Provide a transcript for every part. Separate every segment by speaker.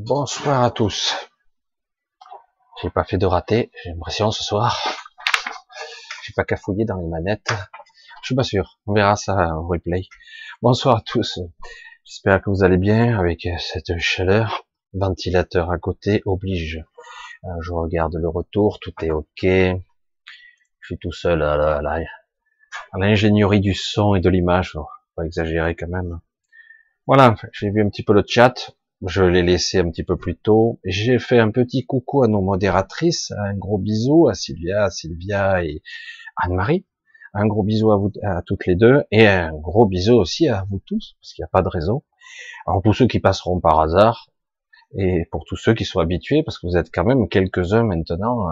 Speaker 1: Bonsoir à tous. J'ai pas fait de raté, j'ai l'impression ce soir. J'ai pas cafouillé dans les manettes. Je suis pas sûr. On verra ça en replay. Bonsoir à tous. J'espère que vous allez bien avec cette chaleur. Ventilateur à côté oblige. Euh, je regarde le retour, tout est ok. Je suis tout seul à l'ingénierie du son et de l'image. Pas exagérer quand même. Voilà, j'ai vu un petit peu le chat. Je l'ai laissé un petit peu plus tôt. J'ai fait un petit coucou à nos modératrices. Un gros bisou à Sylvia, à Sylvia et Anne-Marie. Un gros bisou à vous, à toutes les deux. Et un gros bisou aussi à vous tous, parce qu'il n'y a pas de réseau. Alors pour ceux qui passeront par hasard, et pour tous ceux qui sont habitués, parce que vous êtes quand même quelques-uns maintenant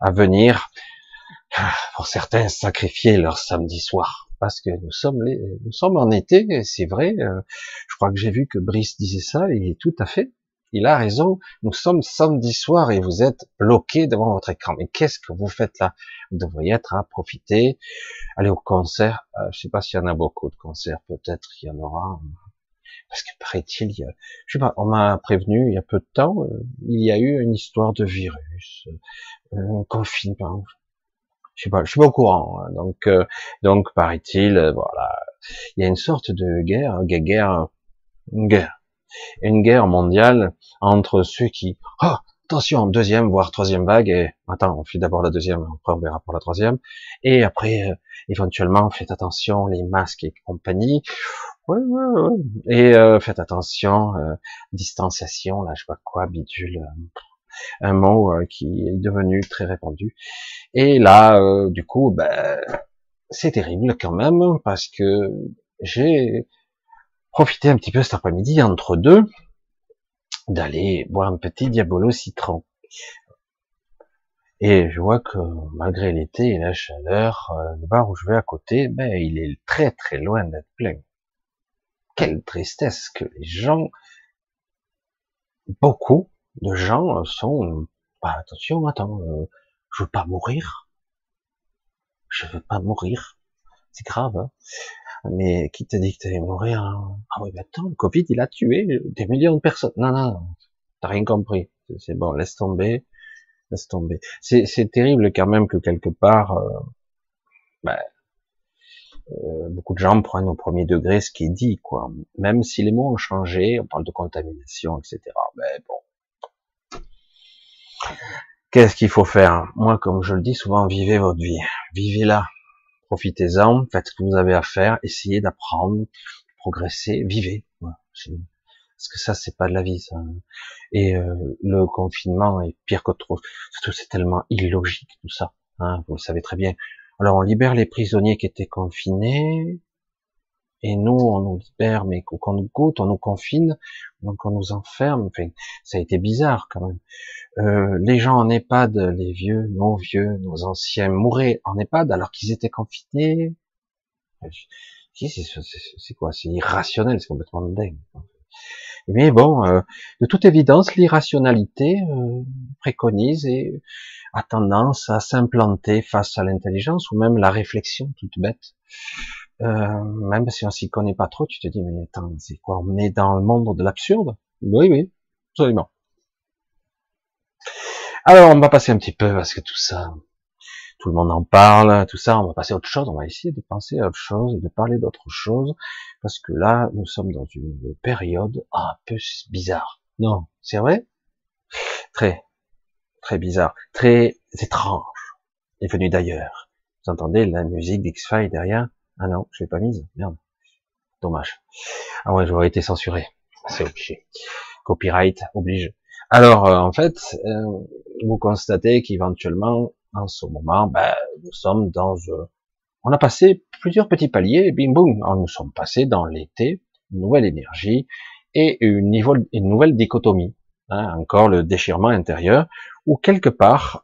Speaker 1: à venir, pour certains, sacrifier leur samedi soir parce que nous sommes les, nous sommes en été, c'est vrai. Euh, je crois que j'ai vu que Brice disait ça, et tout à fait. Il a raison. Nous sommes samedi soir et vous êtes bloqué devant votre écran. Mais qu'est-ce que vous faites là? Vous devriez être à profiter, aller au concert. Euh, je sais pas s'il y en a beaucoup de concerts. Peut-être il y en aura. Parce que paraît-il, je sais pas, on m'a prévenu il y a peu de temps, euh, il y a eu une histoire de virus, euh, confinement, je suis pas, je suis pas au courant. Hein. Donc, euh, donc paraît-il, euh, voilà, il y a une sorte de guerre, guerre, une guerre, une guerre mondiale entre ceux qui, oh, attention, deuxième voire troisième vague. Et attends, on fait d'abord la deuxième, après on verra pour la troisième. Et après, euh, éventuellement, faites attention, les masques et compagnie. Ouais, ouais, ouais. Et faites attention, distanciation, là, je sais pas quoi, bidule un mot euh, qui est devenu très répandu. Et là, euh, du coup, ben, c'est terrible quand même parce que j'ai profité un petit peu cet après-midi entre deux d'aller boire un petit Diabolo citron. Et je vois que malgré l'été et la chaleur, euh, le bar où je vais à côté, ben, il est très très loin d'être plein. Quelle tristesse que les gens, beaucoup, de gens sont, bah, attention, attends, euh, je veux pas mourir, je veux pas mourir, c'est grave, hein. mais qui te dit que tu allais mourir hein? Ah oui, mais attends, le Covid, il a tué des millions de personnes. Non, non, t'as rien compris. C'est bon, laisse tomber, laisse tomber. C'est terrible quand même que quelque part, euh, bah, euh, beaucoup de gens prennent au premier degré ce qui est dit, quoi. Même si les mots ont changé, on parle de contamination, etc. Mais bon, Qu'est-ce qu'il faut faire? Moi, comme je le dis souvent, vivez votre vie. Vivez-la. Profitez-en. Faites ce que vous avez à faire. Essayez d'apprendre, progresser. Vivez. Parce que ça, c'est pas de la vie, ça. Et euh, le confinement est pire que trop. Surtout, c'est tellement illogique, tout ça. Hein, vous le savez très bien. Alors, on libère les prisonniers qui étaient confinés et nous, on nous libère, mais qu'on nous goûte, on nous confine, donc on nous enferme. Enfin, ça a été bizarre quand même. Euh, les gens en EHPAD, les vieux, nos vieux, nos anciens mouraient en EHPAD alors qu'ils étaient confinés. C'est quoi? C'est irrationnel, c'est complètement dingue. Mais bon, euh, de toute évidence, l'irrationalité euh, préconise et a tendance à s'implanter face à l'intelligence ou même la réflexion toute bête. Euh, même si on s'y connaît pas trop, tu te dis, mais attends, c'est quoi On est dans le monde de l'absurde? Oui, oui, absolument. Alors, on va passer un petit peu, parce que tout ça, tout le monde en parle, tout ça, on va passer à autre chose, on va essayer de penser à autre chose et de parler d'autre chose, parce que là, nous sommes dans une période un peu bizarre. Non, c'est vrai? Très, très bizarre, très étrange, est venu d'ailleurs. Vous entendez la musique d'X-Files derrière? Ah non, je l'ai pas mise. Merde. Dommage. Ah ouais, j'aurais été censuré. C'est obligé. Copyright oblige. Alors, euh, en fait, euh, vous constatez qu'éventuellement, en ce moment, ben, nous sommes dans... Euh, on a passé plusieurs petits paliers, bim boum, nous sommes passés dans l'été, une nouvelle énergie et une, nouvelle dichotomie. Hein, encore le déchirement intérieur, où quelque part,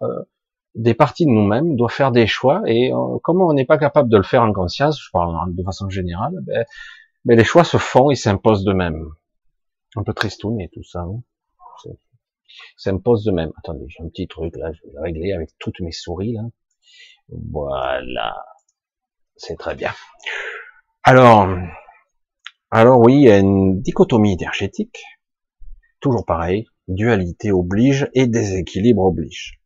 Speaker 1: des parties de nous-mêmes doivent faire des choix et euh, comme on n'est pas capable de le faire en conscience, je parle de façon générale, ben, ben les choix se font et s'imposent d'eux-mêmes. Un peu tristoun et tout ça. Hein s'imposent d'eux-mêmes. Attendez, j'ai un petit truc là, je vais le régler avec toutes mes souris là. Voilà, c'est très bien. Alors, alors oui, il y a une dichotomie énergétique toujours pareil, dualité oblige et déséquilibre oblige.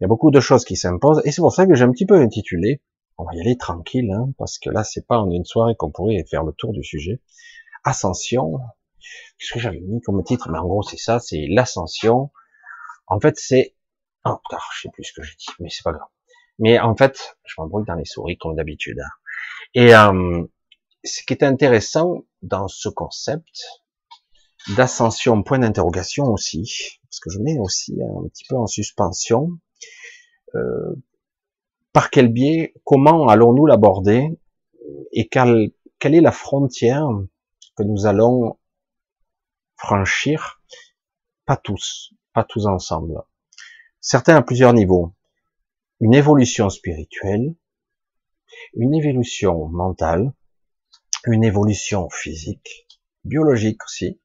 Speaker 1: Il y a beaucoup de choses qui s'imposent et c'est pour ça que j'ai un petit peu intitulé, on va y aller tranquille, hein, parce que là c'est pas en une soirée qu'on pourrait faire le tour du sujet. Ascension, qu'est-ce que j'avais mis comme titre? Mais en gros c'est ça, c'est l'ascension. En fait c'est, oh, je sais plus ce que j'ai dit, mais c'est pas grave. Mais en fait, je m'embrouille dans les souris comme d'habitude. Hein. Et euh, ce qui est intéressant dans ce concept d'ascension, point d'interrogation aussi, parce que je mets aussi un petit peu en suspension, euh, par quel biais, comment allons-nous l'aborder et quelle, est la frontière que nous allons franchir Pas tous, pas tous ensemble. Certains à plusieurs niveaux. Une évolution spirituelle, une évolution mentale, une évolution physique, biologique aussi,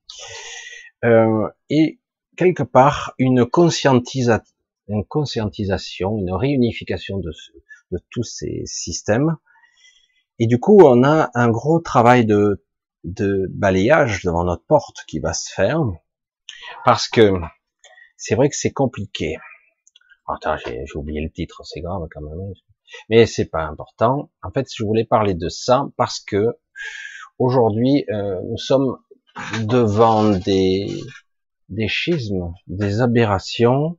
Speaker 1: euh, et quelque part une conscientisation, une conscientisation, une réunification de, de tous ces systèmes. Et du coup, on a un gros travail de, balayage devant notre porte qui va se faire, parce que c'est vrai que c'est compliqué. Attends, j'ai oublié le titre, c'est grave quand même. Mais c'est pas important. En fait, je voulais parler de ça parce que aujourd'hui, euh, nous sommes devant des schismes, des aberrations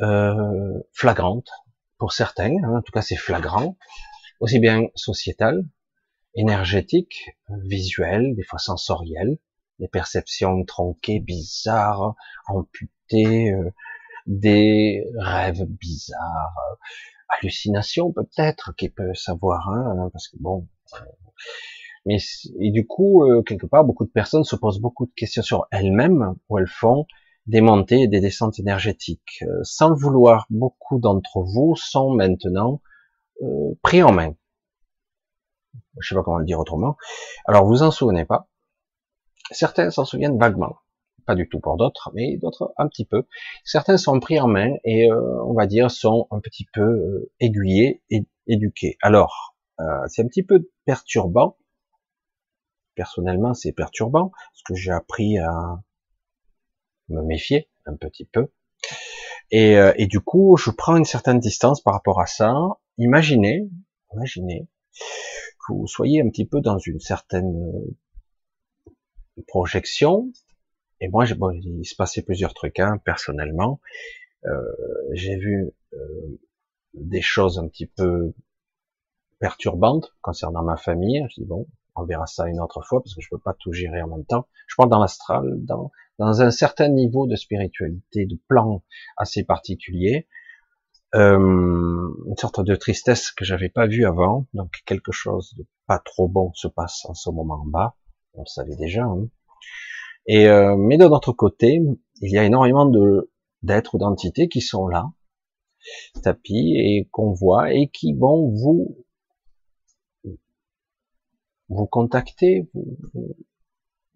Speaker 1: euh, flagrantes pour certains. Hein, en tout cas, c'est flagrant, aussi bien sociétal, énergétique, visuel, des fois sensoriel, des perceptions tronquées, bizarres, amputées, euh, des rêves bizarres, hallucination peut-être qui peut savoir, hein, parce que bon. Euh, mais et du coup, euh, quelque part, beaucoup de personnes se posent beaucoup de questions sur elles-mêmes, où elles font des montées et des descentes énergétiques. Euh, sans vouloir, beaucoup d'entre vous sont maintenant pris en main. Je sais pas comment le dire autrement. Alors, vous en souvenez pas. Certains s'en souviennent vaguement pas du tout pour d'autres, mais d'autres un petit peu. Certains sont pris en main et euh, on va dire sont un petit peu euh, aiguillés et éduqués. Alors, euh, c'est un petit peu perturbant. Personnellement, c'est perturbant parce que j'ai appris à me méfier un petit peu. Et, et, du coup, je prends une certaine distance par rapport à ça. Imaginez, imaginez que vous soyez un petit peu dans une certaine projection, et moi, bon, il se passait plusieurs trucs, hein, personnellement. Euh, j'ai vu euh, des choses un petit peu perturbantes concernant ma famille. Je dis bon, on verra ça une autre fois parce que je peux pas tout gérer en même temps. Je parle dans l'astral, dans, dans un certain niveau de spiritualité, de plan assez particulier. Euh, une sorte de tristesse que j'avais pas vue avant, donc quelque chose de pas trop bon se passe en ce moment en bas. On le savait déjà. Hein. Et euh, mais de notre côté, il y a énormément de d'êtres ou d'entités qui sont là, tapis et qu'on voit et qui vont vous vous contacter, vous,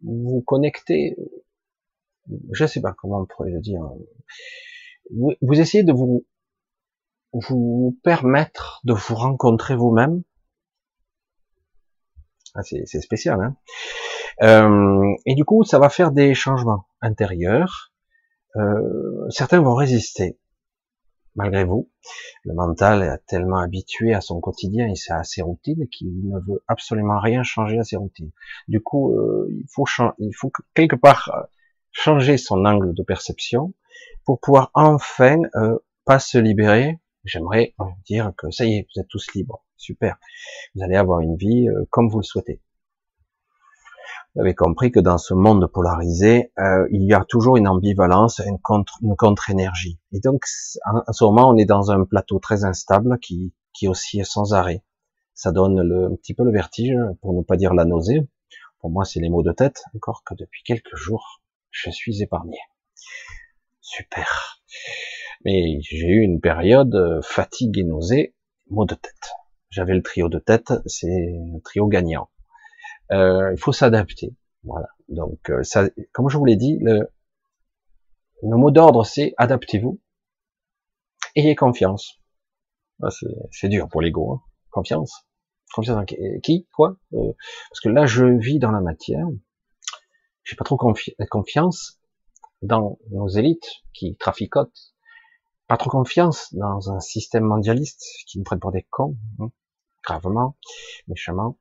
Speaker 1: vous connecter. Je sais pas comment on pourrait le dire. Vous, vous essayez de vous vous permettre de vous rencontrer vous-même. Ah, c'est spécial, hein euh, et du coup, ça va faire des changements intérieurs. Euh, certains vont résister, malgré vous. Le mental est tellement habitué à son quotidien et à ses routines qu'il ne veut absolument rien changer à ses routines. Du coup, euh, il faut il faut quelque part changer son angle de perception pour pouvoir enfin pas se libérer. J'aimerais dire que ça y est, vous êtes tous libres, super. Vous allez avoir une vie comme vous le souhaitez. Vous avez compris que dans ce monde polarisé, euh, il y a toujours une ambivalence, une contre, une contre-énergie. Et donc, en, ce moment, on est dans un plateau très instable qui, qui oscille sans arrêt. Ça donne le, un petit peu le vertige, pour ne pas dire la nausée. Pour moi, c'est les maux de tête. Encore que depuis quelques jours, je suis épargné. Super. Mais j'ai eu une période euh, fatigue et nausée, maux de tête. J'avais le trio de tête, c'est un trio gagnant. Euh, il faut s'adapter. Voilà. Donc, euh, ça, comme je vous l'ai dit, le, mot d'ordre, c'est adaptez-vous. Ayez confiance. Ah, c'est dur pour l'ego. Hein. Confiance. Confiance en qui Quoi? Parce que là, je vis dans la matière. J'ai pas trop confiance. dans nos élites qui traficotent, pas trop confiance dans un système mondialiste qui nous prête pour des cons, hein, gravement, méchamment.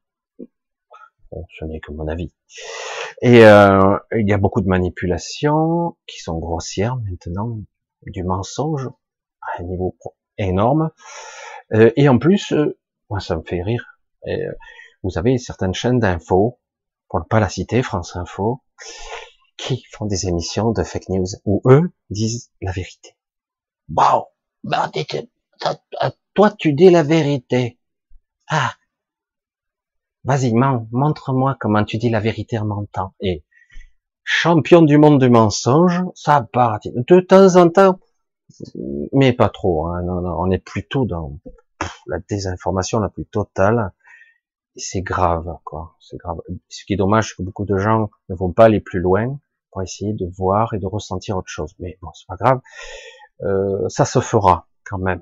Speaker 1: Bon, ce n'est que mon avis. Et euh, il y a beaucoup de manipulations qui sont grossières maintenant, du mensonge à un niveau énorme. Euh, et en plus, euh, moi ça me fait rire. Euh, vous avez certaines chaînes d'infos, pour ne pas la citer, France Info, qui font des émissions de fake news où eux disent la vérité. Bon, bah, toi tu dis la vérité. Ah, vas-y, montre-moi comment tu dis la vérité en mentant. Et champion du monde du mensonge, ça part de temps en temps, mais pas trop. Hein, on est plutôt dans la désinformation la plus totale. C'est grave, quoi. C'est grave. Ce qui est dommage, c'est que beaucoup de gens ne vont pas aller plus loin pour essayer de voir et de ressentir autre chose. Mais bon, c'est pas grave. Euh, ça se fera quand même.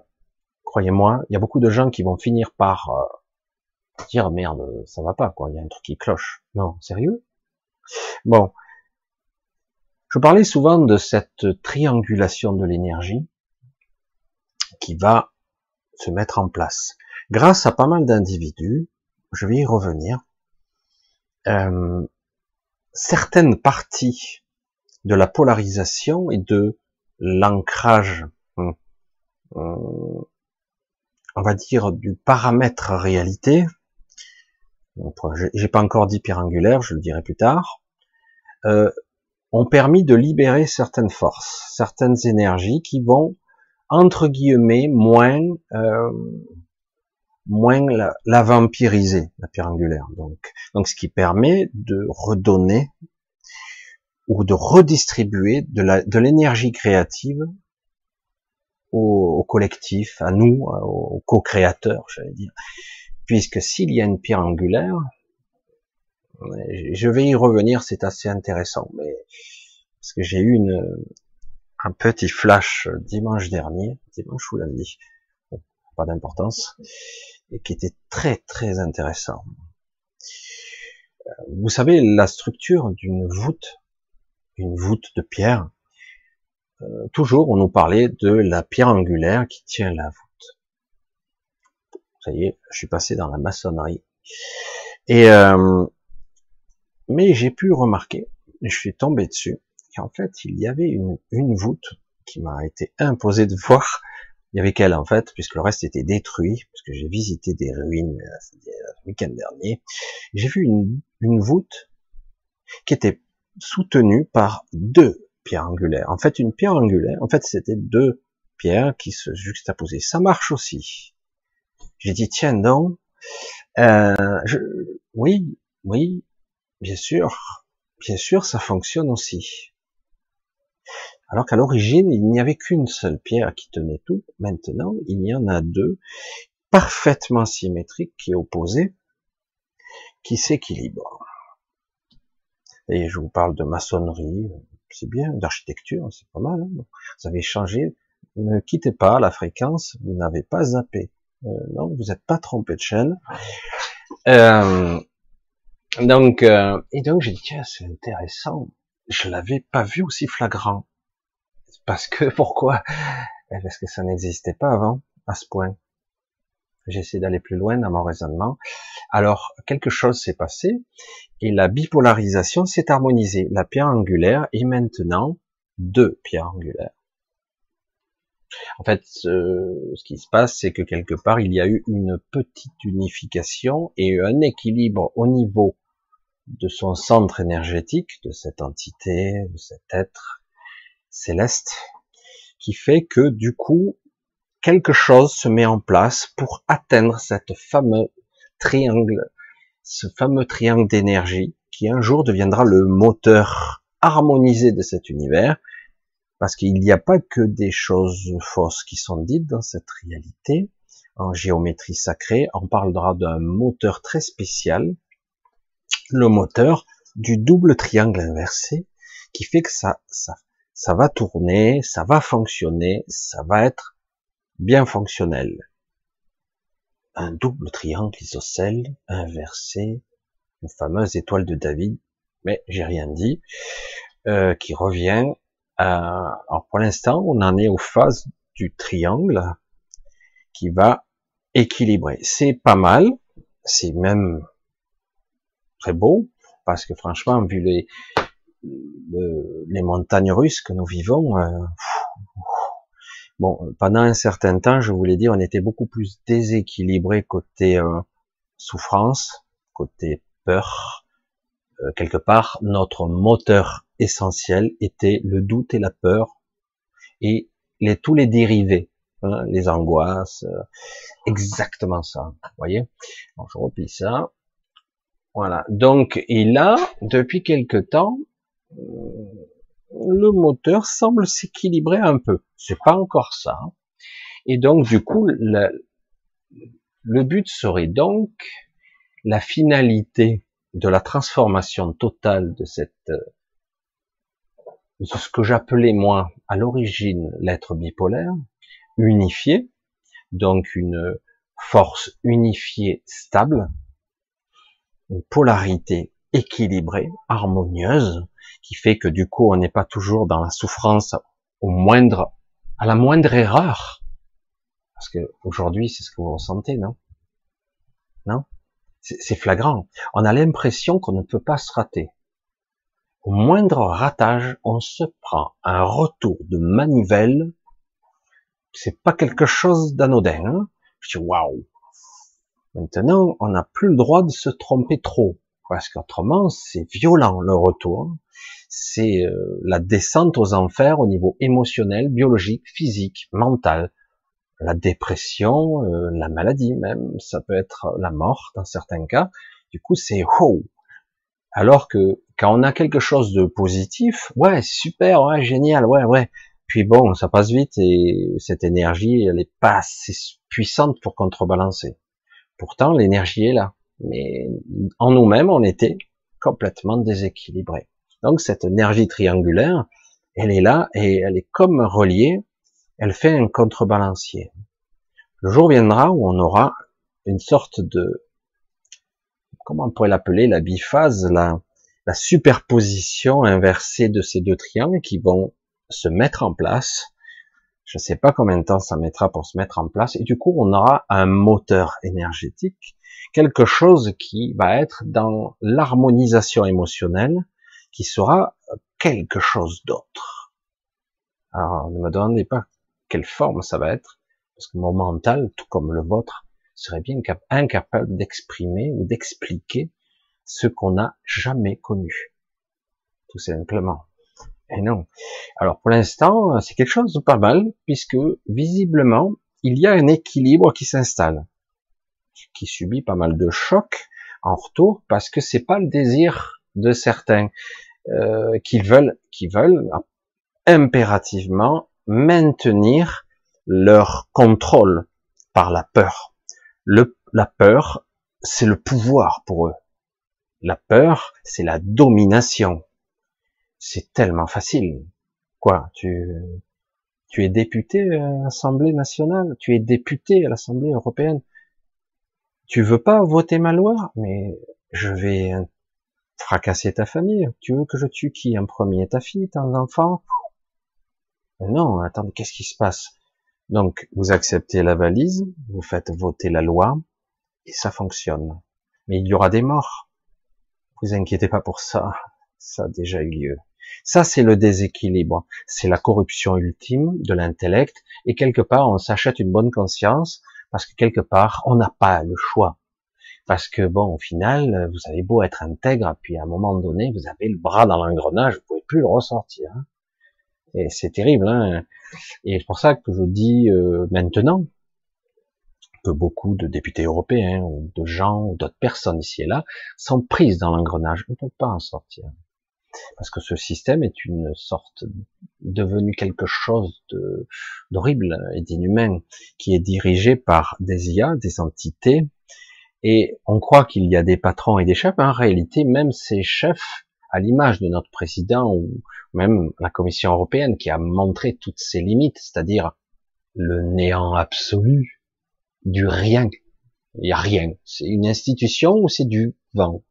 Speaker 1: Croyez-moi, il y a beaucoup de gens qui vont finir par euh, dire merde, ça va pas, quoi. Il y a un truc qui cloche. Non, sérieux? Bon, je parlais souvent de cette triangulation de l'énergie qui va se mettre en place. Grâce à pas mal d'individus, je vais y revenir, euh, certaines parties de la polarisation et de l'ancrage, hum, hum, on va dire du paramètre réalité, j'ai pas encore dit pierre angulaire, je le dirai plus tard, euh, ont permis de libérer certaines forces, certaines énergies qui vont entre guillemets moins euh, moins la, la, vampiriser la pierre angulaire. Donc donc ce qui permet de redonner ou de redistribuer de la de l'énergie créative au, au, collectif à nous aux co-créateurs j'allais dire. Puisque s'il y a une pierre angulaire je vais y revenir c'est assez intéressant mais parce que j'ai eu une un petit flash dimanche dernier, dimanche ou lundi, pas d'importance, et qui était très très intéressant. Euh, vous savez, la structure d'une voûte, une voûte de pierre, euh, toujours on nous parlait de la pierre angulaire qui tient la voûte. Ça y est, je suis passé dans la maçonnerie. Et euh, mais j'ai pu remarquer, je suis tombé dessus, en fait, il y avait une, une voûte qui m'a été imposée de voir. Il y avait qu'elle, en fait, puisque le reste était détruit, puisque j'ai visité des ruines euh, le week-end dernier. J'ai vu une, une voûte qui était soutenue par deux pierres angulaires. En fait, une pierre angulaire, en fait, c'était deux pierres qui se juxtaposaient. Ça marche aussi. J'ai dit, tiens donc, euh, je, oui, oui, bien sûr, bien sûr, ça fonctionne aussi. Alors qu'à l'origine, il n'y avait qu'une seule pierre qui tenait tout. Maintenant, il y en a deux, parfaitement symétriques, qui opposées, qui s'équilibrent. Et je vous parle de maçonnerie, c'est bien, d'architecture, c'est pas mal. Hein vous avez changé. Ne quittez pas la fréquence, vous n'avez pas zappé. Euh, non, vous n'êtes pas trompé de chaîne. Euh, donc, euh, et donc j'ai dit tiens, c'est intéressant. Je l'avais pas vu aussi flagrant. Parce que, pourquoi? Eh, Parce que ça n'existait pas avant, à ce point. J'essaie d'aller plus loin dans mon raisonnement. Alors, quelque chose s'est passé, et la bipolarisation s'est harmonisée. La pierre angulaire est maintenant deux pierres angulaires. En fait, ce qui se passe, c'est que quelque part, il y a eu une petite unification et un équilibre au niveau de son centre énergétique, de cette entité, de cet être, céleste, qui fait que du coup, quelque chose se met en place pour atteindre cette fameux triangle, ce fameux triangle d'énergie qui un jour deviendra le moteur harmonisé de cet univers, parce qu'il n'y a pas que des choses fausses qui sont dites dans cette réalité. En géométrie sacrée, on parlera d'un moteur très spécial, le moteur du double triangle inversé, qui fait que ça, ça ça va tourner, ça va fonctionner, ça va être bien fonctionnel. Un double triangle isocèle inversé, une fameuse étoile de David, mais j'ai rien dit, euh, qui revient alors pour l'instant, on en est aux phases du triangle qui va équilibrer. C'est pas mal, c'est même très beau, parce que franchement, vu les, les montagnes russes que nous vivons, euh, bon, pendant un certain temps, je vous l'ai dit, on était beaucoup plus déséquilibré côté euh, souffrance, côté peur. Euh, quelque part, notre moteur essentiel était le doute et la peur et les, tous les dérivés, hein, les angoisses, exactement ça. Vous voyez Je replie ça. Voilà. Donc, et là, depuis quelque temps, le moteur semble s'équilibrer un peu. C'est pas encore ça. Et donc, du coup, le, but serait donc la finalité de la transformation totale de cette, de ce que j'appelais moi à l'origine l'être bipolaire, unifié, donc une force unifiée stable, une polarité équilibrée, harmonieuse, qui fait que du coup on n'est pas toujours dans la souffrance au moindre, à la moindre erreur. Parce que aujourd'hui c'est ce que vous ressentez, non? Non? C'est flagrant. On a l'impression qu'on ne peut pas se rater. Au moindre ratage, on se prend un retour de manivelle. C'est pas quelque chose d'anodin. Hein Je dis waouh. Maintenant, on n'a plus le droit de se tromper trop, parce qu'autrement, c'est violent le retour. C'est euh, la descente aux enfers au niveau émotionnel, biologique, physique, mental. La dépression, euh, la maladie même, ça peut être la mort dans certains cas. Du coup, c'est oh. Alors que quand on a quelque chose de positif, ouais, super, ouais, génial, ouais, ouais. Puis bon, ça passe vite et cette énergie, elle est pas assez puissante pour contrebalancer. Pourtant, l'énergie est là. Mais en nous-mêmes, on était complètement déséquilibrés. Donc cette énergie triangulaire, elle est là et elle est comme reliée, elle fait un contrebalancier. Le jour viendra où on aura une sorte de, comment on pourrait l'appeler, la biphase, la, la superposition inversée de ces deux triangles qui vont se mettre en place je ne sais pas combien de temps ça mettra pour se mettre en place. Et du coup, on aura un moteur énergétique, quelque chose qui va être dans l'harmonisation émotionnelle, qui sera quelque chose d'autre. Alors, ne me demandez pas quelle forme ça va être, parce que mon mental, tout comme le vôtre, serait bien incapable d'exprimer ou d'expliquer ce qu'on n'a jamais connu. Tout simplement. Et non. Alors pour l'instant, c'est quelque chose de pas mal, puisque visiblement, il y a un équilibre qui s'installe, qui subit pas mal de chocs en retour, parce que c'est pas le désir de certains euh, qui veulent, veulent impérativement maintenir leur contrôle par la peur. Le, la peur, c'est le pouvoir pour eux. La peur, c'est la domination c'est tellement facile. Quoi, tu, tu es député à l'Assemblée nationale, tu es député à l'Assemblée européenne? Tu veux pas voter ma loi, mais je vais fracasser ta famille. Tu veux que je tue qui? En premier Ta fille, ton enfant? Non, attendez, qu'est-ce qui se passe? Donc, vous acceptez la valise, vous faites voter la loi, et ça fonctionne. Mais il y aura des morts. Vous inquiétez pas pour ça, ça a déjà eu lieu. Ça, c'est le déséquilibre. C'est la corruption ultime de l'intellect. Et quelque part, on s'achète une bonne conscience parce que quelque part, on n'a pas le choix. Parce que bon, au final, vous avez beau être intègre, puis à un moment donné, vous avez le bras dans l'engrenage, vous pouvez plus le ressortir. Hein. Et c'est terrible. Hein et c'est pour ça que je dis euh, maintenant que beaucoup de députés européens ou de gens ou d'autres personnes ici et là sont prises dans l'engrenage. On ne peut pas en sortir parce que ce système est une sorte devenu quelque chose d'horrible et d'inhumain qui est dirigé par des IA, des entités, et on croit qu'il y a des patrons et des chefs, en réalité, même ces chefs, à l'image de notre président ou même la Commission européenne qui a montré toutes ses limites, c'est-à-dire le néant absolu, du rien. Il n'y a rien. C'est une institution ou c'est du vent?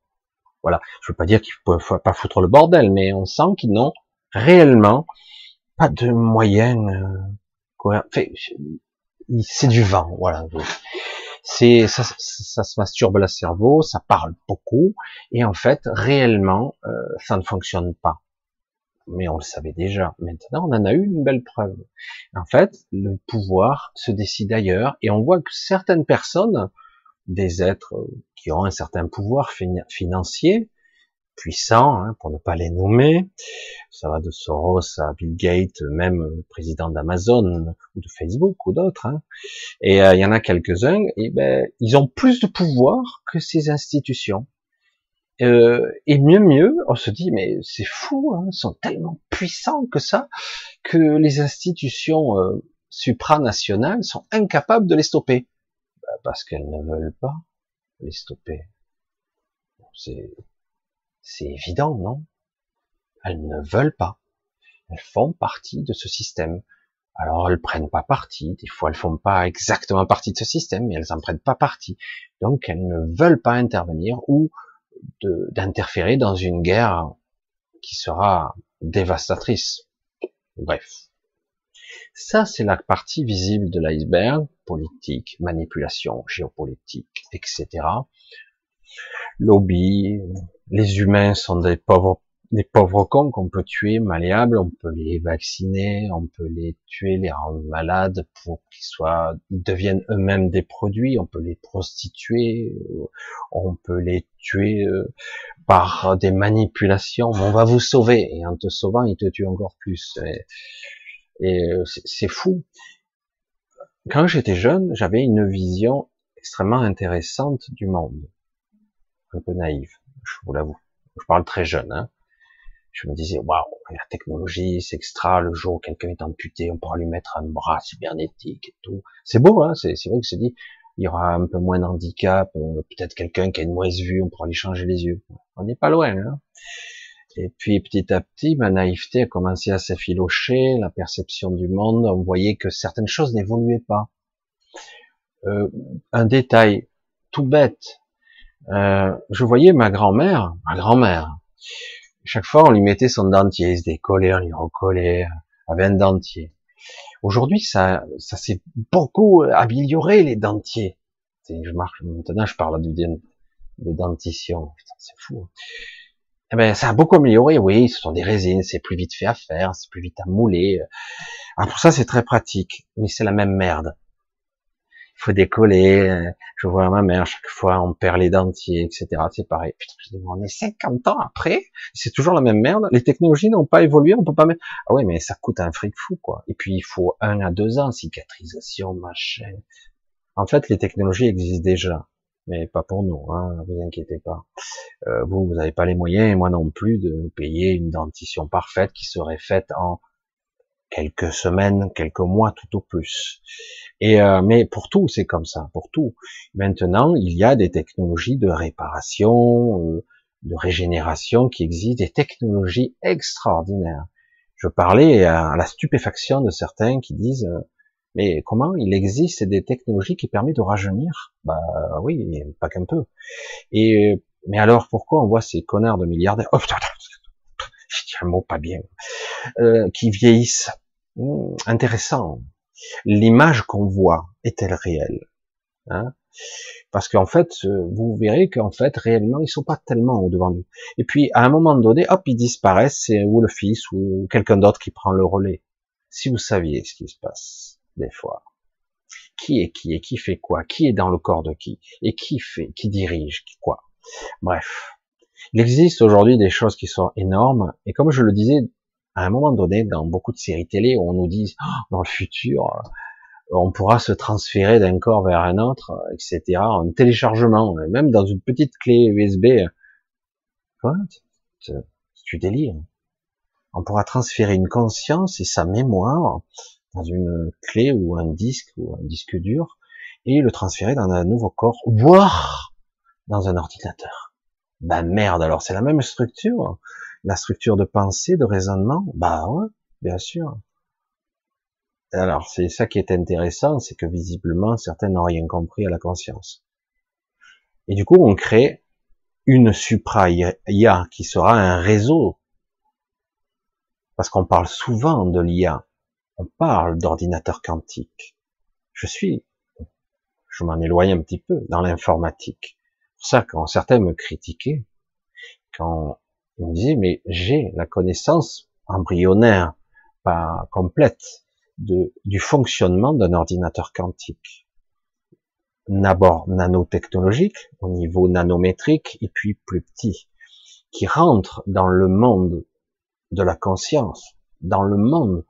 Speaker 1: Voilà. Je veux pas dire qu'il faut pas foutre le bordel, mais on sent qu'ils n'ont réellement pas de moyens euh, c'est du vent, voilà. C'est ça, ça, se masturbe le cerveau, ça parle beaucoup, et en fait, réellement, euh, ça ne fonctionne pas. Mais on le savait déjà. Maintenant, on en a eu une belle preuve. En fait, le pouvoir se décide ailleurs, et on voit que certaines personnes, des êtres qui ont un certain pouvoir financier, puissants, hein, pour ne pas les nommer. Ça va de Soros à Bill Gates, même président d'Amazon ou de Facebook ou d'autres. Hein. Et euh, il y en a quelques-uns, et ben ils ont plus de pouvoir que ces institutions. Euh, et mieux mieux, on se dit mais c'est fou, hein, ils sont tellement puissants que ça que les institutions euh, supranationales sont incapables de les stopper parce qu'elles ne veulent pas les stopper. C'est c'est évident, non? Elles ne veulent pas. Elles font partie de ce système. Alors elles prennent pas parti. Des fois elles font pas exactement partie de ce système, mais elles en prennent pas partie. Donc elles ne veulent pas intervenir ou d'interférer dans une guerre qui sera dévastatrice. Bref. Ça, c'est la partie visible de l'iceberg, politique, manipulation, géopolitique, etc lobby. Les humains sont des pauvres, des pauvres cons qu'on peut tuer, malléables. On peut les vacciner, on peut les tuer, les rendre malades pour qu'ils soient, ils deviennent eux-mêmes des produits. On peut les prostituer, on peut les tuer euh, par des manipulations. On va vous sauver et en te sauvant, ils te tuent encore plus. Euh, c'est fou. Quand j'étais jeune, j'avais une vision extrêmement intéressante du monde un peu naïf, je vous l'avoue. Je parle très jeune. Hein. Je me disais, waouh, la technologie, c'est extra. Le jour où quelqu'un est amputé, on pourra lui mettre un bras cybernétique et tout. C'est beau, hein. C'est vrai que c'est dit, il y aura un peu moins d'handicap. Euh, peut-être quelqu'un qui a une mauvaise vue, on pourra lui changer les yeux. On n'est pas loin. Hein. Et puis petit à petit, ma naïveté a commencé à s'effilocher, la perception du monde, on voyait que certaines choses n'évoluaient pas. Euh, un détail tout bête, euh, je voyais ma grand-mère, ma grand-mère, chaque fois on lui mettait son dentier, il se décollait, on lui recollait, avait un dentier. Aujourd'hui, ça, ça s'est beaucoup amélioré les dentiers. Je marche, maintenant, je parle de, de dentition. C'est fou. Eh ben, ça a beaucoup amélioré. Oui, ce sont des résines, c'est plus vite fait à faire, c'est plus vite à mouler. Alors pour ça, c'est très pratique, mais c'est la même merde il faut décoller. Je vois ma mère, chaque fois, on perd les dentiers, etc. C'est pareil. Putain, on est 50 ans après, c'est toujours la même merde. Les technologies n'ont pas évolué, on peut pas mettre. Ah ouais, mais ça coûte un fric fou, quoi. Et puis, il faut un à deux ans, cicatrisation, machin. En fait, les technologies existent déjà, mais pas pour nous, hein, vous inquiétez pas. Euh, vous, vous n'avez pas les moyens, et moi non plus, de payer une dentition parfaite qui serait faite en quelques semaines, quelques mois tout au plus. Et euh, mais pour tout, c'est comme ça, pour tout. Maintenant, il y a des technologies de réparation, euh, de régénération qui existent, des technologies extraordinaires. Je parlais à la stupéfaction de certains qui disent mais comment il existe des technologies qui permettent de rajeunir? Bah oui, pas qu'un peu. Et mais alors pourquoi on voit ces connards de milliardaires? Oh, je dis un mot pas bien, euh, qui vieillissent. Hmm, intéressant. L'image qu'on voit est-elle réelle? Hein? Parce qu'en fait, euh, vous verrez qu'en fait, réellement, ils sont pas tellement au devant du. Et puis, à un moment donné, hop, ils disparaissent, c'est ou le fils ou quelqu'un d'autre qui prend le relais. Si vous saviez ce qui se passe, des fois. Qui est qui et qui fait quoi? Qui est dans le corps de qui? Et qui fait, qui dirige quoi? Bref. Il existe aujourd'hui des choses qui sont énormes, et comme je le disais, à un moment donné, dans beaucoup de séries télé, on nous dit, oh, dans le futur, euh, on pourra se transférer d'un corps vers un autre, etc., en téléchargement, même dans une petite clé USB. Quoi? Tu délires. On pourra transférer une conscience et sa mémoire une clé ou un disque ou un disque dur et le transférer dans un nouveau corps, voire dans un ordinateur. Ben merde, alors c'est la même structure, la structure de pensée, de raisonnement. Bah ouais, bien sûr. Alors c'est ça qui est intéressant, c'est que visiblement certains n'ont rien compris à la conscience. Et du coup, on crée une supra-IA qui sera un réseau Parce qu'on parle souvent de l'IA, on parle d'ordinateur quantique. Je suis, je m'en éloigne un petit peu dans l'informatique. C'est pour ça quand certains me critiquaient, quand ils me disaient mais j'ai la connaissance embryonnaire, pas complète, du fonctionnement d'un ordinateur quantique. D'abord nanotechnologique, au niveau nanométrique, et puis plus petit, qui rentre dans le monde de la conscience, dans le monde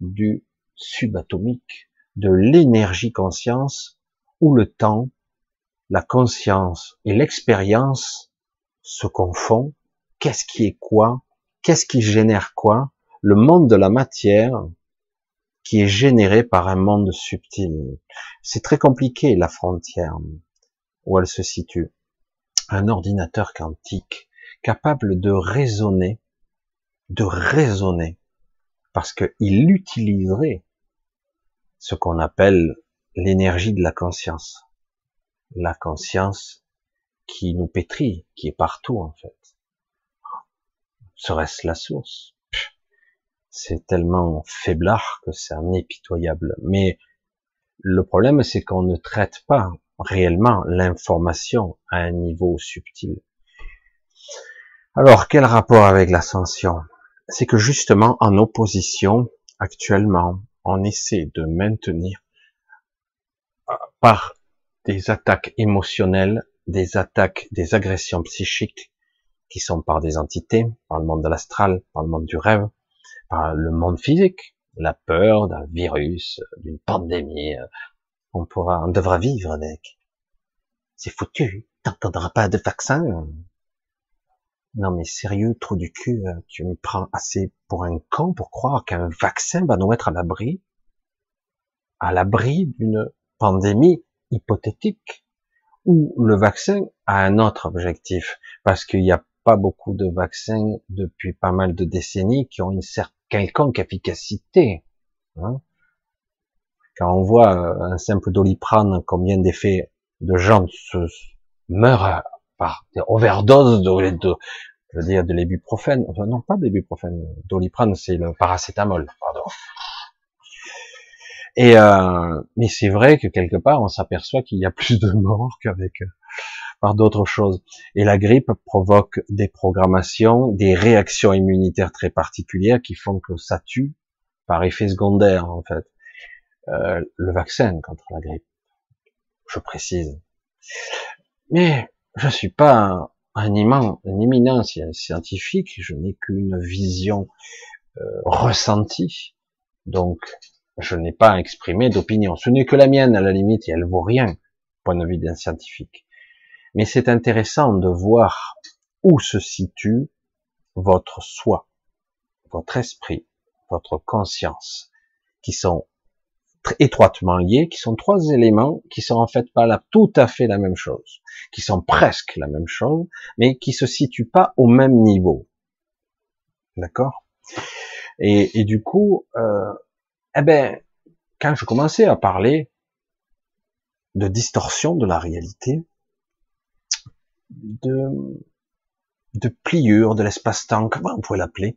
Speaker 1: du subatomique, de l'énergie conscience, où le temps, la conscience et l'expérience se confondent. Qu'est-ce qui est quoi? Qu'est-ce qui génère quoi? Le monde de la matière qui est généré par un monde subtil. C'est très compliqué la frontière où elle se situe. Un ordinateur quantique capable de raisonner, de raisonner, parce qu'il utiliserait ce qu'on appelle l'énergie de la conscience. La conscience qui nous pétrit, qui est partout en fait. Serait-ce la source? C'est tellement faiblard que c'est un impitoyable. Mais le problème, c'est qu'on ne traite pas réellement l'information à un niveau subtil. Alors, quel rapport avec l'ascension? C'est que justement, en opposition, actuellement, on essaie de maintenir par des attaques émotionnelles, des attaques, des agressions psychiques qui sont par des entités, par le monde de l'astral, par le monde du rêve, par le monde physique, la peur d'un virus, d'une pandémie, on pourra, on devra vivre avec. C'est foutu, t'entendras pas de vaccin. Non mais sérieux, trou du cul, tu me prends assez pour un con pour croire qu'un vaccin va nous mettre à l'abri, à l'abri d'une pandémie hypothétique, où le vaccin a un autre objectif, parce qu'il n'y a pas beaucoup de vaccins depuis pas mal de décennies qui ont une certaine quelconque efficacité. Hein. Quand on voit euh, un simple doliprane, combien d'effets de gens se meurent par des overdoses de, de, je veux dire, de l'ibuprofène, enfin non pas doliprane c'est le paracétamol, pardon. Et euh, mais c'est vrai que quelque part, on s'aperçoit qu'il y a plus de morts qu'avec euh, par d'autres choses. Et la grippe provoque des programmations, des réactions immunitaires très particulières qui font que ça tue par effet secondaire en fait. Euh, le vaccin contre la grippe, je précise. Mais je suis pas un, un, immense, un éminent scientifique, je n'ai qu'une vision euh, ressentie. Donc, je n'ai pas exprimé d'opinion. Ce n'est que la mienne, à la limite, et elle vaut rien, point de vue d'un scientifique. Mais c'est intéressant de voir où se situe votre soi, votre esprit, votre conscience, qui sont étroitement liés, qui sont trois éléments qui sont en fait pas là tout à fait la même chose, qui sont presque la même chose, mais qui se situent pas au même niveau. D'accord? Et, et, du coup, euh, eh ben, quand je commençais à parler de distorsion de la réalité, de, de pliure de l'espace-temps, comment on pourrait l'appeler,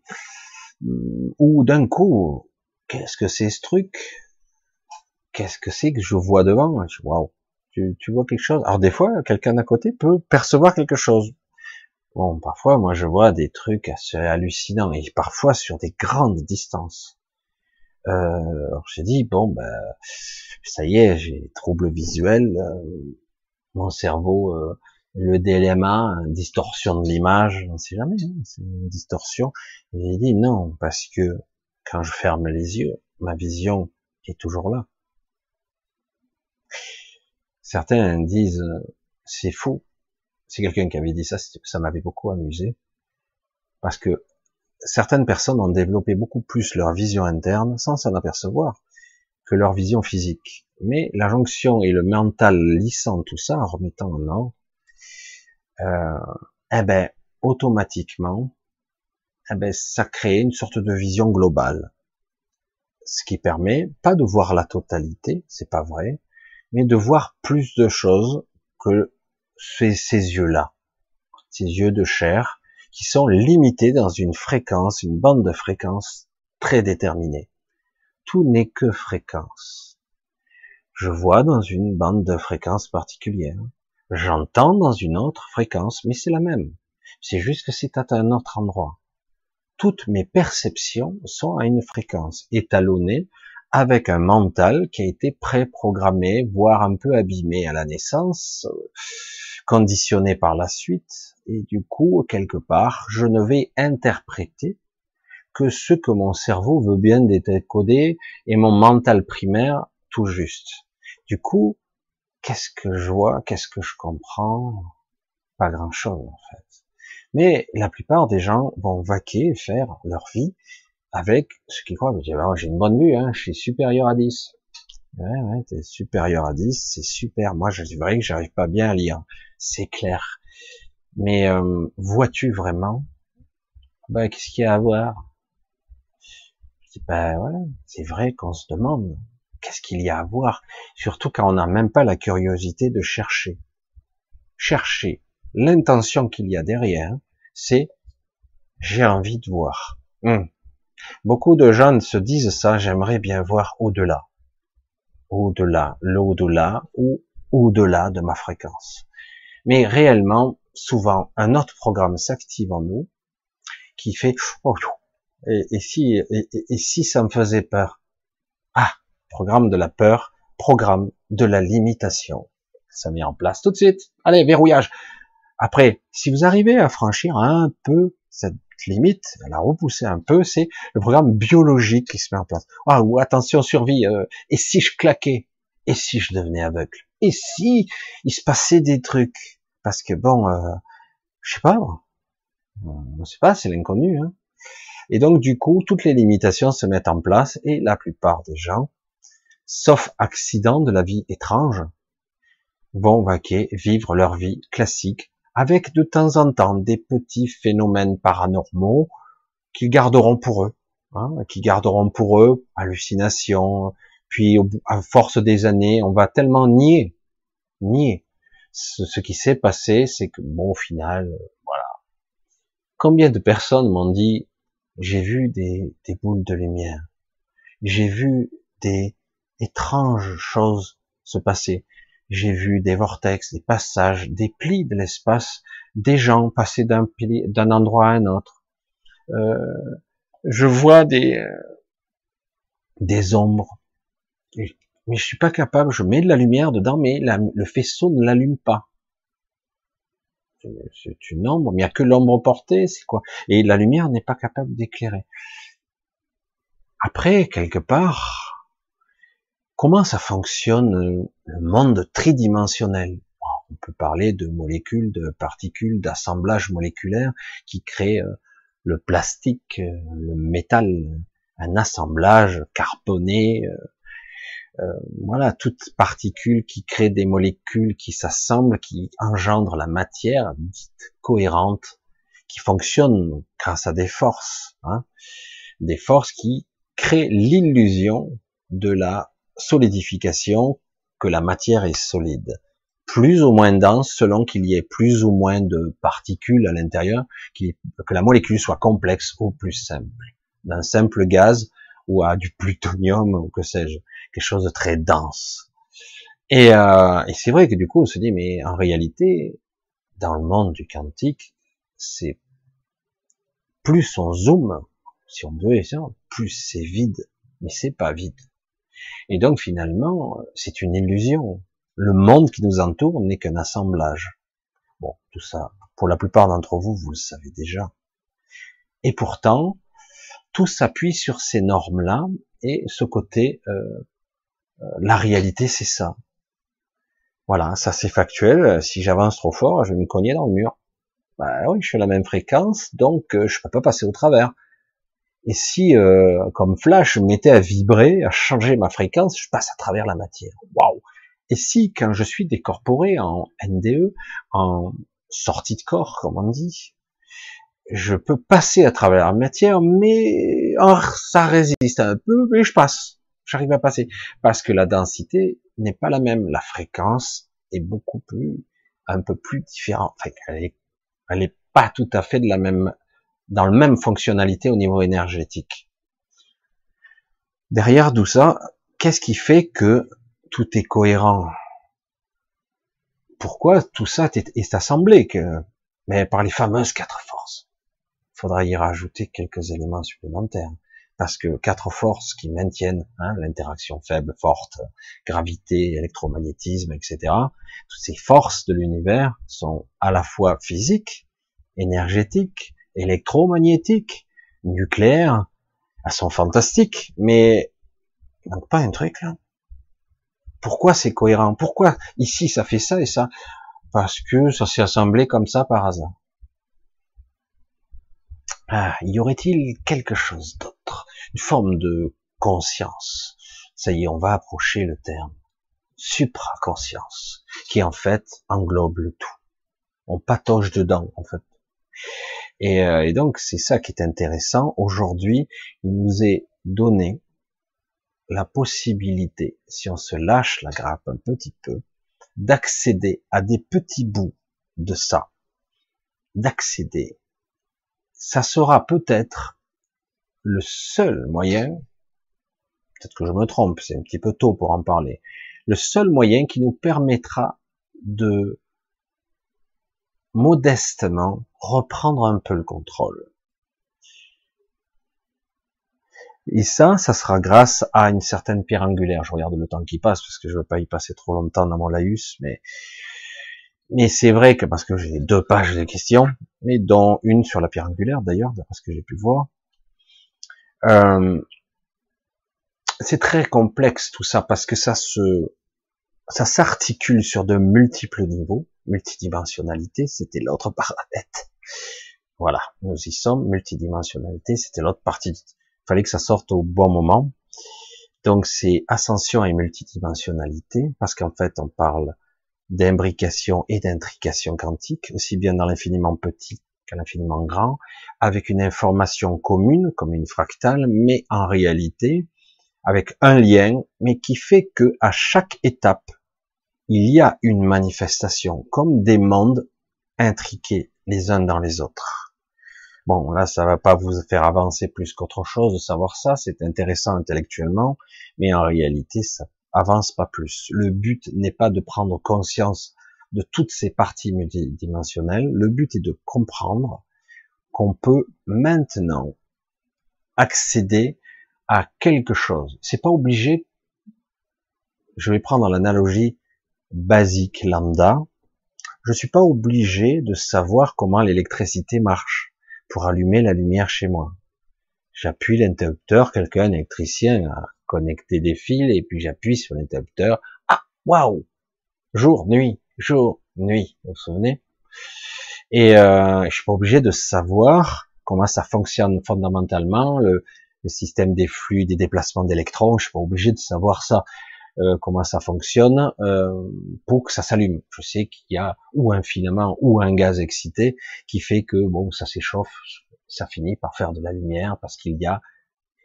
Speaker 1: ou d'un coup, qu'est-ce que c'est ce truc? Qu'est-ce que c'est que je vois devant? Waouh, tu, tu vois quelque chose? Alors des fois, quelqu'un d'à côté peut percevoir quelque chose. Bon, parfois, moi, je vois des trucs assez hallucinants et parfois sur des grandes distances. Euh, j'ai dit bon ben ça y est, j'ai trouble visuel, euh, mon cerveau, euh, le DLMA, distorsion de l'image, on sait jamais, hein, c'est une distorsion. J'ai dit non parce que quand je ferme les yeux, ma vision est toujours là. Certains disent c'est fou. C'est quelqu'un qui avait dit ça, ça m'avait beaucoup amusé parce que certaines personnes ont développé beaucoup plus leur vision interne sans s'en apercevoir que leur vision physique. Mais la jonction et le mental lissant tout ça, en remettant en ordre, euh, eh ben, automatiquement, eh ben, ça crée une sorte de vision globale. Ce qui permet pas de voir la totalité, c'est pas vrai, mais de voir plus de choses que ces, yeux-là, ces yeux de chair, qui sont limités dans une fréquence, une bande de fréquence très déterminé. Tout n'est que fréquence. Je vois dans une bande de fréquences particulière. J'entends dans une autre fréquence, mais c'est la même. C'est juste que c'est à un autre endroit. Toutes mes perceptions sont à une fréquence étalonnée avec un mental qui a été préprogrammé, voire un peu abîmé à la naissance, conditionné par la suite, et du coup, quelque part, je ne vais interpréter que ce que mon cerveau veut bien décoder et mon mental primaire tout juste. Du coup, qu'est-ce que je vois, qu'est-ce que je comprends? Pas grand-chose en fait. Mais la plupart des gens vont vaquer, faire leur vie avec ce qu'ils croient. Ah, j'ai une bonne vue, hein, je suis supérieur à 10. Ouais, ouais, t'es supérieur à 10, c'est super. Moi, je vrai que j'arrive pas bien à lire. C'est clair. Mais euh, vois-tu vraiment? Ben, qu'est-ce qu'il y a à voir? Je dis, ben voilà, c'est vrai qu'on se demande qu'est-ce qu'il y a à voir, surtout quand on n'a même pas la curiosité de chercher. Chercher l'intention qu'il y a derrière, c'est j'ai envie de voir. Hum. Beaucoup de gens se disent ça, j'aimerais bien voir au-delà. Au-delà, l'au-delà ou au-delà de ma fréquence. Mais réellement, souvent, un autre programme s'active en nous qui fait oh, et, si et, si ça me faisait peur? Ah, programme de la peur, programme de la limitation. Ça met en place tout de suite. Allez, verrouillage. Après, si vous arrivez à franchir un peu cette limite, à la repousser un peu, c'est le programme biologique qui se met en place. Ah, ou attention, survie. Euh, et si je claquais? Et si je devenais aveugle? Et si il se passait des trucs? Parce que bon, euh, je sais pas, on sait pas, c'est l'inconnu. Hein. Et donc du coup, toutes les limitations se mettent en place et la plupart des gens, sauf accident de la vie étrange, vont vaquer, vivre leur vie classique avec de temps en temps des petits phénomènes paranormaux qu'ils garderont pour eux, hein, qui garderont pour eux hallucinations, puis à force des années, on va tellement nier, nier ce, qui s'est passé, c'est que bon, au final, voilà. Combien de personnes m'ont dit, j'ai vu des boules de lumière, j'ai vu des étranges choses se passer. J'ai vu des vortex, des passages, des plis de l'espace, des gens passer d'un endroit à un autre. Euh, je vois des euh, des ombres, mais je suis pas capable. Je mets de la lumière dedans, mais le faisceau ne l'allume pas. C'est une ombre, mais il n'y a que l'ombre portée, c'est quoi? Et la lumière n'est pas capable d'éclairer. Après, quelque part, Comment ça fonctionne euh, le monde tridimensionnel? On peut parler de molécules, de particules, d'assemblage moléculaire qui créent euh, le plastique, euh, le métal, un assemblage carboné, voilà, toute particule qui crée des molécules qui s'assemblent, qui engendrent la matière dite cohérente, qui fonctionne grâce à des forces, hein, des forces qui créent l'illusion de la solidification que la matière est solide, plus ou moins dense selon qu'il y ait plus ou moins de particules à l'intérieur, que la molécule soit complexe ou plus simple. D'un simple gaz ou à du plutonium ou que sais-je, quelque chose de très dense. Et, euh, et c'est vrai que du coup on se dit mais en réalité dans le monde du quantique c'est plus on zoome, si on veut, plus c'est vide, mais c'est pas vide. Et donc finalement, c'est une illusion. Le monde qui nous entoure n'est qu'un assemblage. Bon, tout ça, pour la plupart d'entre vous, vous le savez déjà. Et pourtant, tout s'appuie sur ces normes-là, et ce côté, euh, euh, la réalité, c'est ça. Voilà, ça c'est factuel. Si j'avance trop fort, je vais me cogner dans le mur. Bah oui, je suis à la même fréquence, donc euh, je peux pas passer au travers. Et si, euh, comme flash, je me mettais à vibrer, à changer ma fréquence, je passe à travers la matière. Waouh Et si, quand je suis décorporé en NDE, en sortie de corps, comme on dit, je peux passer à travers la matière, mais oh, ça résiste un peu, mais je passe. J'arrive à passer. Parce que la densité n'est pas la même. La fréquence est beaucoup plus, un peu plus différente. Elle est, elle pas tout à fait de la même dans le même fonctionnalité au niveau énergétique. derrière tout ça, qu'est-ce qui fait que tout est cohérent? Pourquoi tout ça est, assemblé mais par les fameuses quatre forces? Il faudra y rajouter quelques éléments supplémentaires parce que quatre forces qui maintiennent hein, l'interaction faible, forte, gravité, électromagnétisme, etc. Toutes ces forces de l'univers sont à la fois physiques, énergétiques, électromagnétiques, nucléaires. Elles sont fantastiques, mais il manque pas un truc là. Pourquoi c'est cohérent? Pourquoi ici ça fait ça et ça? Parce que ça s'est assemblé comme ça par hasard. Ah, y aurait-il quelque chose d'autre? Une forme de conscience. Ça y est, on va approcher le terme. Supraconscience, qui en fait englobe le tout. On patauge dedans, en fait. Et, euh, et donc, c'est ça qui est intéressant. Aujourd'hui, il nous est donné la possibilité, si on se lâche la grappe un petit peu, d'accéder à des petits bouts de ça, d'accéder ça sera peut-être le seul moyen, peut-être que je me trompe, c'est un petit peu tôt pour en parler, le seul moyen qui nous permettra de modestement reprendre un peu le contrôle. Et ça, ça sera grâce à une certaine pierre angulaire. Je regarde le temps qui passe parce que je ne veux pas y passer trop longtemps dans mon laïus, mais mais c'est vrai que parce que j'ai deux pages de questions, mais dont une sur la pierre angulaire d'ailleurs, d'après ce que j'ai pu voir. Euh, c'est très complexe tout ça parce que ça se, ça s'articule sur de multiples niveaux, multidimensionnalité, c'était l'autre paramètre. Voilà, nous y sommes, multidimensionnalité, c'était l'autre partie. Il fallait que ça sorte au bon moment. Donc c'est ascension et multidimensionnalité, parce qu'en fait on parle d'imbrication et d'intrication quantique, aussi bien dans l'infiniment petit qu'à l'infiniment grand, avec une information commune, comme une fractale, mais en réalité, avec un lien, mais qui fait que à chaque étape, il y a une manifestation, comme des mondes intriqués les uns dans les autres. Bon, là, ça va pas vous faire avancer plus qu'autre chose de savoir ça, c'est intéressant intellectuellement, mais en réalité, ça avance pas plus. Le but n'est pas de prendre conscience de toutes ces parties multidimensionnelles. Le but est de comprendre qu'on peut maintenant accéder à quelque chose. C'est pas obligé. Je vais prendre l'analogie basique lambda. Je suis pas obligé de savoir comment l'électricité marche pour allumer la lumière chez moi. J'appuie l'interrupteur, quelqu'un, électricien, a connecter des fils et puis j'appuie sur l'interrupteur. Ah, waouh Jour, nuit, jour, nuit. Vous vous souvenez? Et euh, je suis pas obligé de savoir comment ça fonctionne fondamentalement, le, système des flux, des déplacements d'électrons. Je suis pas obligé de savoir ça. Euh, comment ça fonctionne euh, pour que ça s'allume. Je sais qu'il y a ou un filament ou un gaz excité qui fait que bon ça s'échauffe, ça finit par faire de la lumière parce qu'il y a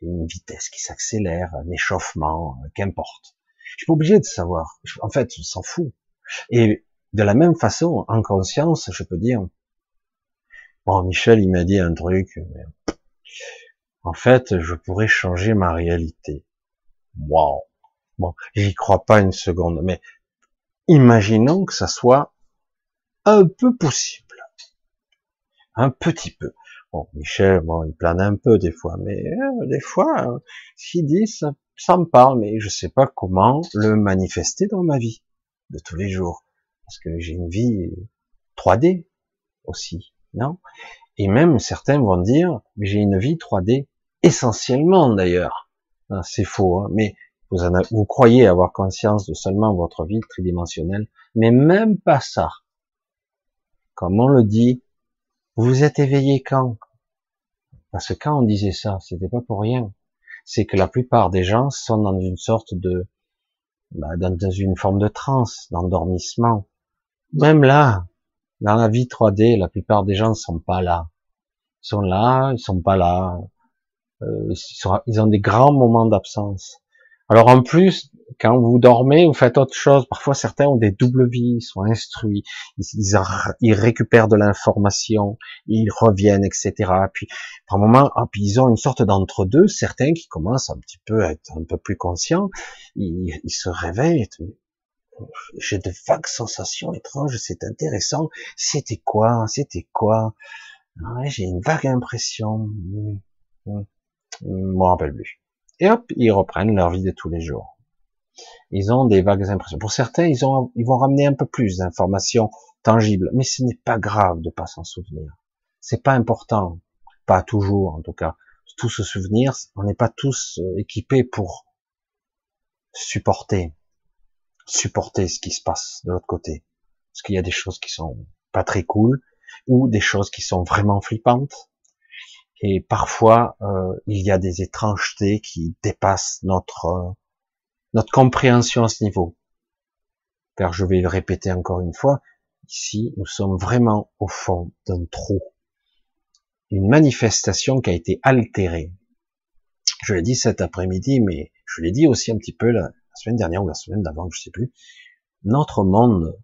Speaker 1: une vitesse qui s'accélère, un échauffement, euh, qu'importe. Je suis pas obligé de savoir. En fait, je s'en fous. Et de la même façon, en conscience, je peux dire, bon, Michel, il m'a dit un truc, en fait, je pourrais changer ma réalité. Wow. Bon, j'y crois pas une seconde, mais imaginons que ça soit un peu possible. Un petit peu. Bon, Michel, bon, il plane un peu des fois, mais euh, des fois, ce qu'il dit, ça, me parle, mais je sais pas comment le manifester dans ma vie de tous les jours, parce que j'ai une vie 3D aussi, non? Et même certains vont dire, j'ai une vie 3D essentiellement d'ailleurs. Ah, c'est faux, hein, mais vous, en vous croyez avoir conscience de seulement votre vie tridimensionnelle, mais même pas ça. Comme on le dit, vous êtes éveillé quand? Parce que quand on disait ça, c'était pas pour rien. C'est que la plupart des gens sont dans une sorte de, bah, dans une forme de transe, d'endormissement. Même là, dans la vie 3D, la plupart des gens ne sont pas là. Ils sont là, ils sont pas là. Euh, ils, ont des grands moments d'absence. Alors en plus, Quand vous dormez, vous faites autre chose. Parfois, certains ont des doubles vies, ils sont instruits, ils, récupèrent de l'information, ils reviennent, etc. Puis, par moment, hop, ils ont une sorte d'entre-deux. Certains qui commencent un petit peu à être un peu plus conscients, ils, se réveillent. J'ai de vagues sensations étranges, c'est intéressant. C'était quoi? C'était quoi J'ai une vague impression. Je m'en rappelle plus. Et hop, ils reprennent leur vie de tous les jours. Ils ont des vagues impressions. Pour certains, ils, ont, ils vont ramener un peu plus d'informations tangibles, mais ce n'est pas grave de pas s'en souvenir. C'est pas important, pas toujours en tout cas. Tout se souvenir, on n'est pas tous euh, équipés pour supporter, supporter ce qui se passe de l'autre côté. Parce qu'il y a des choses qui sont pas très cool, ou des choses qui sont vraiment flippantes. Et parfois, euh, il y a des étrangetés qui dépassent notre euh, notre compréhension à ce niveau. Car je vais le répéter encore une fois, ici, nous sommes vraiment au fond d'un trou. Une manifestation qui a été altérée. Je l'ai dit cet après-midi, mais je l'ai dit aussi un petit peu la, semaine dernière ou la semaine d'avant, je sais plus. Notre monde,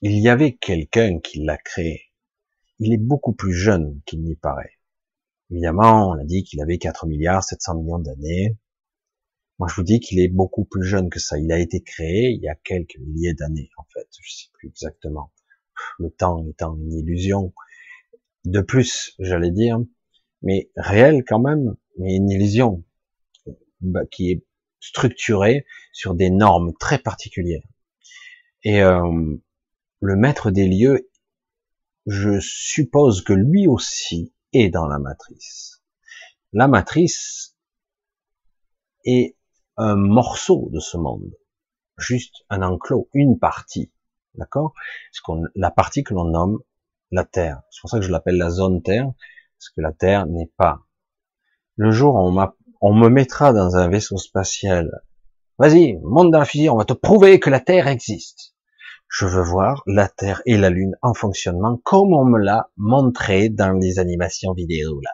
Speaker 1: il y avait quelqu'un qui l'a créé. Il est beaucoup plus jeune qu'il n'y paraît. Évidemment, on a dit qu'il avait 4 milliards 700 millions d'années. Moi, je vous dis qu'il est beaucoup plus jeune que ça. Il a été créé il y a quelques milliers d'années, en fait. Je sais plus exactement. Le temps étant une illusion. De plus, j'allais dire, mais réel quand même, mais une illusion bah, qui est structurée sur des normes très particulières. Et euh, le maître des lieux, je suppose que lui aussi est dans la matrice. La matrice est un morceau de ce monde, juste un enclos, une partie, d'accord? La partie que l'on nomme la Terre. C'est pour ça que je l'appelle la zone Terre, parce que la Terre n'est pas. Le jour où on, on me mettra dans un vaisseau spatial, vas-y, monte dans la fusée, on va te prouver que la Terre existe. Je veux voir la Terre et la Lune en fonctionnement comme on me l'a montré dans les animations vidéo là.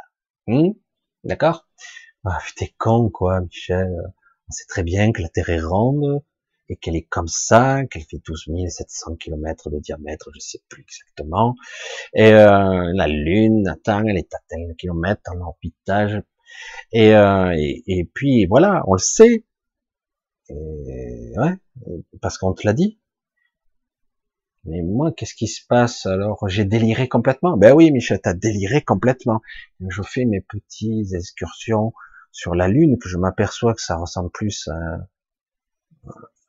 Speaker 1: Hmm? D'accord? Ah, T'es con quoi, Michel. On sait très bien que la Terre est ronde et qu'elle est comme ça, qu'elle fait 12 700 km de diamètre, je sais plus exactement. Et euh, la Lune, attends, elle est à tel kilomètre en orbitage. Et, euh, et, et, puis voilà, on le sait. Et, ouais, parce qu'on te l'a dit. Mais moi, qu'est-ce qui se passe alors? J'ai déliré complètement. Ben oui, Michel, t'as déliré complètement. Je fais mes petites excursions sur la Lune que je m'aperçois que ça ressemble plus à,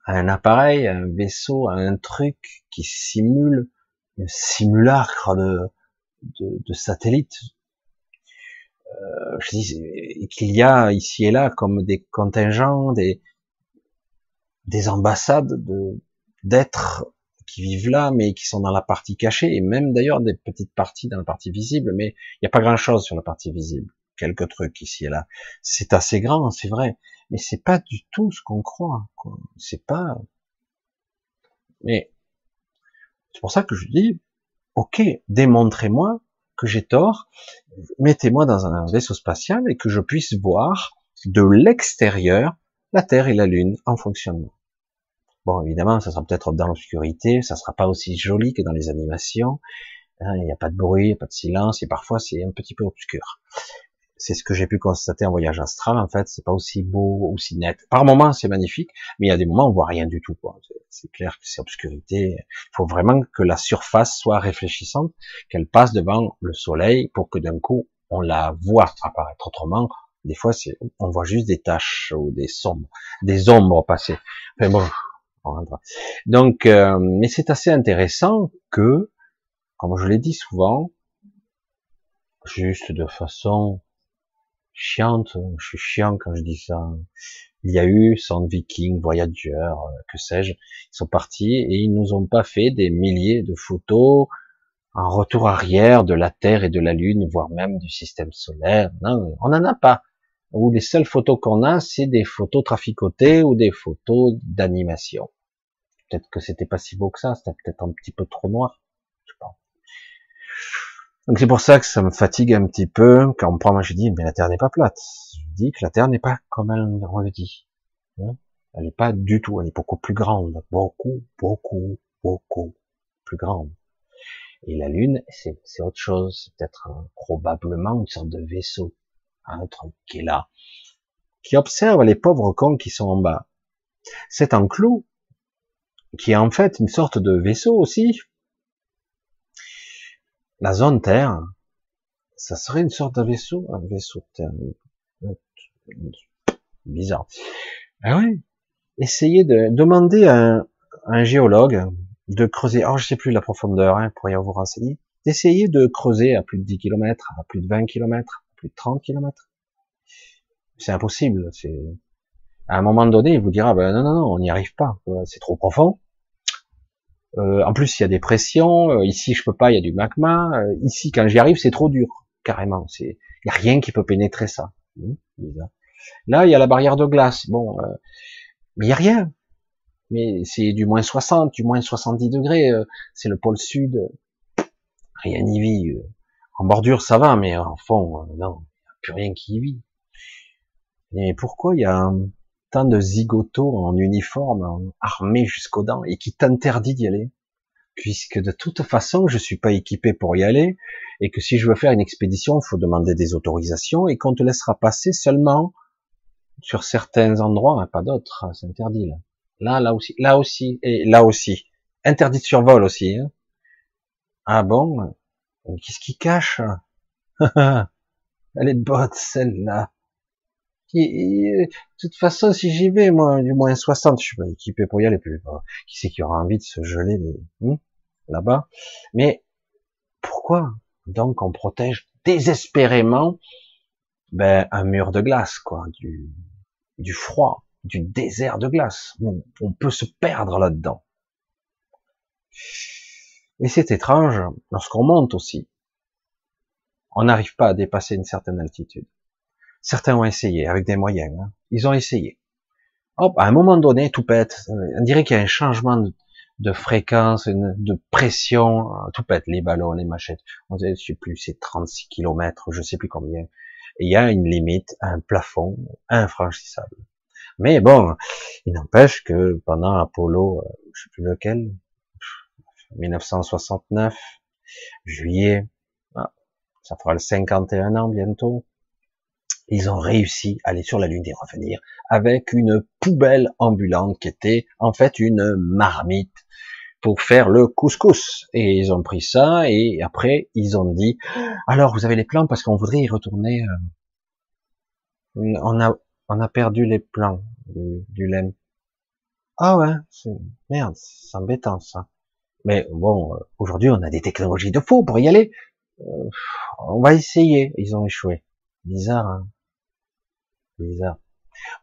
Speaker 1: un appareil, à un vaisseau, à un truc qui simule un simulacre de, de, de satellite. Euh, je dis qu'il y a ici et là comme des contingents, des, des ambassades de d'êtres qui vivent là, mais qui sont dans la partie cachée, et même d'ailleurs des petites parties dans la partie visible, mais il n'y a pas grand chose sur la partie visible quelques trucs ici et là. C'est assez grand, c'est vrai, mais c'est pas du tout ce qu'on croit. C'est pas. Mais c'est pour ça que je dis, ok, démontrez-moi que j'ai tort, mettez-moi dans un vaisseau spatial et que je puisse voir de l'extérieur la Terre et la Lune en fonctionnement. Bon, évidemment, ça sera peut-être dans l'obscurité, ça sera pas aussi joli que dans les animations. Hein, il n'y a pas de bruit, pas de silence, et parfois c'est un petit peu obscur c'est ce que j'ai pu constater en voyage astral. En fait, c'est pas aussi beau, aussi net. Par moments, c'est magnifique, mais il y a des moments où on voit rien du tout. C'est clair que c'est obscurité. Il faut vraiment que la surface soit réfléchissante, qu'elle passe devant le soleil pour que d'un coup on la voit apparaître. Autrement, des fois, c'est, on voit juste des taches ou des sombres, des ombres passer. Enfin bon, on Donc, euh, mais c'est assez intéressant que, comme je l'ai dit souvent, juste de façon chiante, je suis chiant quand je dis ça. Il y a eu Sand Viking, Voyager, euh, que sais-je, ils sont partis et ils nous ont pas fait des milliers de photos en retour arrière de la Terre et de la Lune, voire même du système solaire. Non, on n'en a pas. Ou les seules photos qu'on a, c'est des photos traficotées ou des photos d'animation. Peut-être que c'était pas si beau que ça, c'était peut-être un petit peu trop noir. Je sais pas. Donc c'est pour ça que ça me fatigue un petit peu quand on prend, moi je dis, mais la Terre n'est pas plate. Je dis que la Terre n'est pas comme elle, on le dit. Hein Elle n'est pas du tout, elle est beaucoup plus grande, beaucoup, beaucoup, beaucoup plus grande. Et la Lune, c'est autre chose, c'est peut-être probablement une sorte de vaisseau, un truc qui est là, qui observe les pauvres cons qui sont en bas. C'est un clou, qui est en fait une sorte de vaisseau aussi. La zone Terre, ça serait une sorte de vaisseau, un vaisseau Terre. Bizarre. Ah oui. Essayez de demander à un, géologue de creuser. Alors je sais plus la profondeur, hein, pour y vous renseigner. D'essayer de creuser à plus de 10 km, à plus de 20 km, plus de 30 km. C'est impossible. C'est à un moment donné, il vous dira ben non non non, on n'y arrive pas. C'est trop profond. Euh, en plus, il y a des pressions. Euh, ici, je peux pas. Il y a du magma. Euh, ici, quand j'y arrive, c'est trop dur, carrément. C'est, il y a rien qui peut pénétrer ça. Mmh, Là, il y a la barrière de glace. Bon, mais il y a rien. Mais c'est du moins 60, du moins 70 degrés. c'est le pôle sud. Rien n'y vit. En bordure, ça va, mais en fond, non, il a plus rien qui y vit. Et pourquoi il y a tant de zigotos en uniforme, armés jusqu'aux dents, et qui t'interdit d'y aller, puisque de toute façon, je suis pas équipé pour y aller, et que si je veux faire une expédition, il faut demander des autorisations, et qu'on te laissera passer seulement sur certains endroits, hein, pas d'autres, hein, c'est interdit là. Là, là aussi, là aussi, et là aussi. Interdit de survol aussi. Hein. Ah bon? Qu'est-ce qui cache Elle est botte, celle-là. Euh, de toute façon, si j'y vais, moi, du moins 60, je suis pas équipé pour y aller plus. Qui c'est qui aura envie de se geler hmm, là-bas? Mais pourquoi donc on protège désespérément ben, un mur de glace, quoi, du, du froid, du désert de glace? On peut se perdre là-dedans. Et c'est étrange, lorsqu'on monte aussi, on n'arrive pas à dépasser une certaine altitude. Certains ont essayé avec des moyens. Hein. Ils ont essayé. Hop, à un moment donné, tout pète. On dirait qu'il y a un changement de, fréquence, de pression. Tout pète, les ballons, les machettes. On ne sais plus, c'est 36 km, je sais plus combien. Il y a une limite, un plafond infranchissable. Mais bon, il n'empêche que pendant Apollo, euh, je sais plus lequel, 1969, juillet, ah, ça fera le 51 ans bientôt, ils ont réussi à aller sur la Lune et revenir avec une poubelle ambulante qui était en fait une marmite pour faire le couscous. Et ils ont pris ça et après ils ont dit alors vous avez les plans parce qu'on voudrait y retourner. Euh, on a on a perdu les plans du, du LEM. Ah ouais, merde, c'est embêtant ça. Mais bon, euh, aujourd'hui on a des technologies de faux pour y aller. Euh, on va essayer. Ils ont échoué. Bizarre. Hein bizarre.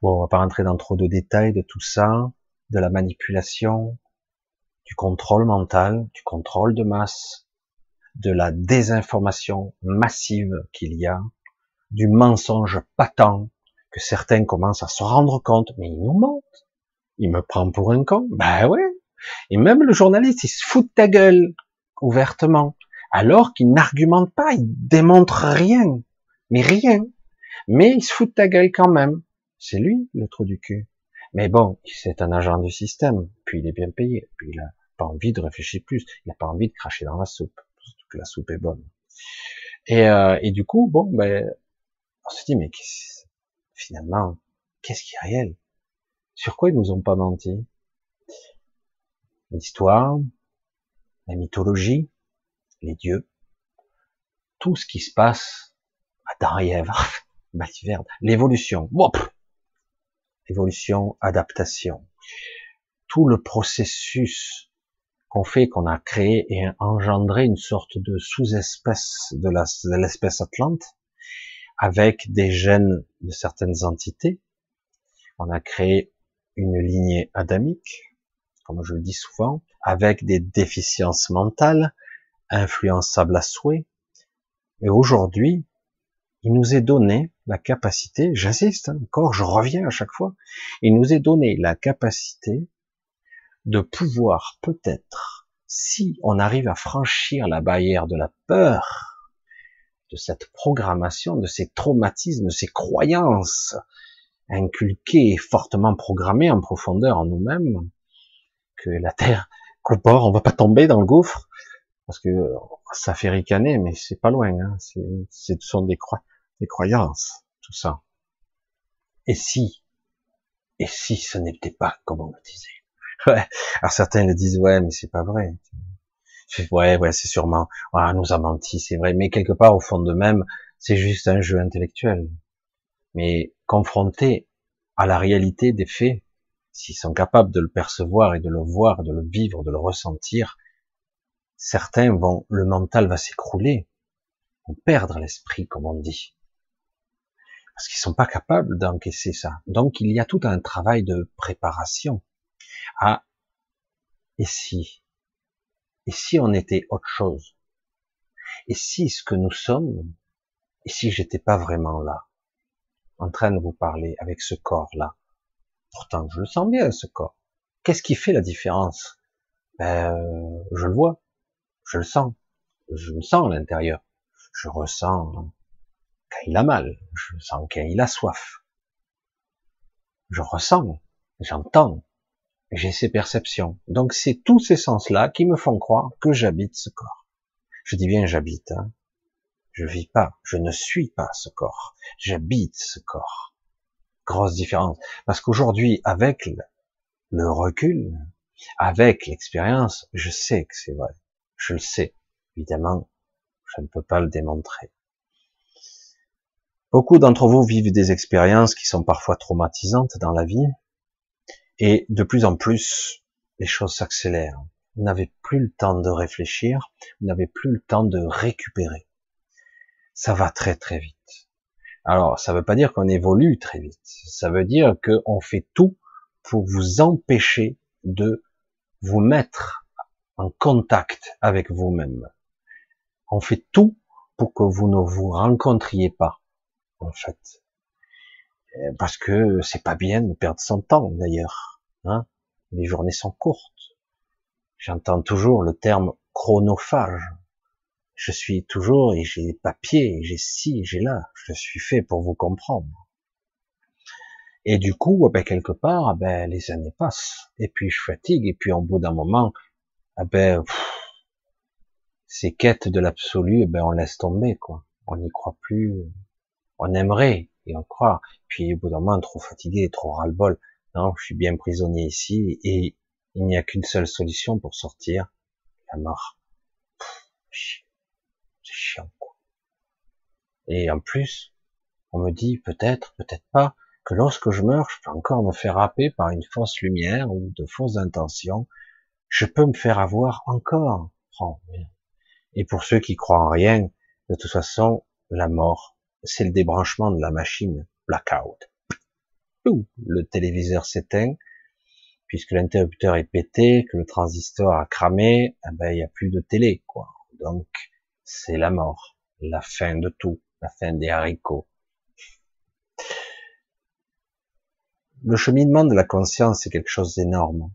Speaker 1: Bon, on va pas rentrer dans trop de détails de tout ça, de la manipulation, du contrôle mental, du contrôle de masse, de la désinformation massive qu'il y a, du mensonge patent que certains commencent à se rendre compte, mais il nous ment. Il me prend pour un con. Ben ouais. Et même le journaliste, il se fout de ta gueule ouvertement, alors qu'il n'argumente pas, il démontre rien, mais rien. Mais il se fout de ta gueule quand même. C'est lui le trou du cul. Mais bon, c'est un agent du système, puis il est bien payé, puis il a pas envie de réfléchir plus, il a pas envie de cracher dans la soupe, surtout que la soupe est bonne. Et, euh, et du coup, bon, ben, on se dit, mais finalement, qu'est-ce qui est réel? Sur quoi ils nous ont pas menti? L'histoire, la mythologie, les dieux, tout ce qui se passe à Adam et l'évolution, évolution, adaptation, tout le processus qu'on fait, qu'on a créé et engendré une sorte de sous-espèce de l'espèce atlante, avec des gènes de certaines entités. On a créé une lignée adamique, comme je le dis souvent, avec des déficiences mentales, influençables à souhait. Et aujourd'hui, il nous est donné la capacité, j'insiste encore, je reviens à chaque fois, il nous est donné la capacité de pouvoir peut-être, si on arrive à franchir la barrière de la peur, de cette programmation, de ces traumatismes, de ces croyances, inculqué et fortement programmé en profondeur en nous-mêmes que la Terre, qu'au bord, on va pas tomber dans le gouffre, parce que ça fait ricaner, mais c'est pas loin. Hein. Ce sont des, des croyances, tout ça. Et si, et si ce n'était pas comme on le disait? Ouais. Alors certains le disent, ouais, mais c'est pas vrai. Ouais, ouais, c'est sûrement, ah, nous a menti, c'est vrai. Mais quelque part, au fond de même, c'est juste un jeu intellectuel. Mais confronté à la réalité des faits, s'ils sont capables de le percevoir et de le voir, de le vivre, de le ressentir, certains vont, le mental va s'écrouler, vont perdre l'esprit, comme on dit. Parce qu'ils sont pas capables d'encaisser ça. Donc il y a tout un travail de préparation. Ah, et si, et si on était autre chose? Et si ce que nous sommes, et si j'étais pas vraiment là, en train de vous parler avec ce corps-là? Pourtant, je le sens bien, ce corps. Qu'est-ce qui fait la différence? Ben, je le vois je le sens, je me sens à l'intérieur, je ressens quand il a mal, je sens quand il a soif, je ressens, j'entends, j'ai ces perceptions. Donc c'est tous ces sens-là qui me font croire que j'habite ce corps. Je dis bien j'habite, hein. je vis pas, je ne suis pas ce corps, j'habite ce corps. Grosse différence, parce qu'aujourd'hui avec le recul, avec l'expérience, je sais que c'est vrai. Je le sais, évidemment, je ne peux pas le démontrer. Beaucoup d'entre vous vivent des expériences qui sont parfois traumatisantes dans la vie, et de plus en plus, les choses s'accélèrent. Vous n'avez plus le temps de réfléchir, vous n'avez plus le temps de récupérer. Ça va très très vite. Alors, ça ne veut pas dire qu'on évolue très vite. Ça veut dire qu'on fait tout pour vous empêcher de vous mettre en contact avec vous-même. On fait tout pour que vous ne vous rencontriez pas, en fait. Euh, parce que c'est pas bien de perdre son temps, d'ailleurs. Hein Les journées sont courtes. J'entends toujours le terme chronophage. Je suis toujours, et j'ai papier, j'ai ci, j'ai là. Je suis fait pour vous comprendre. Et du coup, ben, quelque part, ben, les années passent. Et puis je fatigue. Et puis au bout d'un moment, ah ben, ces quêtes de l'absolu, eh ben on laisse tomber quoi. On n'y croit plus. On aimerait et on croit. Puis au bout d'un moment, trop fatigué, trop ras-le-bol. Non, je suis bien prisonnier ici et il n'y a qu'une seule solution pour sortir, la mort. Chiant quoi. Et en plus, on me dit peut-être, peut-être pas, que lorsque je meurs, je peux encore me faire happer par une fausse lumière ou de fausses intentions je peux me faire avoir encore. Oh, et pour ceux qui croient en rien, de toute façon, la mort, c'est le débranchement de la machine, blackout. Le téléviseur s'éteint, puisque l'interrupteur est pété, que le transistor a cramé, eh ben, il n'y a plus de télé, quoi. Donc, c'est la mort, la fin de tout, la fin des haricots. Le cheminement de la conscience, c'est quelque chose d'énorme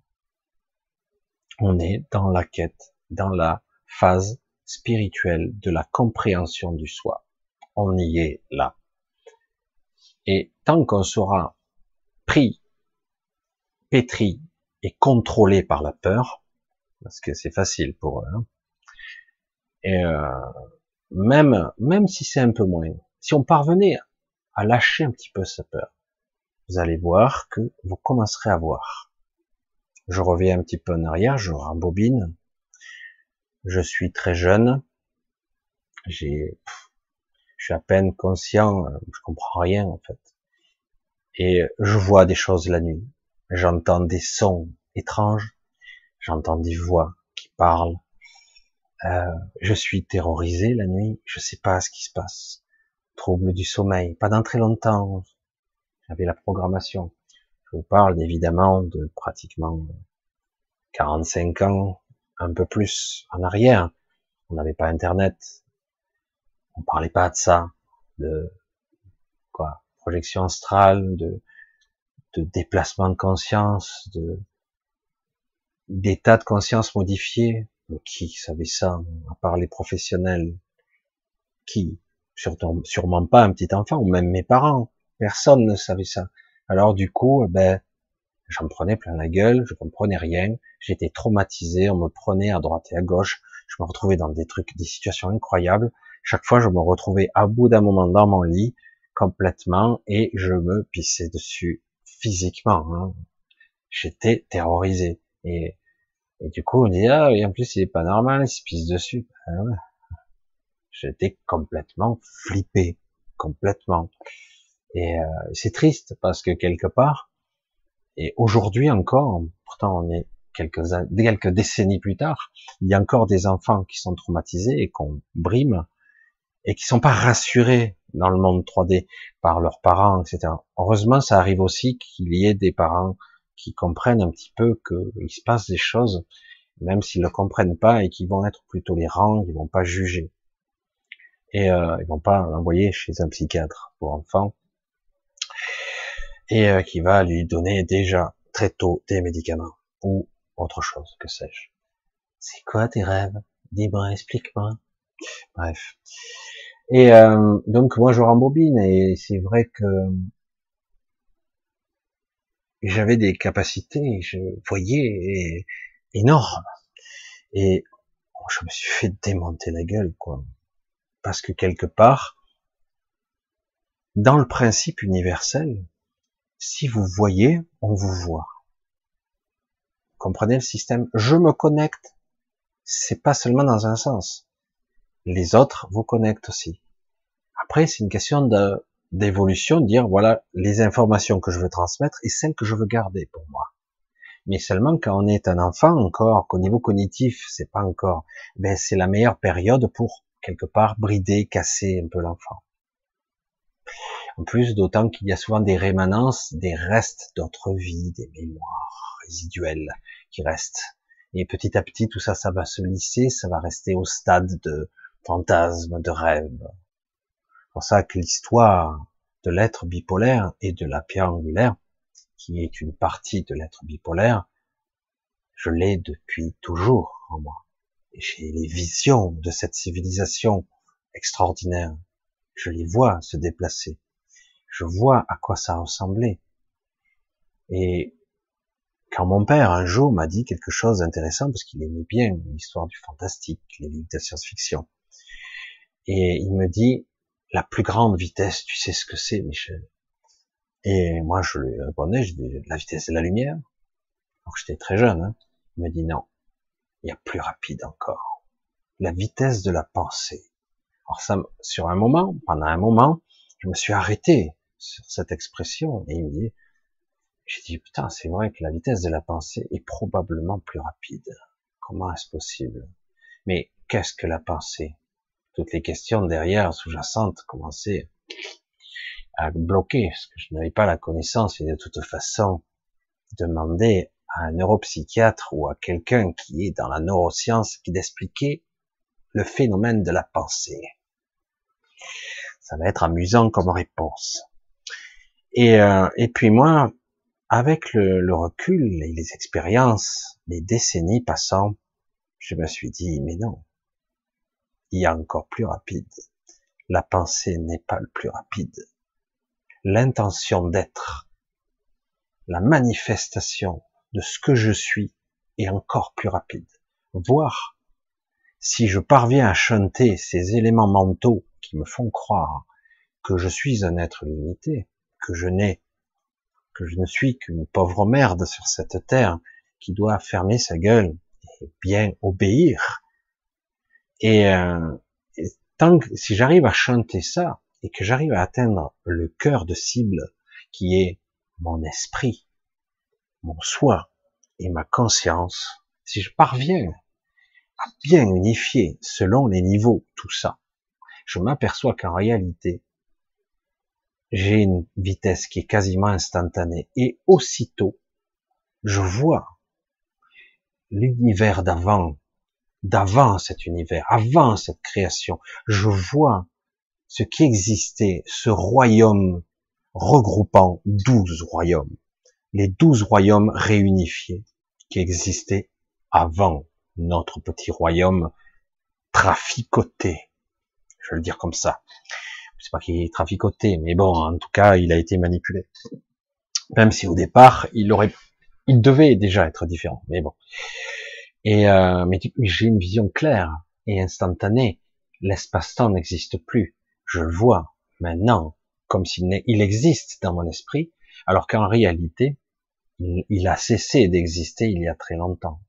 Speaker 1: on est dans la quête, dans la phase spirituelle de la compréhension du soi. On y est là. Et tant qu'on sera pris, pétri et contrôlé par la peur, parce que c'est facile pour eux, hein, et euh, même même si c'est un peu moins, si on parvenait à lâcher un petit peu sa peur, vous allez voir que vous commencerez à voir je reviens un petit peu en arrière, je rembobine. Je suis très jeune. J'ai, je suis à peine conscient, je comprends rien en fait. Et je vois des choses la nuit. J'entends des sons étranges. J'entends des voix qui parlent. Euh, je suis terrorisé la nuit. Je sais pas ce qui se passe. Trouble du sommeil. Pas dans très longtemps. J'avais la programmation. Je vous parle évidemment de pratiquement 45 ans, un peu plus en arrière. On n'avait pas Internet. On parlait pas de ça, de quoi, projection astrale, de, de déplacement de conscience, de d'état de conscience modifié. Qui savait ça, à part les professionnels Qui Sûrement, sûrement pas un petit enfant, ou même mes parents. Personne ne savait ça. Alors du coup, ben, j'en prenais plein la gueule, je comprenais rien, j'étais traumatisé, on me prenait à droite et à gauche, je me retrouvais dans des trucs, des situations incroyables. Chaque fois, je me retrouvais à bout d'un moment dans mon lit, complètement, et je me pissais dessus physiquement. Hein. J'étais terrorisé. Et, et du coup, on dit, ah, et en plus, il est pas normal, il se pisse dessus. Ben J'étais complètement flippé, complètement. Et euh, c'est triste parce que quelque part, et aujourd'hui encore, pourtant on est quelques, quelques décennies plus tard, il y a encore des enfants qui sont traumatisés et qu'on brime et qui sont pas rassurés dans le monde 3D par leurs parents, etc. Heureusement, ça arrive aussi qu'il y ait des parents qui comprennent un petit peu qu'il se passe des choses, même s'ils ne comprennent pas et qui vont être plus tolérants, ils vont pas juger. Et euh, ils vont pas l'envoyer chez un psychiatre pour enfants et euh, qui va lui donner déjà très tôt des médicaments ou autre chose, que sais-je. C'est quoi tes rêves? Dis-moi, explique-moi. Bref. Et euh, donc moi je rembobine et c'est vrai que j'avais des capacités, je voyais énormes. Et je me suis fait démonter la gueule, quoi. Parce que quelque part, dans le principe universel, si vous voyez, on vous voit. Comprenez le système? Je me connecte. C'est pas seulement dans un sens. Les autres vous connectent aussi. Après, c'est une question d'évolution, dire voilà les informations que je veux transmettre et celles que je veux garder pour moi. Mais seulement quand on est un enfant encore, qu'au niveau cognitif, c'est pas encore, ben c'est la meilleure période pour quelque part brider, casser un peu l'enfant. En plus, d'autant qu'il y a souvent des rémanences, des restes d'autres vies, des mémoires résiduelles qui restent. Et petit à petit, tout ça, ça va se lisser, ça va rester au stade de fantasme, de rêve. C'est pour ça que l'histoire de l'être bipolaire et de la pierre angulaire, qui est une partie de l'être bipolaire, je l'ai depuis toujours en moi. J'ai les visions de cette civilisation extraordinaire. Je les vois se déplacer je vois à quoi ça ressemblait. Et quand mon père un jour m'a dit quelque chose d'intéressant, parce qu'il aimait bien l'histoire du fantastique, les livres de science-fiction, et il me dit, la plus grande vitesse, tu sais ce que c'est, Michel Et moi, je lui répondais, je dis, la vitesse de la lumière. Alors j'étais très jeune, hein. il me dit, non, il y a plus rapide encore. La vitesse de la pensée. Alors ça, sur un moment, pendant un moment, je me suis arrêté sur cette expression et il me dit, j'ai dit, putain, c'est vrai que la vitesse de la pensée est probablement plus rapide. Comment est-ce possible? Mais qu'est-ce que la pensée? Toutes les questions derrière, sous-jacentes, commençaient à bloquer, parce que je n'avais pas la connaissance et de toute façon, demander à un neuropsychiatre ou à quelqu'un qui est dans la neuroscience qui d'expliquer le phénomène de la pensée. Ça va être amusant comme réponse. Et, euh, et puis moi, avec le, le recul et les expériences, les décennies passant, je me suis dit, mais non, il y a encore plus rapide. La pensée n'est pas le plus rapide. L'intention d'être, la manifestation de ce que je suis est encore plus rapide. Voir si je parviens à chanter ces éléments mentaux qui me font croire que je suis un être limité, que je n'ai, que je ne suis qu'une pauvre merde sur cette terre qui doit fermer sa gueule et bien obéir. Et, euh, tant que si j'arrive à chanter ça et que j'arrive à atteindre le cœur de cible qui est mon esprit, mon soi et ma conscience, si je parviens à bien unifier selon les niveaux tout ça, je m'aperçois qu'en réalité, j'ai une vitesse qui est quasiment instantanée. Et aussitôt, je vois l'univers d'avant, d'avant cet univers, avant cette création. Je vois ce qui existait, ce royaume regroupant douze royaumes, les douze royaumes réunifiés qui existaient avant notre petit royaume traficoté. Je vais le dire comme ça c'est pas qu'il est traficoté, mais bon, en tout cas, il a été manipulé. Même si au départ, il aurait, il devait déjà être différent, mais bon. Et euh, mais j'ai une vision claire et instantanée. L'espace-temps n'existe plus. Je le vois maintenant comme s'il il existe dans mon esprit, alors qu'en réalité, il, a cessé d'exister il y a très longtemps.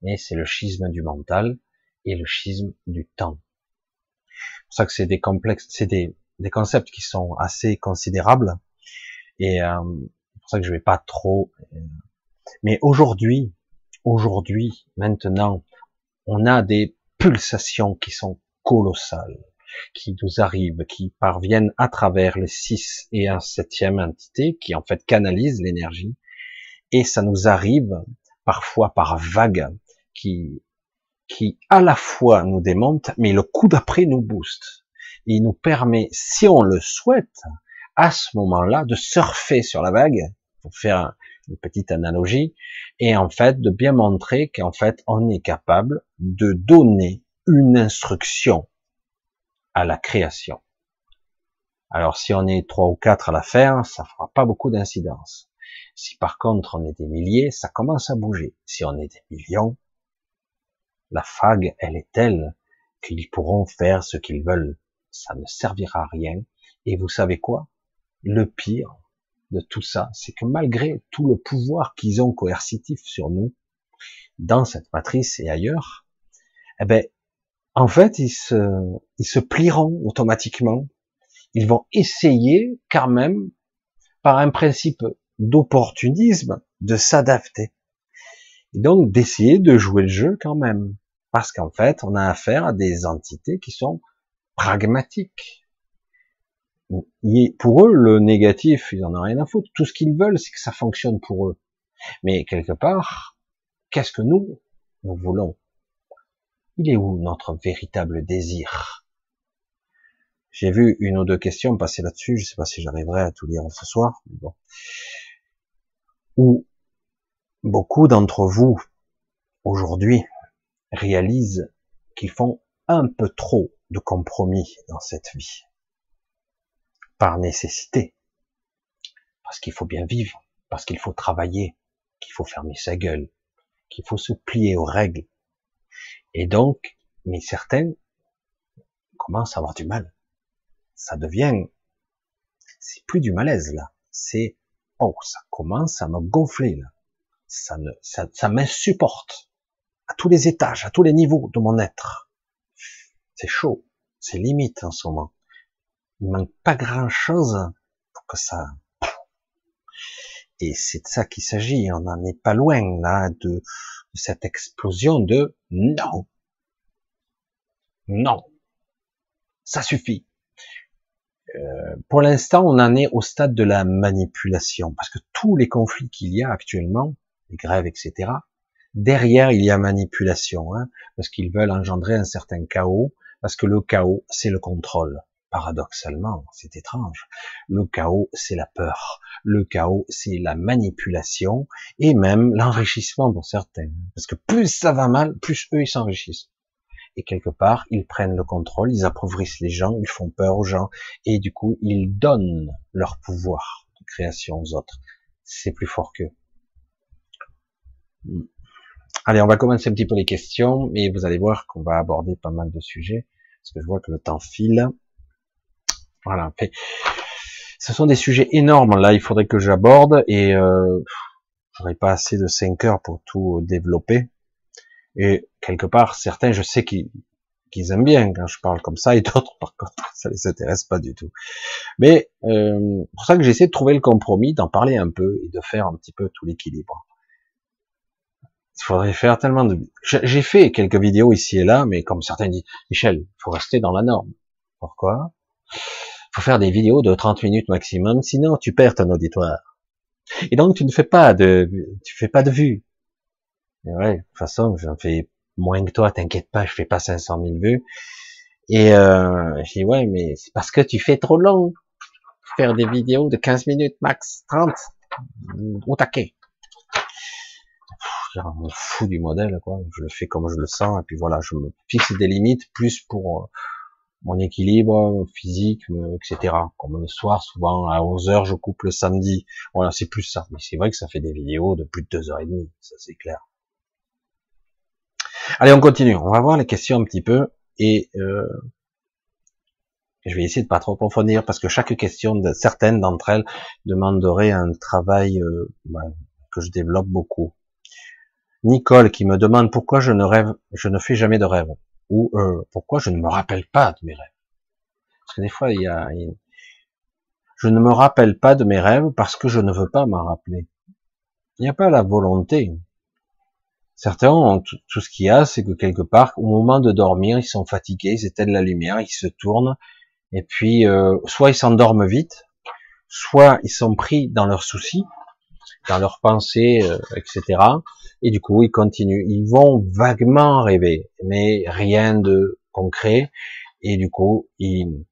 Speaker 1: Mais c'est le schisme du mental et le schisme du temps. C'est pour ça que c'est des complexes, c'est des, des concepts qui sont assez considérables. Et euh, c'est pour ça que je vais pas trop. Euh, mais aujourd'hui, aujourd'hui, maintenant, on a des pulsations qui sont colossales, qui nous arrivent, qui parviennent à travers les six et un septième entité, qui en fait canalisent l'énergie, et ça nous arrive parfois par vagues, qui qui à la fois nous démonte, mais le coup d'après nous booste. Il nous permet, si on le souhaite, à ce moment-là, de surfer sur la vague, pour faire une petite analogie, et en fait de bien montrer qu'en fait on est capable de donner une instruction à la création. Alors si on est trois ou quatre à la faire, ça fera pas beaucoup d'incidence. Si par contre on est des milliers, ça commence à bouger. Si on est des millions, la fague, elle est telle qu'ils pourront faire ce qu'ils veulent. Ça ne servira à rien. Et vous savez quoi? Le pire de tout ça, c'est que malgré tout le pouvoir qu'ils ont coercitif sur nous, dans cette matrice et ailleurs, eh ben, en fait, ils se, ils se plieront automatiquement. Ils vont essayer quand même, par un principe d'opportunisme, de s'adapter. Et donc d'essayer de jouer le jeu quand même. Parce qu'en fait, on a affaire à des entités qui sont pragmatiques. Pour eux, le négatif, ils en ont rien à foutre. Tout ce qu'ils veulent, c'est que ça fonctionne pour eux. Mais quelque part, qu'est-ce que nous, nous voulons? Il est où notre véritable désir? J'ai vu une ou deux questions passer là-dessus. Je ne sais pas si j'arriverai à tout lire ce soir. Mais. Où beaucoup d'entre vous, aujourd'hui, réalisent qu'ils font un peu trop de compromis dans cette vie. Par nécessité. Parce qu'il faut bien vivre, parce qu'il faut travailler, qu'il faut fermer sa gueule, qu'il faut se plier aux règles. Et donc, mais certains commencent à avoir du mal. Ça devient, c'est plus du malaise là, c'est oh ça commence à me gonfler là, ça ne, ça, ça m'insupporte à tous les étages, à tous les niveaux de mon être. C'est chaud, c'est limite en ce moment. Il manque pas grand chose pour que ça. Et c'est de ça qu'il s'agit. On n'en est pas loin là de, cette explosion de non, non, ça suffit. Euh, pour l'instant, on en est au stade de la manipulation, parce que tous les conflits qu'il y a actuellement, les grèves, etc., Derrière, il y a manipulation, hein, parce qu'ils veulent engendrer un certain chaos, parce que le chaos, c'est le contrôle. Paradoxalement, c'est étrange. Le chaos, c'est la peur. Le chaos, c'est la manipulation et même l'enrichissement pour certains. Parce que plus ça va mal, plus eux, ils s'enrichissent. Et quelque part, ils prennent le contrôle, ils appauvrissent les gens, ils font peur aux gens, et du coup, ils donnent leur pouvoir de création aux autres. C'est plus fort qu'eux. Allez, on va commencer un petit peu les questions, mais vous allez voir qu'on va aborder pas mal de sujets, parce que je vois que le temps file. Voilà. Ce sont des sujets énormes, là, il faudrait que j'aborde, et euh, j'aurais pas assez de 5 heures pour tout développer. Et quelque part, certains, je sais qu'ils aiment bien quand je parle comme ça, et d'autres, par contre, ça les intéresse pas du tout. Mais euh, pour ça que j'essaie de trouver le compromis, d'en parler un peu et de faire un petit peu tout l'équilibre. Il faudrait faire tellement de... J'ai fait quelques vidéos ici et là, mais comme certains disent, Michel, il faut rester dans la norme. Pourquoi? Faut faire des vidéos de 30 minutes maximum, sinon tu perds ton auditoire. Et donc tu ne fais pas de, tu fais pas de vues. ouais, de toute façon, j'en fais moins que toi, t'inquiète pas, je fais pas 500 000 vues. Et euh, je dis ouais, mais c'est parce que tu fais trop long. Faire des vidéos de 15 minutes max, 30, au taquet je me fous du modèle, quoi. Je le fais comme je le sens, et puis voilà, je me fixe des limites plus pour mon équilibre physique, etc. Comme le soir, souvent à 11 heures, je coupe le samedi. Voilà, c'est plus ça. Mais c'est vrai que ça fait des vidéos de plus de deux heures et demie, ça c'est clair. Allez, on continue. On va voir les questions un petit peu et euh, je vais essayer de pas trop approfondir parce que chaque question, certaines d'entre elles, demanderait un travail euh, bah, que je développe beaucoup. Nicole qui me demande pourquoi je ne rêve, je ne fais jamais de rêve ou euh, pourquoi je ne me rappelle pas de mes rêves? Parce que des fois, il y a, je ne me rappelle pas de mes rêves parce que je ne veux pas m'en rappeler. Il n'y a pas la volonté. Certains ont tout ce qu'il y a, c'est que quelque part, au moment de dormir, ils sont fatigués, ils éteignent la lumière, ils se tournent, et puis euh, soit ils s'endorment vite, soit ils sont pris dans leurs soucis, dans leurs pensées, euh, etc. Et du coup, ils continuent. Ils vont vaguement rêver, mais rien de concret. Et du coup, ils,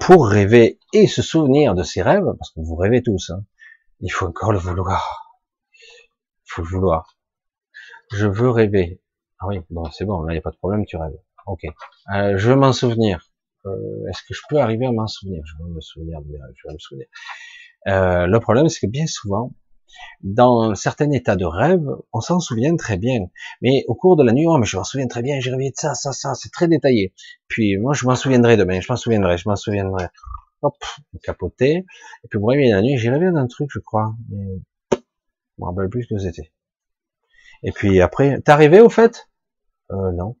Speaker 1: pour rêver et se souvenir de ces rêves, parce que vous rêvez tous, hein, il faut encore le vouloir. Il faut le vouloir. Je veux rêver. Ah oui, bon, c'est bon, là, il n'y a pas de problème, tu rêves. Ok. Euh, je veux m'en souvenir. Euh, est-ce que je peux arriver à m'en souvenir? Je veux me souvenir je veux me souvenir. Euh, le problème, c'est que bien souvent, dans certains états de rêve, on s'en souvient très bien. Mais au cours de la nuit, oh, mais je m'en souviens très bien, j'ai rêvé de ça, ça, ça, c'est très détaillé. Puis moi, je m'en souviendrai demain, je m'en souviendrai, je m'en souviendrai. Hop, capoté. Et puis, moi, la nuit, j'ai rêvé d'un truc, je crois. Je me rappelle plus ce que c'était. Et puis après, t'es arrivé au fait? Euh, Non.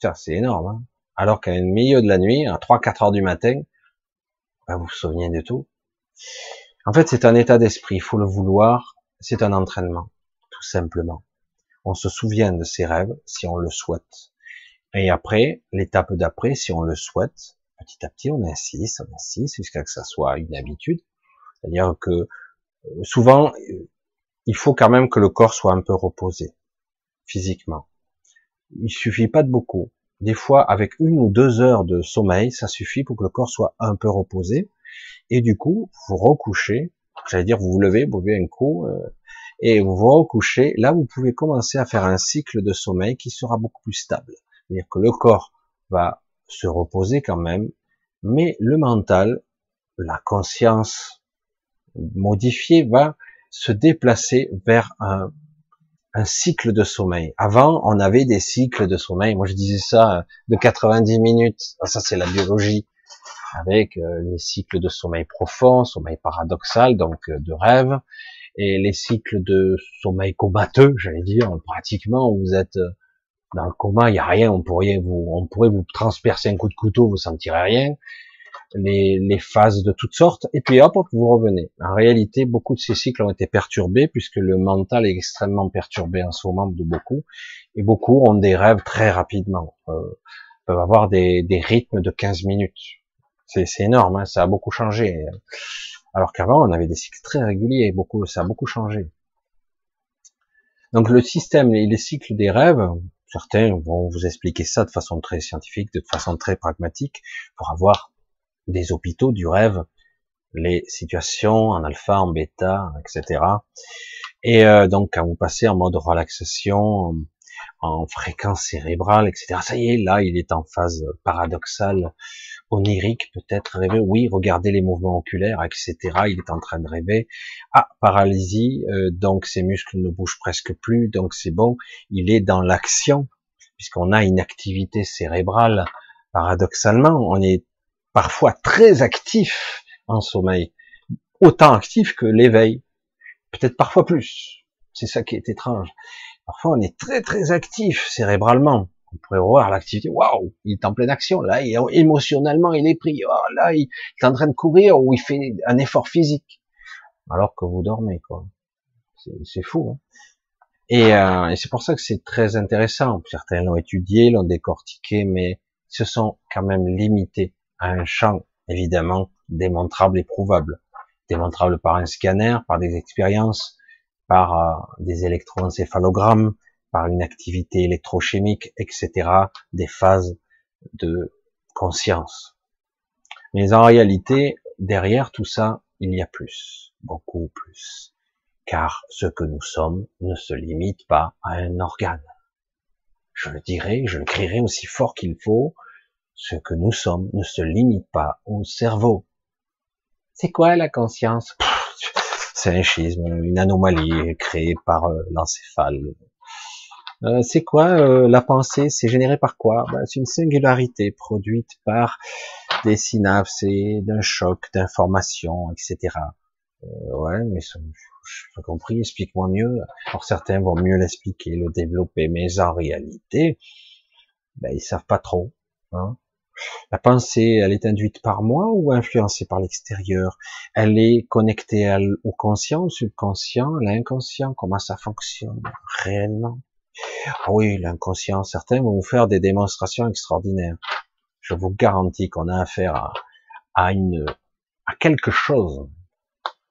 Speaker 1: Ça, c'est énorme. Hein Alors qu'à une milieu de la nuit, à 3-4 heures du matin, ben, vous vous souvenez de tout. En fait, c'est un état d'esprit, il faut le vouloir, c'est un entraînement, tout simplement. On se souvient de ses rêves si on le souhaite. Et après, l'étape d'après, si on le souhaite, petit à petit, on insiste, on insiste, jusqu'à que ça soit une habitude. C'est-à-dire que euh, souvent, euh, il faut quand même que le corps soit un peu reposé, physiquement. Il suffit pas de beaucoup. Des fois, avec une ou deux heures de sommeil, ça suffit pour que le corps soit un peu reposé et du coup, vous recouchez, j'allais dire vous vous levez, vous buvez un coup, euh, et vous vous recouchez, là vous pouvez commencer à faire un cycle de sommeil qui sera beaucoup plus stable. C'est-à-dire que le corps va se reposer quand même, mais le mental, la conscience modifiée va se déplacer vers un, un cycle de sommeil. Avant, on avait des cycles de sommeil. Moi, je disais ça euh, de 90 minutes. Ah, ça, c'est la biologie avec euh, les cycles de sommeil profond, sommeil paradoxal, donc euh, de rêve, et les cycles de sommeil comateux, j'allais dire, pratiquement, vous êtes dans le coma, il n'y a rien, on pourrait vous, on pourrait vous transpercer un coup de couteau, vous sentirez rien, les, les phases de toutes sortes, et puis hop, vous revenez. En réalité, beaucoup de ces cycles ont été perturbés, puisque le mental est extrêmement perturbé en ce moment de beaucoup, et beaucoup ont des rêves très rapidement, euh, peuvent avoir des, des rythmes de 15 minutes. C'est énorme, hein, ça a beaucoup changé. Alors qu'avant, on avait des cycles très réguliers, beaucoup, ça a beaucoup changé. Donc le système et les cycles des rêves, certains vont vous expliquer ça de façon très scientifique, de façon très pragmatique, pour avoir des hôpitaux du rêve, les situations en alpha, en bêta, etc. Et euh, donc quand vous passez en mode relaxation, en fréquence cérébrale, etc. Ça y est, là, il est en phase paradoxale onirique, peut-être rêver, oui, regardez les mouvements oculaires, etc. Il est en train de rêver. Ah, paralysie, euh, donc ses muscles ne bougent presque plus, donc c'est bon, il est dans l'action, puisqu'on a une activité cérébrale. Paradoxalement, on est parfois très actif en sommeil, autant actif que l'éveil, peut-être parfois plus. C'est ça qui est étrange. Parfois, on est très très actif cérébralement on pourrait voir l'activité, waouh, il est en pleine action, là, émotionnellement, il est pris, oh, là, il, est en train de courir ou il fait un effort physique, alors que vous dormez, quoi. C'est fou. Hein et, euh, et c'est pour ça que c'est très intéressant. Certains l'ont étudié, l'ont décortiqué, mais se sont quand même limités un champ, évidemment, démontrable et prouvable. Démontrable par un scanner, par des expériences, par euh, des électroencéphalogrammes, par une activité électrochimique, etc., des phases de conscience. Mais en réalité, derrière tout ça, il y a plus, beaucoup plus. Car ce que nous sommes ne se limite pas à un organe. Je le dirai, je le crierai aussi fort qu'il faut, Ce que nous sommes ne se limite pas au cerveau. C'est quoi la conscience? C'est un schisme, une anomalie créée par euh, l'encéphale. Euh, c'est quoi euh, la pensée? C'est généré par quoi? Ben, C'est une singularité produite par des synapses et d'un choc d'informations, etc. ouais, mais je pas compris, explique-moi mieux. Alors certains vont mieux l'expliquer, le développer, mais en réalité, ben, ils savent pas trop. Hein. La pensée, elle est induite par moi ou influencée par l'extérieur? Elle est connectée au conscient, au subconscient, l'inconscient Comment ça fonctionne réellement? Ah Oui, l'inconscient, certains vont vous faire des démonstrations extraordinaires. Je vous garantis qu'on a affaire à, à quelque chose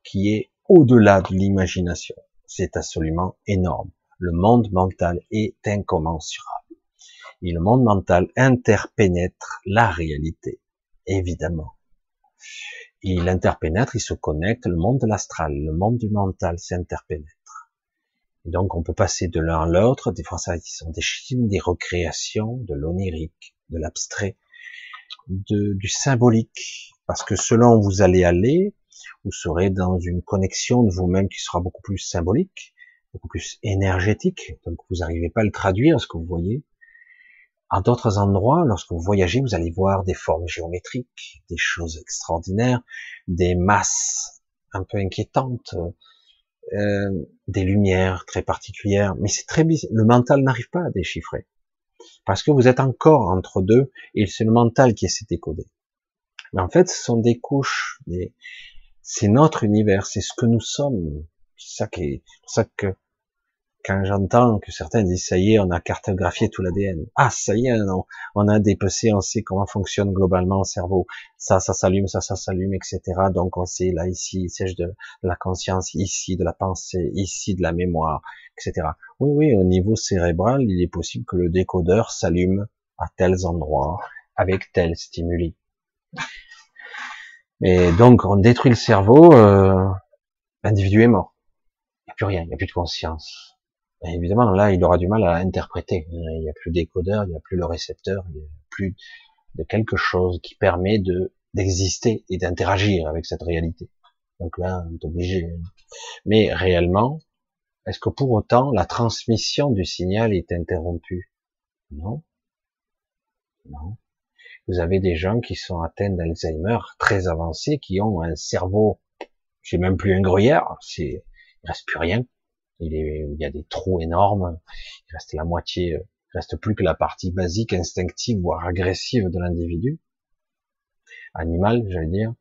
Speaker 1: qui est au-delà de l'imagination. C'est absolument énorme. Le monde mental est incommensurable. Et le monde mental interpénètre la réalité, évidemment. Il interpénètre, il se connecte, le monde de l'astral, le monde du mental s'interpénètre. Et donc on peut passer de l'un à l'autre, des fois ça sont des films, des recréations, de l'onirique, de l'abstrait, du symbolique, parce que selon où vous allez aller, vous serez dans une connexion de vous-même qui sera beaucoup plus symbolique, beaucoup plus énergétique, donc vous n'arrivez pas à le traduire, ce que vous voyez, à d'autres endroits, lorsque vous voyagez, vous allez voir des formes géométriques, des choses extraordinaires, des masses un peu inquiétantes, euh, des lumières très particulières. Mais c'est très bizarre. Le mental n'arrive pas à déchiffrer. Parce que vous êtes encore entre deux et c'est le mental qui essaie de décoder. Mais en fait, ce sont des couches, des... c'est notre univers, c'est ce que nous sommes. C'est ça qui est, ça que quand j'entends que certains disent ça y est, on a cartographié tout l'ADN. Ah, ça y est, non, on a dépecé, on sait comment fonctionne globalement le cerveau. Ça, ça s'allume, ça, ça s'allume, etc. Donc on sait là, ici, siège de, la conscience, ici de la pensée, ici de la mémoire, etc. Oui, oui, au niveau cérébral, il est possible que le décodeur s'allume à tels endroits, avec tel stimuli. Mais donc, on détruit le cerveau, euh, l'individu est mort. Il n'y a plus rien, il n'y a plus de conscience évidemment, là, il aura du mal à interpréter. Il n'y a plus d'écodeur, il n'y a plus le récepteur, il n'y a plus de quelque chose qui permet de d'exister et d'interagir avec cette réalité. Donc là, on est obligé. Mais réellement, est-ce que pour autant la transmission du signal est interrompue? Non. Non. Vous avez des gens qui sont atteints d'Alzheimer très avancés, qui ont un cerveau, j'ai même plus un gruyère, il reste plus rien. Il, y a des trous énormes. Il reste la moitié, euh, il reste plus que la partie basique, instinctive, voire agressive de l'individu. Animal, j'allais dire.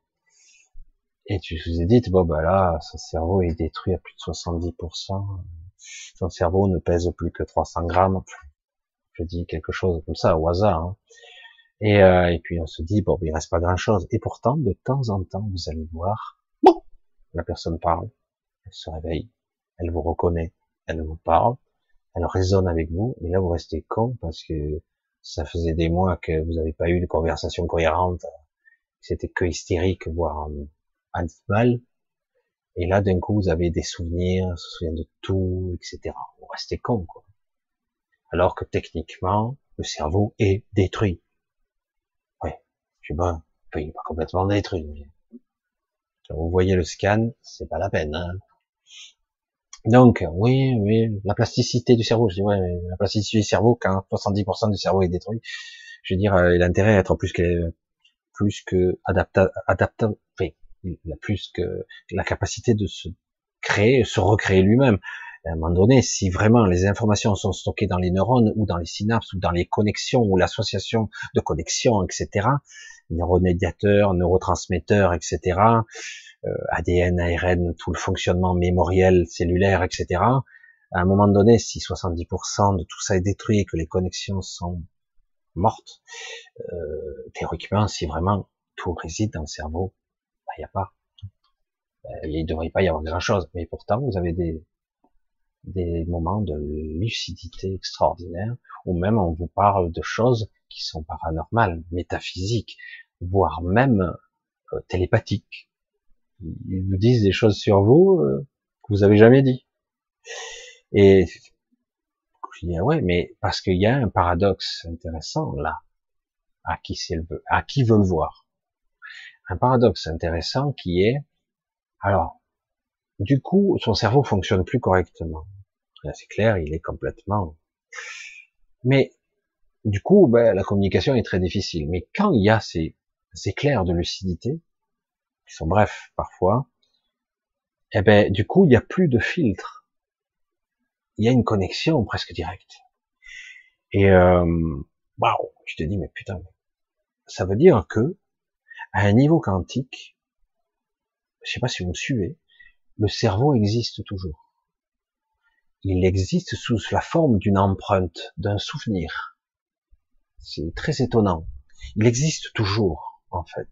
Speaker 1: Et tu vous ai dit, bon, bah là, son cerveau est détruit à plus de 70%. Son cerveau ne pèse plus que 300 grammes. Je dis quelque chose comme ça, au hasard. Hein. Et, euh, et puis on se dit, bon, il reste pas grand chose. Et pourtant, de temps en temps, vous allez voir, bon, la personne parle, elle se réveille, elle vous reconnaît, elle vous parle, elle résonne avec vous, et là vous restez con parce que ça faisait des mois que vous n'avez pas eu de conversation cohérente, c'était que hystérique, voire euh, animal, et là d'un coup vous avez des souvenirs, se souvient de tout, etc. Vous restez con, quoi. Alors que techniquement, le cerveau est détruit. Ouais, je sais pas, il n'est pas complètement détruit. Mais... vous voyez le scan, c'est pas la peine. Hein donc, oui, oui, la plasticité du cerveau, je dis, ouais, la plasticité du cerveau, quand 70% du cerveau est détruit, je veux dire, euh, l'intérêt à être plus que, plus que adapta, adapta, enfin, il a plus que la capacité de se créer, se recréer lui-même. À un moment donné, si vraiment les informations sont stockées dans les neurones ou dans les synapses ou dans les connexions ou l'association de connexions, etc., neuromédiateurs, neurotransmetteurs, etc., ADN, ARN, tout le fonctionnement mémoriel, cellulaire, etc. À un moment donné, si 70% de tout ça est détruit et que les connexions sont mortes, euh, théoriquement, si vraiment tout réside dans le cerveau, il bah, n'y a pas. Euh, il ne devrait pas y avoir grand-chose. Mais pourtant, vous avez des, moments de lucidité extraordinaire, où même on vous parle de choses qui sont paranormales, métaphysiques, voire même euh, télépathiques ils vous disent des choses sur vous euh, que vous avez jamais dit. Et je dis ah ouais, mais parce qu'il y a un paradoxe intéressant là. à qui c'est à qui veut le voir. Un paradoxe intéressant qui est, alors, du coup, son cerveau fonctionne plus correctement. C'est clair, il est complètement. Mais du coup, ben, la communication est très difficile. Mais quand il y a ces éclairs de lucidité, qui sont brefs parfois, eh ben, du coup, il n'y a plus de filtre. Il y a une connexion presque directe. Et euh, waouh, tu te dis mais putain, ça veut dire que à un niveau quantique, je sais pas si vous me suivez, le cerveau existe toujours. Il existe sous la forme d'une empreinte, d'un souvenir. C'est très étonnant. Il existe toujours, en fait.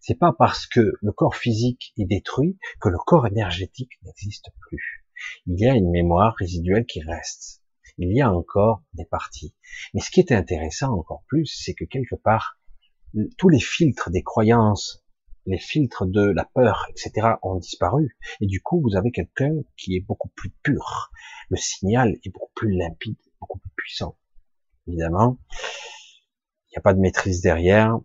Speaker 1: C'est pas parce que le corps physique est détruit que le corps énergétique n'existe plus. Il y a une mémoire résiduelle qui reste. Il y a encore des parties. Mais ce qui est intéressant encore plus, c'est que quelque part, tous les filtres des croyances, les filtres de la peur, etc., ont disparu. Et du coup, vous avez quelqu'un qui est beaucoup plus pur. Le signal est beaucoup plus limpide, beaucoup plus puissant. Évidemment, il n'y a pas de maîtrise derrière.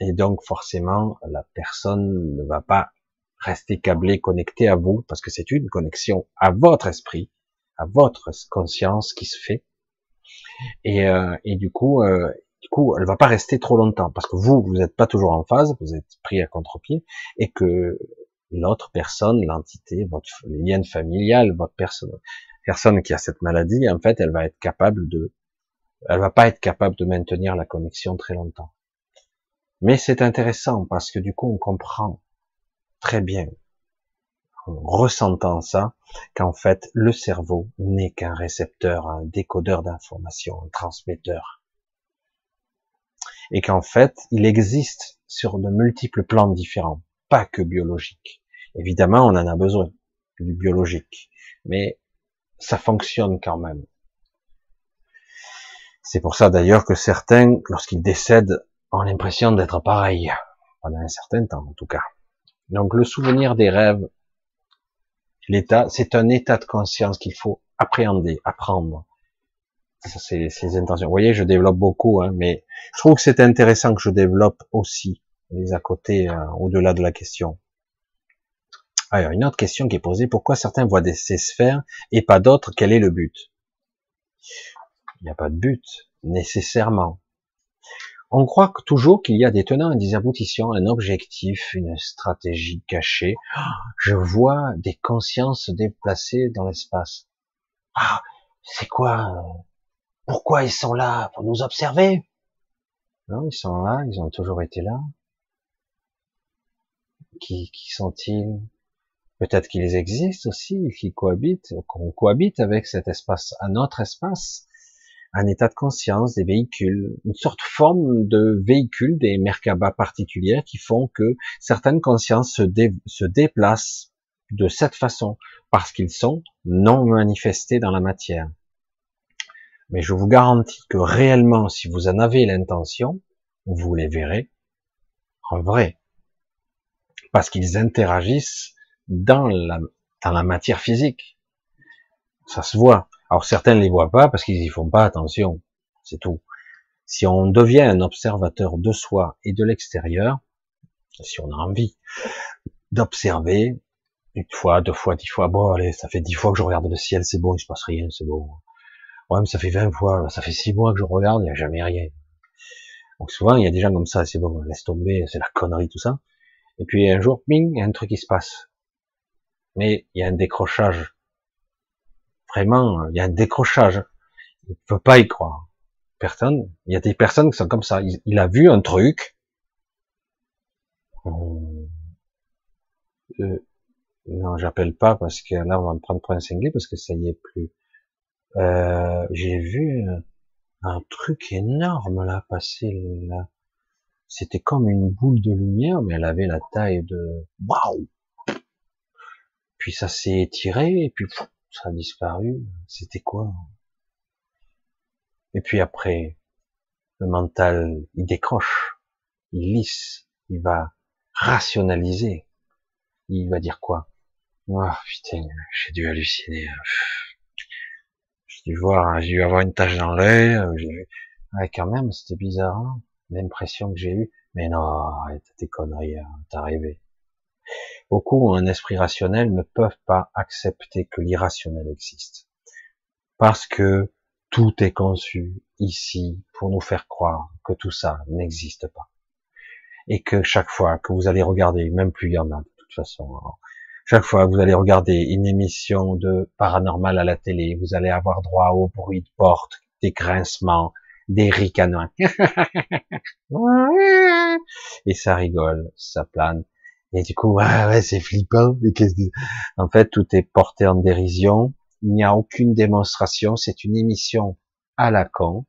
Speaker 1: Et donc forcément, la personne ne va pas rester câblée, connectée à vous, parce que c'est une connexion à votre esprit, à votre conscience qui se fait. Et, euh, et du coup, euh, du coup, elle va pas rester trop longtemps, parce que vous, vous n'êtes pas toujours en phase, vous êtes pris à contre-pied, et que l'autre personne, l'entité, votre lien familial, votre personne, personne qui a cette maladie, en fait, elle va être capable de, elle va pas être capable de maintenir la connexion très longtemps. Mais c'est intéressant parce que du coup, on comprend très bien, en ressentant ça, qu'en fait, le cerveau n'est qu'un récepteur, un décodeur d'informations, un transmetteur. Et qu'en fait, il existe sur de multiples plans différents, pas que biologiques. Évidemment, on en a besoin, du biologique. Mais ça fonctionne quand même. C'est pour ça d'ailleurs que certains, lorsqu'ils décèdent, ont l'impression d'être pareil, pendant un certain temps en tout cas. Donc le souvenir des rêves, l'état, c'est un état de conscience qu'il faut appréhender, apprendre. Ça, c'est ses intentions. Vous voyez, je développe beaucoup, hein, mais je trouve que c'est intéressant que je développe aussi les à côté, euh, au-delà de la question. Alors, une autre question qui est posée, pourquoi certains voient des, ces sphères et pas d'autres? Quel est le but? Il n'y a pas de but, nécessairement. On croit toujours qu'il y a des tenants des aboutissants, un objectif, une stratégie cachée. Je vois des consciences se déplacer dans l'espace. Ah, c'est quoi euh, Pourquoi ils sont là Pour nous observer? Non, ils sont là, ils ont toujours été là. Qui, qui sont-ils? Peut-être qu'ils existent aussi, qu'ils cohabitent, qu'on cohabite avec cet espace, un autre espace un état de conscience, des véhicules, une sorte de forme de véhicule, des Merkaba particulières qui font que certaines consciences se, déplacent de cette façon parce qu'ils sont non manifestés dans la matière. Mais je vous garantis que réellement, si vous en avez l'intention, vous les verrez en vrai. Parce qu'ils interagissent dans la matière physique. Ça se voit. Alors certains ne les voient pas parce qu'ils y font pas attention, c'est tout. Si on devient un observateur de soi et de l'extérieur, si on a envie d'observer une fois, deux fois, dix fois, bon allez, ça fait dix fois que je regarde le ciel, c'est bon, il se passe rien, c'est bon. Ouais, mais ça fait vingt fois, ça fait six mois que je regarde, il n'y a jamais rien. Donc souvent, il y a des gens comme ça, c'est bon, laisse tomber, c'est la connerie, tout ça. Et puis un jour, bing, il y a un truc qui se passe. Mais il y a un décrochage Vraiment, il y a un décrochage. Il ne peut pas y croire. Personne. Il y a des personnes qui sont comme ça. Il, a vu un truc. Euh, euh, non, j'appelle pas parce que là on va me prendre pour un cinglé parce que ça y est plus. Euh, j'ai vu un truc énorme là passer là. C'était comme une boule de lumière, mais elle avait la taille de waouh. Puis ça s'est étiré et puis ça a disparu. C'était quoi? Et puis après, le mental, il décroche, il lisse, il va rationaliser. Il va dire quoi? Oh putain, j'ai dû halluciner. J'ai dû voir, j'ai dû avoir une tache dans l'œil. Ouais, quand même, c'était bizarre. Hein. l'impression que j'ai eue, mais non, arrête tes conneries, hein, t'as rêvé. Beaucoup ont un esprit rationnel ne peuvent pas accepter que l'irrationnel existe. Parce que tout est conçu ici pour nous faire croire que tout ça n'existe pas. Et que chaque fois que vous allez regarder, même plus il y en a de toute façon, hein, chaque fois que vous allez regarder une émission de paranormal à la télé, vous allez avoir droit au bruit de porte, des grincements, des ricanements. et ça rigole, ça plane. Et du coup, ouais, c'est flippant. En fait, tout est porté en dérision. Il n'y a aucune démonstration. C'est une émission à la con,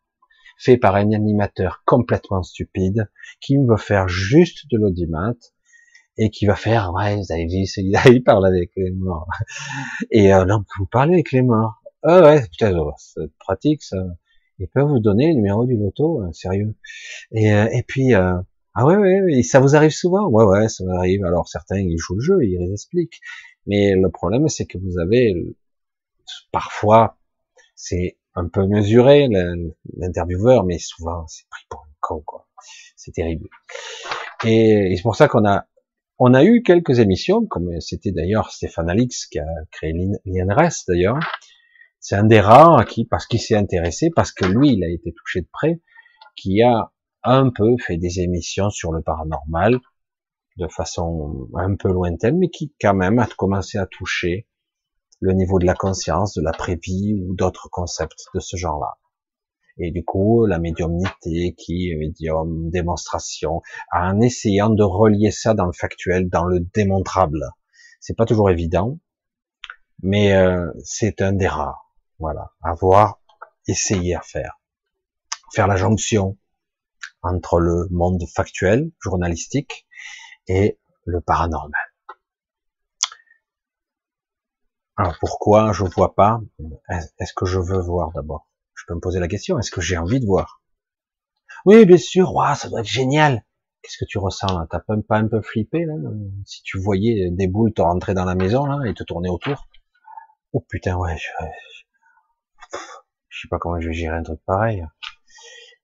Speaker 1: fait par un animateur complètement stupide, qui veut faire juste de l'audimat et qui va faire, ouais, vous avez il parle avec les morts. Et euh, non, vous parlez avec les morts. Ah ouais, putain, c'est pratique ça. Ils peuvent vous donner le numéro du loto, hein, sérieux. Et, euh, et puis, euh, ah ouais, ouais, ça vous arrive souvent? Ouais, ouais, ça m'arrive. Alors certains, ils jouent le jeu, ils les expliquent. Mais le problème, c'est que vous avez, parfois, c'est un peu mesuré, l'intervieweur, mais souvent, c'est pris pour un con, quoi. C'est terrible. Et, c'est pour ça qu'on a, on a eu quelques émissions, comme c'était d'ailleurs Stéphane Alix qui a créé l'INRS d'ailleurs. C'est un des rares qui, parce qu'il s'est intéressé, parce que lui, il a été touché de près, qui a un peu fait des émissions sur le paranormal de façon un peu lointaine, mais qui quand même a commencé à toucher le niveau de la conscience, de la vie ou d'autres concepts de ce genre-là. Et du coup, la médiumnité qui est médium, démonstration, en essayant de relier ça dans le factuel, dans le démontrable. C'est pas toujours évident, mais euh, c'est un des rares. Voilà, à voir, essayer à faire. Faire la jonction entre le monde factuel, journalistique, et le paranormal. Alors pourquoi je vois pas Est-ce que je veux voir d'abord? Je peux me poser la question. Est-ce que j'ai envie de voir? Oui, bien sûr. ça doit être génial. Qu'est-ce que tu ressens là? T'as pas, pas un peu flippé là? Si tu voyais des boules te rentrer dans la maison là et te tourner autour? Oh putain, ouais. Je, je sais pas comment je vais gérer un truc pareil.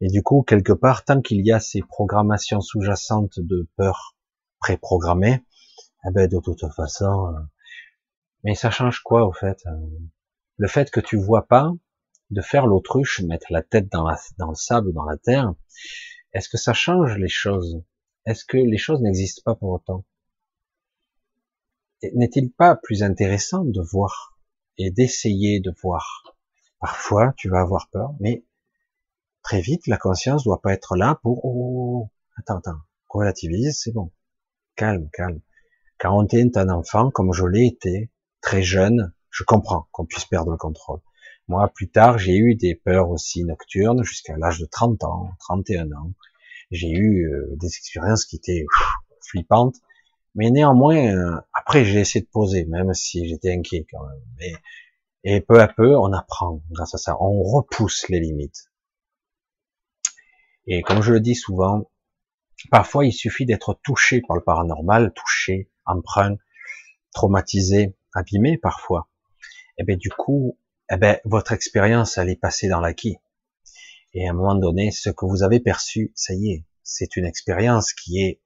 Speaker 1: Et du coup, quelque part, tant qu'il y a ces programmations sous-jacentes de peur préprogrammées, eh ben, de toute façon, euh, mais ça change quoi au fait euh, Le fait que tu vois pas, de faire l'autruche, mettre la tête dans, dans le sable, dans la terre, est-ce que ça change les choses? Est-ce que les choses n'existent pas pour autant? N'est-il pas plus intéressant de voir et d'essayer de voir? Parfois, tu vas avoir peur, mais très vite, la conscience doit pas être là pour oh, attends, attends, relativise, c'est bon, calme, calme. Quand on est un enfant, comme je l'ai été, très jeune, je comprends qu'on puisse perdre le contrôle. Moi, plus tard, j'ai eu des peurs aussi nocturnes jusqu'à l'âge de 30 ans, 31 ans. J'ai eu euh, des expériences qui étaient flippantes, mais néanmoins, euh, après, j'ai essayé de poser, même si j'étais inquiet quand même. et peu à peu, on apprend grâce à ça. On repousse les limites. Et comme je le dis souvent, parfois il suffit d'être touché par le paranormal, touché, emprunt, traumatisé, abîmé parfois. Et eh bien du coup, eh ben votre expérience elle est passée dans l'acquis. Et à un moment donné, ce que vous avez perçu, ça y est, c'est une expérience qui est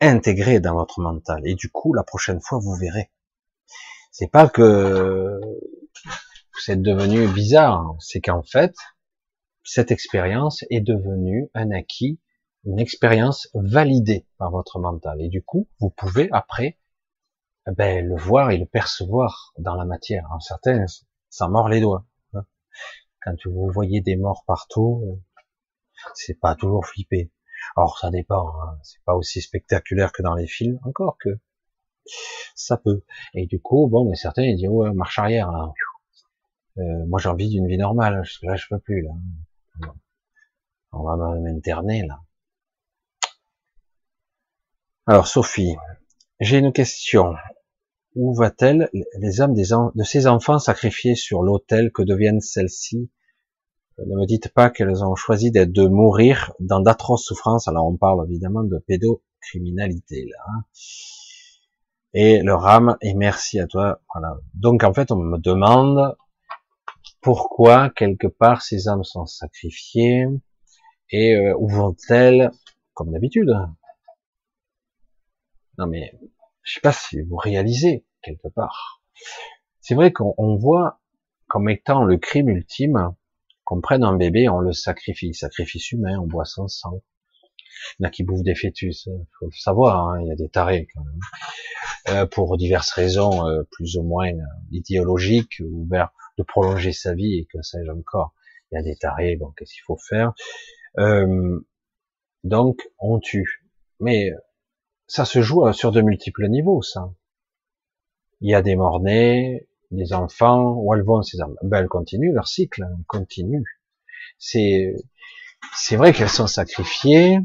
Speaker 1: intégrée dans votre mental. Et du coup, la prochaine fois, vous verrez. C'est pas que vous êtes devenu bizarre, c'est qu'en fait, cette expérience est devenue un acquis, une expérience validée par votre mental. Et du coup, vous pouvez après ben, le voir et le percevoir dans la matière. En certains, ça mord les doigts. Hein. Quand vous voyez des morts partout, c'est pas toujours flippé. Alors ça dépend, hein. c'est pas aussi spectaculaire que dans les films, encore que ça peut. Et du coup, bon, mais certains ils disent ouais, marche arrière. Euh, moi j'ai envie d'une vie normale, là je peux plus là. On va m'interner là. Alors Sophie, j'ai une question. Où va-t-elle les âmes de ces enfants sacrifiés sur l'autel Que deviennent celles-ci? Ne me dites pas qu'elles ont choisi de mourir dans d'atroces souffrances. Alors on parle évidemment de pédocriminalité là. Et leur âme, et merci à toi. Voilà. Donc en fait, on me demande pourquoi quelque part ces âmes sont sacrifiées Et euh, où vont-elles Comme d'habitude. Non mais, je sais pas si vous réalisez quelque part. C'est vrai qu'on voit comme étant le crime ultime qu'on prenne un bébé, on le sacrifie, sacrifice humain, on boit son sang. Il y en a qui bouffent des fœtus, faut le savoir, hein, il y a des tarés quand même. Euh, pour diverses raisons, euh, plus ou moins euh, idéologiques, ou vers de prolonger sa vie et que sais-je encore. Il y a des tarés, bon, qu'est-ce qu'il faut faire? Donc, on tue. Mais ça se joue sur de multiples niveaux, ça. Il y a des morts-nés, des enfants, où elles vont ces âmes Ben, elles continuent leur cycle, elles continuent. C'est, c'est vrai qu'elles sont sacrifiées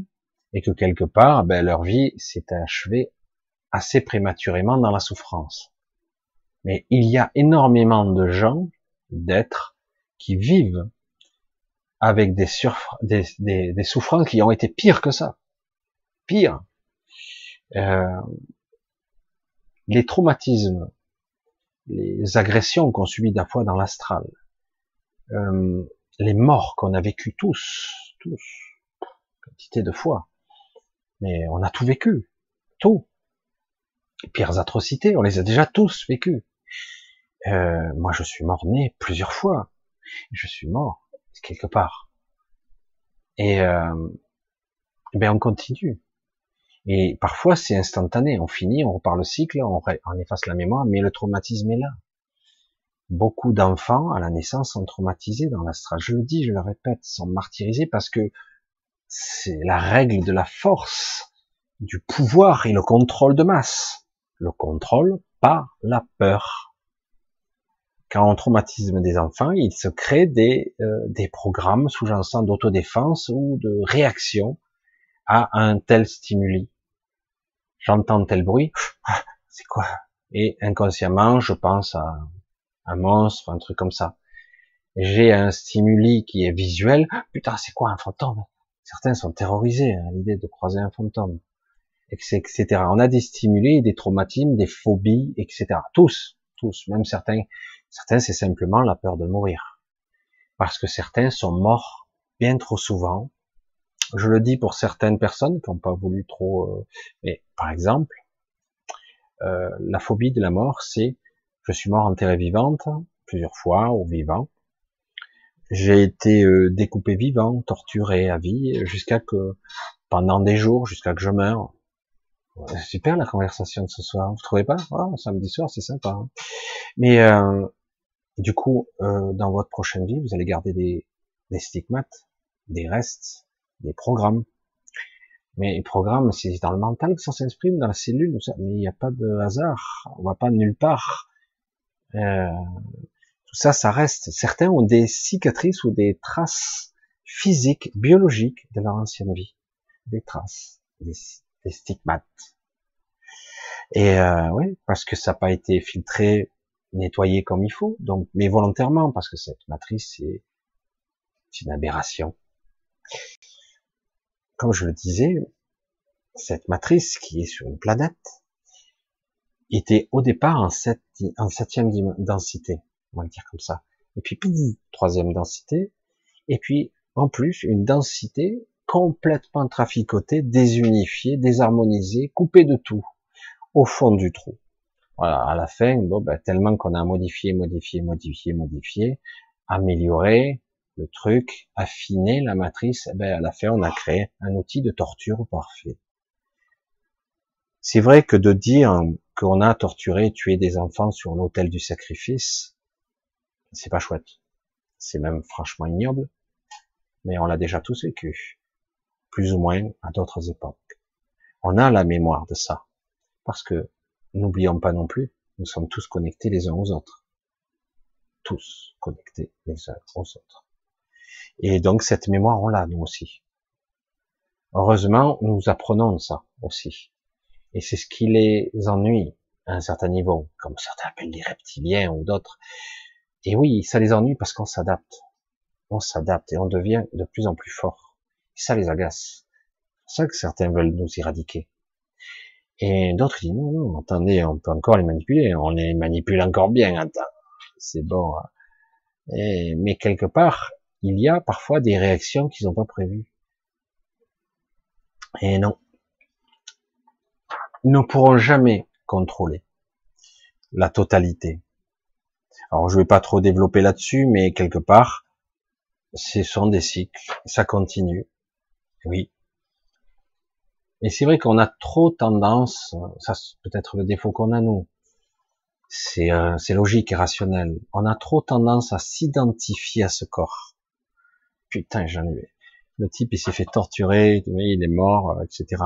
Speaker 1: et que quelque part, ben, leur vie s'est achevée assez prématurément dans la souffrance. Mais il y a énormément de gens, d'êtres, qui vivent avec des, des, des, des, souffrances qui ont été pires que ça. Pire. Euh, les traumatismes, les agressions qu'on subit fois dans l'astral, euh, les morts qu'on a vécues tous, tous, quantité de fois. Mais on a tout vécu, tout. Pires atrocités, on les a déjà tous vécues. Euh, moi, je suis mort né plusieurs fois. Je suis mort quelque part. Et euh, ben on continue. Et parfois, c'est instantané. On finit, on repart le cycle, on, efface la mémoire, mais le traumatisme est là. Beaucoup d'enfants, à la naissance, sont traumatisés dans l'astral. Je le dis, je le répète, sont martyrisés parce que c'est la règle de la force, du pouvoir et le contrôle de masse. Le contrôle, pas la peur. Quand on traumatisme des enfants, il se crée des, euh, programmes sous-jacents d'autodéfense ou de réaction à un tel stimuli j'entends tel bruit, ah, c'est quoi? Et inconsciemment, je pense à un monstre, un truc comme ça. J'ai un stimuli qui est visuel, ah, putain, c'est quoi un fantôme? Certains sont terrorisés à l'idée de croiser un fantôme, etc. On a des stimuli, des traumatismes, des phobies, etc. Tous, tous, même certains, certains c'est simplement la peur de mourir. Parce que certains sont morts bien trop souvent je le dis pour certaines personnes qui n'ont pas voulu trop. Euh, mais par exemple, euh, la phobie de la mort, c'est je suis mort enterré vivante plusieurs fois ou vivant. J'ai été euh, découpé vivant, torturé à vie, jusqu'à que pendant des jours, jusqu'à que je meure. Super la conversation de ce soir, vous trouvez pas? Oh, Samedi soir, c'est sympa. Hein. Mais euh, du coup, euh, dans votre prochaine vie, vous allez garder des, des stigmates, des restes, des programmes. Mais les programmes, c'est dans le mental que ça s'exprime, dans la cellule, mais il n'y a pas de hasard, on va pas nulle part. Euh, tout ça, ça reste. Certains ont des cicatrices ou des traces physiques, biologiques de leur ancienne vie. Des traces, des, stigmates. Et euh, oui, parce que ça n'a pas été filtré, nettoyé comme il faut, donc mais volontairement, parce que cette matrice, c'est une aberration comme je le disais, cette matrice qui est sur une planète était au départ en, en septième densité, on va le dire comme ça. Et puis, troisième densité. Et puis, en plus, une densité complètement traficotée, désunifiée, désharmonisée, coupée de tout, au fond du trou. Voilà, à la fin, bon, ben, tellement qu'on a modifié, modifié, modifié, modifié, amélioré, le truc, affiner la matrice, eh ben à la fin, on a créé un outil de torture parfait. C'est vrai que de dire qu'on a torturé, tué des enfants sur l'autel du sacrifice, c'est pas chouette. C'est même franchement ignoble. Mais on l'a déjà tous vécu. Plus ou moins à d'autres époques. On a la mémoire de ça. Parce que, n'oublions pas non plus, nous sommes tous connectés les uns aux autres. Tous connectés les uns aux autres. Et donc cette mémoire, on l'a nous aussi. Heureusement, nous apprenons ça aussi. Et c'est ce qui les ennuie à un certain niveau, comme certains appellent les reptiliens ou d'autres. Et oui, ça les ennuie parce qu'on s'adapte. On s'adapte et on devient de plus en plus fort. Ça les agace. C'est ça que certains veulent nous éradiquer. Et d'autres disent non, non, attendez, on peut encore les manipuler, on les manipule encore bien, attends, c'est bon. Et, mais quelque part, il y a parfois des réactions qu'ils n'ont pas prévues. Et non. Ils ne pourront jamais contrôler la totalité. Alors je vais pas trop développer là-dessus, mais quelque part, ce sont des cycles, ça continue. Oui. Et c'est vrai qu'on a trop tendance, ça c'est peut-être le défaut qu'on a nous, c'est euh, logique et rationnel, on a trop tendance à s'identifier à ce corps. Putain, j'en ai... Le type, il s'est fait torturer, il est mort, etc.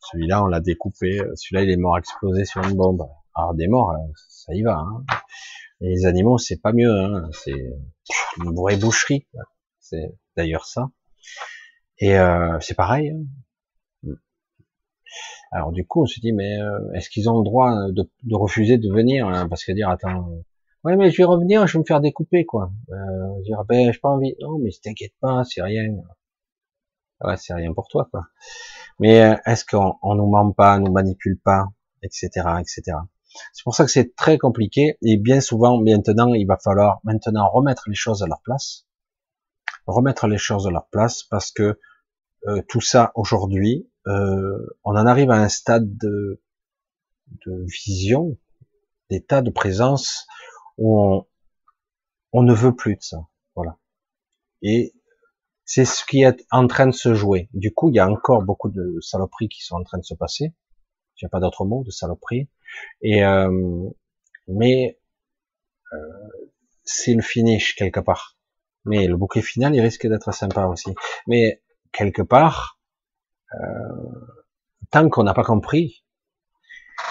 Speaker 1: Celui-là, on l'a découpé, celui-là, il est mort explosé sur une bombe. Alors des morts, ça y va. Hein. les animaux, c'est pas mieux, hein. c'est une vraie boucherie. C'est d'ailleurs ça. Et euh, c'est pareil. Hein. Alors du coup, on se dit, mais euh, est-ce qu'ils ont le droit de, refuser de venir hein, Parce que dire, attends, ouais, mais je vais revenir, je vais me faire découper, quoi. Euh, dire, ben, j'ai pas envie. Non, mais t'inquiète pas, c'est rien. Ouais, c'est rien pour toi, quoi. Mais euh, est-ce qu'on on nous ment pas, nous manipule pas, etc., etc. C'est pour ça que c'est très compliqué et bien souvent, maintenant, il va falloir maintenant remettre les choses à leur place, remettre les choses à leur place parce que euh, tout ça aujourd'hui, euh, on en arrive à un stade de, de vision, d'état de présence où on, on ne veut plus de ça, voilà. Et c'est ce qui est en train de se jouer. Du coup, il y a encore beaucoup de saloperies qui sont en train de se passer. Il n'y a pas d'autre mot de saloperie. Et euh, mais euh, c'est le finish quelque part. Mais le bouquet final, il risque d'être sympa aussi. Mais quelque part, tant qu'on n'a pas compris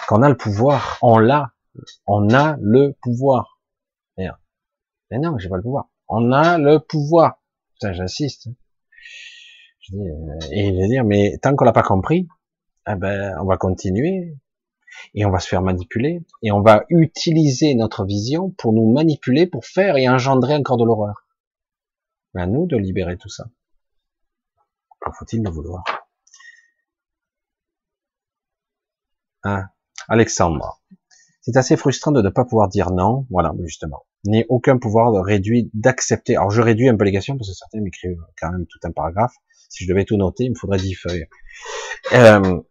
Speaker 1: qu'on a le pouvoir, on l'a, on a le pouvoir. Mais non, j'ai pas le pouvoir. On a le pouvoir. Putain, j'insiste. Je euh, et il va dire, mais tant qu'on l'a pas compris, eh ben, on va continuer et on va se faire manipuler et on va utiliser notre vision pour nous manipuler, pour faire et engendrer encore de l'horreur. À nous de libérer tout ça. Quand faut-il le vouloir? Hein Alexandre, c'est assez frustrant de ne pas pouvoir dire non. Voilà, justement n'ai aucun pouvoir de réduire, d'accepter. Alors je réduis un peu les questions parce que certains m'écrivent quand même tout un paragraphe. Si je devais tout noter, il me faudrait 10 feuilles. Euh,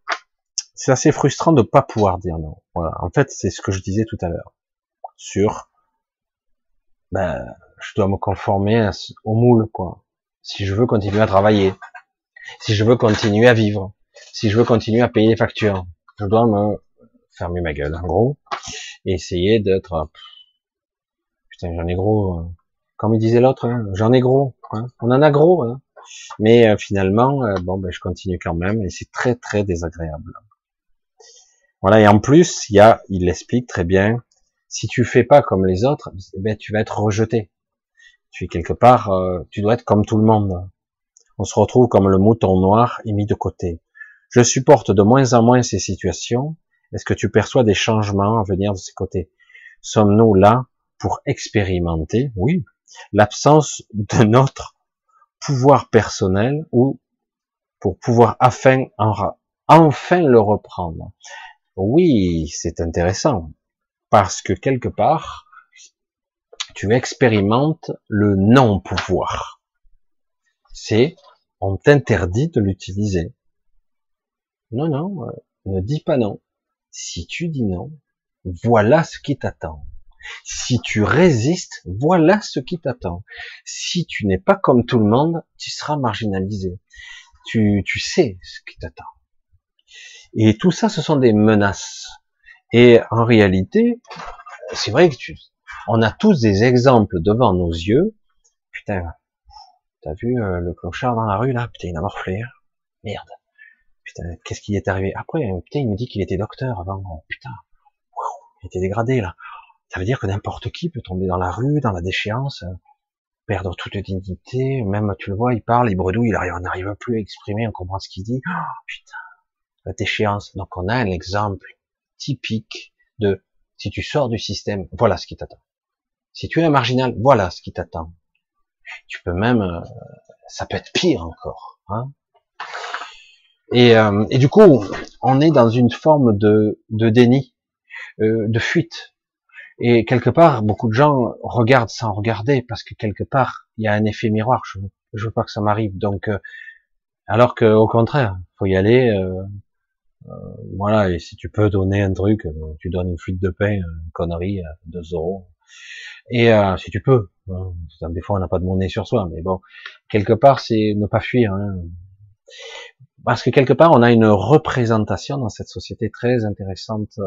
Speaker 1: c'est assez frustrant de pas pouvoir dire non. Voilà. En fait, c'est ce que je disais tout à l'heure sur, ben, je dois me conformer au moule, quoi. Si je veux continuer à travailler, si je veux continuer à vivre, si je veux continuer à payer les factures, je dois me fermer ma gueule, en gros, et essayer d'être j'en ai gros. Euh, comme il disait l'autre, hein, j'en ai gros. Hein. On en a gros. Hein. Mais euh, finalement, euh, bon, ben, je continue quand même, et c'est très très désagréable. Voilà, et en plus, il y a, il l'explique très bien. Si tu fais pas comme les autres, ben, tu vas être rejeté. Tu es quelque part, tu dois être comme tout le monde. On se retrouve comme le mouton noir et mis de côté. Je supporte de moins en moins ces situations. Est-ce que tu perçois des changements à venir de ces côtés? Sommes-nous là pour expérimenter, oui, l'absence de notre pouvoir personnel ou pour pouvoir enfin, enfin le reprendre? Oui, c'est intéressant parce que quelque part, tu expérimentes le non-pouvoir. C'est, on t'interdit de l'utiliser. Non, non, euh, ne dis pas non. Si tu dis non, voilà ce qui t'attend. Si tu résistes, voilà ce qui t'attend. Si tu n'es pas comme tout le monde, tu seras marginalisé. Tu, tu sais ce qui t'attend. Et tout ça, ce sont des menaces. Et en réalité, c'est vrai que tu, on a tous des exemples devant nos yeux. Putain, t'as vu euh, le clochard dans la rue là? Putain, il a morflé. Hein. Merde. Putain, qu'est-ce qui est arrivé? Après, putain, il me dit qu'il était docteur avant. Oh, putain, il était dégradé là. Ça veut dire que n'importe qui peut tomber dans la rue, dans la déchéance, perdre toute dignité, même tu le vois, il parle, il bredouille, il n'arrive plus à exprimer, on comprend ce qu'il dit. Oh, putain, la déchéance. Donc on a un exemple typique de si tu sors du système, voilà ce qui t'attend. Si tu es un marginal, voilà ce qui t'attend. Tu peux même, euh, ça peut être pire encore. Hein et, euh, et, du coup, on est dans une forme de, de déni, euh, de fuite. Et quelque part, beaucoup de gens regardent sans regarder parce que quelque part, il y a un effet miroir. Je, je veux pas que ça m'arrive. Donc, euh, Alors que au contraire, faut y aller. Euh, euh, voilà, et si tu peux donner un truc, euh, tu donnes une fuite de pain, une connerie, 2 euros. Et si tu peux, hein, des fois on n'a pas de monnaie sur soi, mais bon, quelque part c'est ne pas fuir. Hein. Parce que quelque part on a une représentation dans cette société très intéressante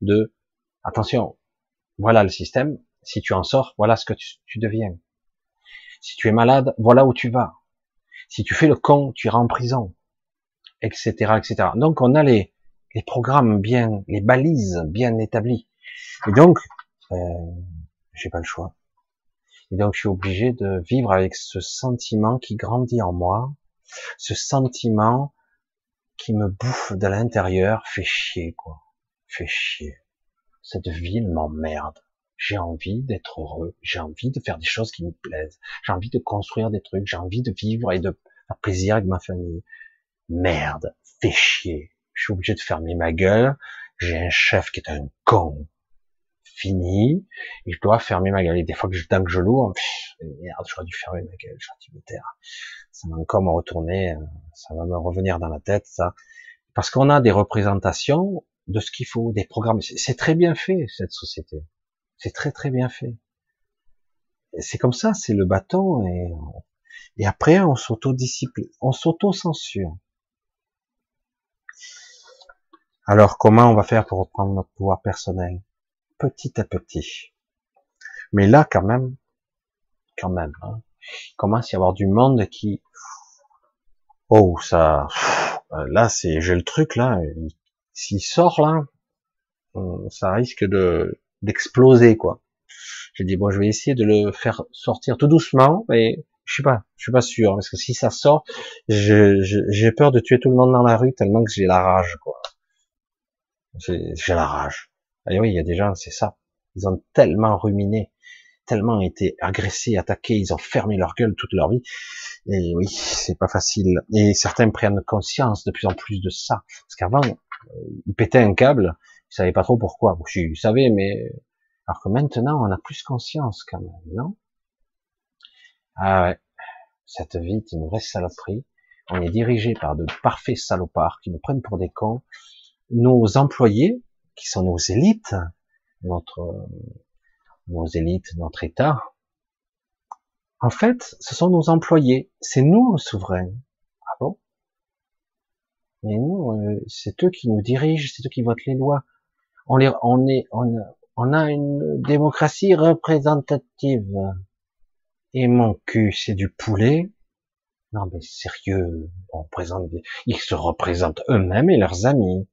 Speaker 1: de attention, voilà le système. Si tu en sors, voilà ce que tu deviens. Si tu es malade, voilà où tu vas. Si tu fais le con, tu iras en prison, etc., etc. Donc on a les, les programmes bien, les balises bien établies. Et donc, euh, j'ai pas le choix. Et donc je suis obligé de vivre avec ce sentiment qui grandit en moi, ce sentiment qui me bouffe de l'intérieur, fait chier quoi, fait chier. Cette ville m'emmerde j'ai envie d'être heureux, j'ai envie de faire des choses qui me plaisent, j'ai envie de construire des trucs, j'ai envie de vivre et de faire plaisir avec ma famille. Merde, fais chier. Je suis obligé de fermer ma gueule. J'ai un chef qui est un con. Fini. Je dois fermer ma gueule. Et des fois que je, que je loue, merde, j'aurais dû fermer ma gueule, j'aurais dû me taire. Ça va encore me retourner, euh, ça va me revenir dans la tête, ça. Parce qu'on a des représentations de ce qu'il faut, des programmes. C'est très bien fait, cette société. C'est très très bien fait. C'est comme ça, c'est le bâton et, et après on s'auto-discipline, on s'auto-censure. Alors comment on va faire pour reprendre notre pouvoir personnel? Petit à petit. Mais là quand même, quand même, hein, il commence à y avoir du monde qui, oh ça, là c'est, j'ai le truc là, s'il sort là, ça risque de d'exploser quoi. J'ai dit bon, je vais essayer de le faire sortir tout doucement, mais je suis pas, je suis pas sûr parce que si ça sort, j'ai peur de tuer tout le monde dans la rue tellement que j'ai la rage quoi. J'ai la rage. Et oui, il y a des gens, c'est ça. Ils ont tellement ruminé, tellement été agressés, attaqués, ils ont fermé leur gueule toute leur vie. Et oui, c'est pas facile. Et certains prennent conscience de plus en plus de ça. Parce qu'avant, ils pétaient un câble, je savais pas trop pourquoi. Je savais, mais alors que maintenant, on a plus conscience quand même, non? Ah ouais, cette vie est une vraie saloperie. On est dirigé par de parfaits salopards qui nous prennent pour des cons. Nos employés, qui sont nos élites, notre, nos élites, notre État, en fait, ce sont nos employés. C'est nous le souverain. Ah bon? Mais nous, euh, c'est eux qui nous dirigent, c'est eux qui votent les lois on, les, on, est, on, on a une démocratie représentative. Et mon cul, c'est du poulet. Non mais sérieux, on présente, ils se représentent eux-mêmes et leurs amis.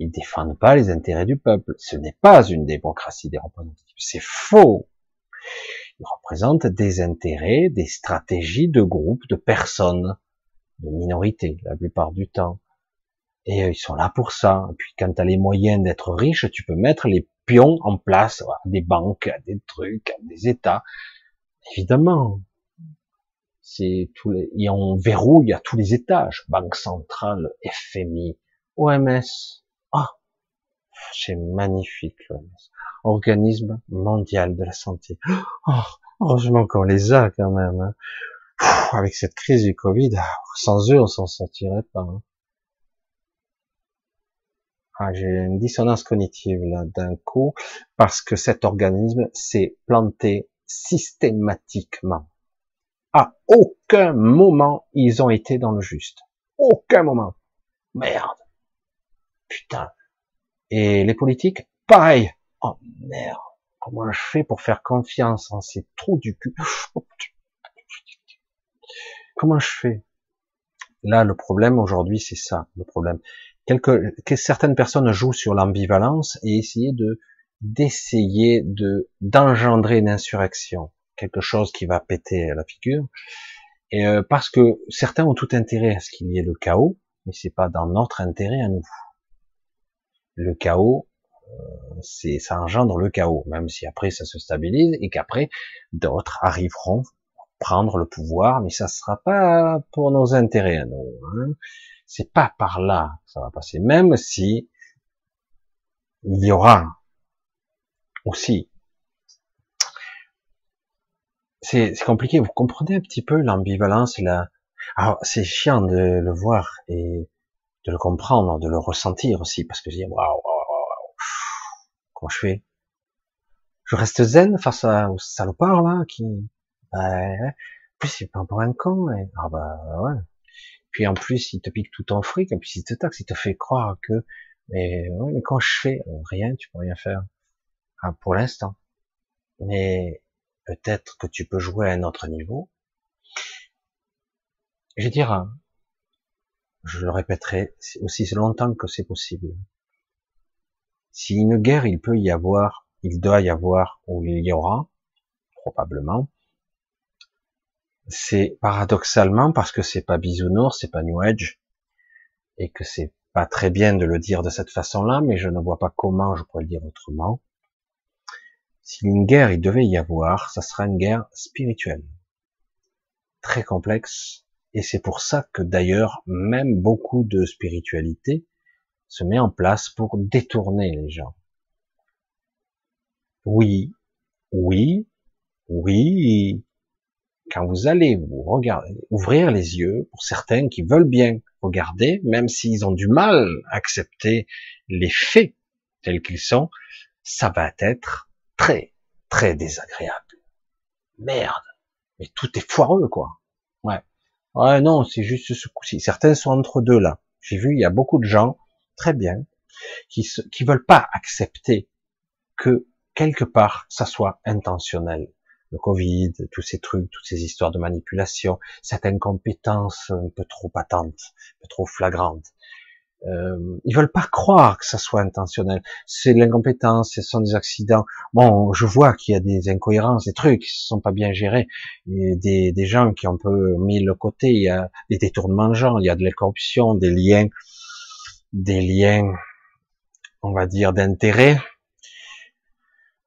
Speaker 1: Ils défendent pas les intérêts du peuple. Ce n'est pas une démocratie des représentatifs. C'est faux. Ils représentent des intérêts, des stratégies de groupes, de personnes, de minorités, la plupart du temps. Et ils sont là pour ça. Et puis quand tu as les moyens d'être riche, tu peux mettre les pions en place, des banques, des trucs, des États. Évidemment, c'est tous les, et on verrouille à tous les étages, banque centrale, FMI, OMS. Ah, c'est magnifique. Organisme mondial de la santé. Oh, heureusement qu'on les a quand même. Hein. avec cette crise du Covid, sans eux on s'en sortirait pas. Hein. Ah, j'ai une dissonance cognitive là d'un coup parce que cet organisme s'est planté systématiquement. À aucun moment ils ont été dans le juste. Aucun moment. Merde. Putain. Et les politiques, pareil. Oh merde. Comment je fais pour faire confiance en ces trous du cul? Comment je fais? Là, le problème aujourd'hui, c'est ça, le problème que certaines personnes jouent sur l'ambivalence et essayer de d'essayer de d'engendrer une insurrection, quelque chose qui va péter la figure. Et euh, parce que certains ont tout intérêt à ce qu'il y ait le chaos, mais c'est pas dans notre intérêt à nous. Le chaos, euh, c'est ça engendre le chaos, même si après ça se stabilise et qu'après d'autres arriveront prendre le pouvoir, mais ça sera pas pour nos intérêts à nous. Hein. C'est pas par là que ça va passer, même si il y aura aussi. C'est compliqué. Vous comprenez un petit peu l'ambivalence la, Alors, c'est chiant de le voir et de le comprendre, de le ressentir aussi, parce que je dis, waouh, comment je fais? Je reste zen face à, au salopard, là, qui, bah, plus, c'est pas pour un con, mais, ah bah, ouais. Puis en plus, il te pique tout ton fric, et puis il te taxe, il te fait croire que, mais, ouais, mais quand je fais? Rien, tu peux rien faire. Ah, pour l'instant. Mais, peut-être que tu peux jouer à un autre niveau. Je vais dire, je le répéterai aussi longtemps que c'est possible. Si une guerre, il peut y avoir, il doit y avoir, ou il y aura, probablement, c'est paradoxalement parce que c'est pas bisounours, c'est pas New Age, et que c'est pas très bien de le dire de cette façon-là, mais je ne vois pas comment je pourrais le dire autrement. Si une guerre il devait y avoir, ça sera une guerre spirituelle, très complexe, et c'est pour ça que d'ailleurs, même beaucoup de spiritualité se met en place pour détourner les gens. Oui, oui, oui. Quand vous allez vous regarder, ouvrir les yeux pour certains qui veulent bien regarder, même s'ils ont du mal à accepter les faits tels qu'ils sont, ça va être très, très désagréable. Merde. Mais tout est foireux, quoi. Ouais. Non, c'est juste ce coup-ci. Certains sont entre deux là. J'ai vu, il y a beaucoup de gens, très bien, qui se, qui veulent pas accepter que quelque part ça soit intentionnel. Le Covid, tous ces trucs, toutes ces histoires de manipulation, cette incompétence un peu trop patente, un peu trop flagrante. Euh, ils veulent pas croire que ça soit intentionnel. C'est de l'incompétence, ce sont des accidents. Bon, je vois qu'il y a des incohérences, des trucs qui sont pas bien gérés, et des, des gens qui ont un peu mis le côté. Il y a des détournements de gens, il y a de la corruption, des liens, des liens, on va dire d'intérêt.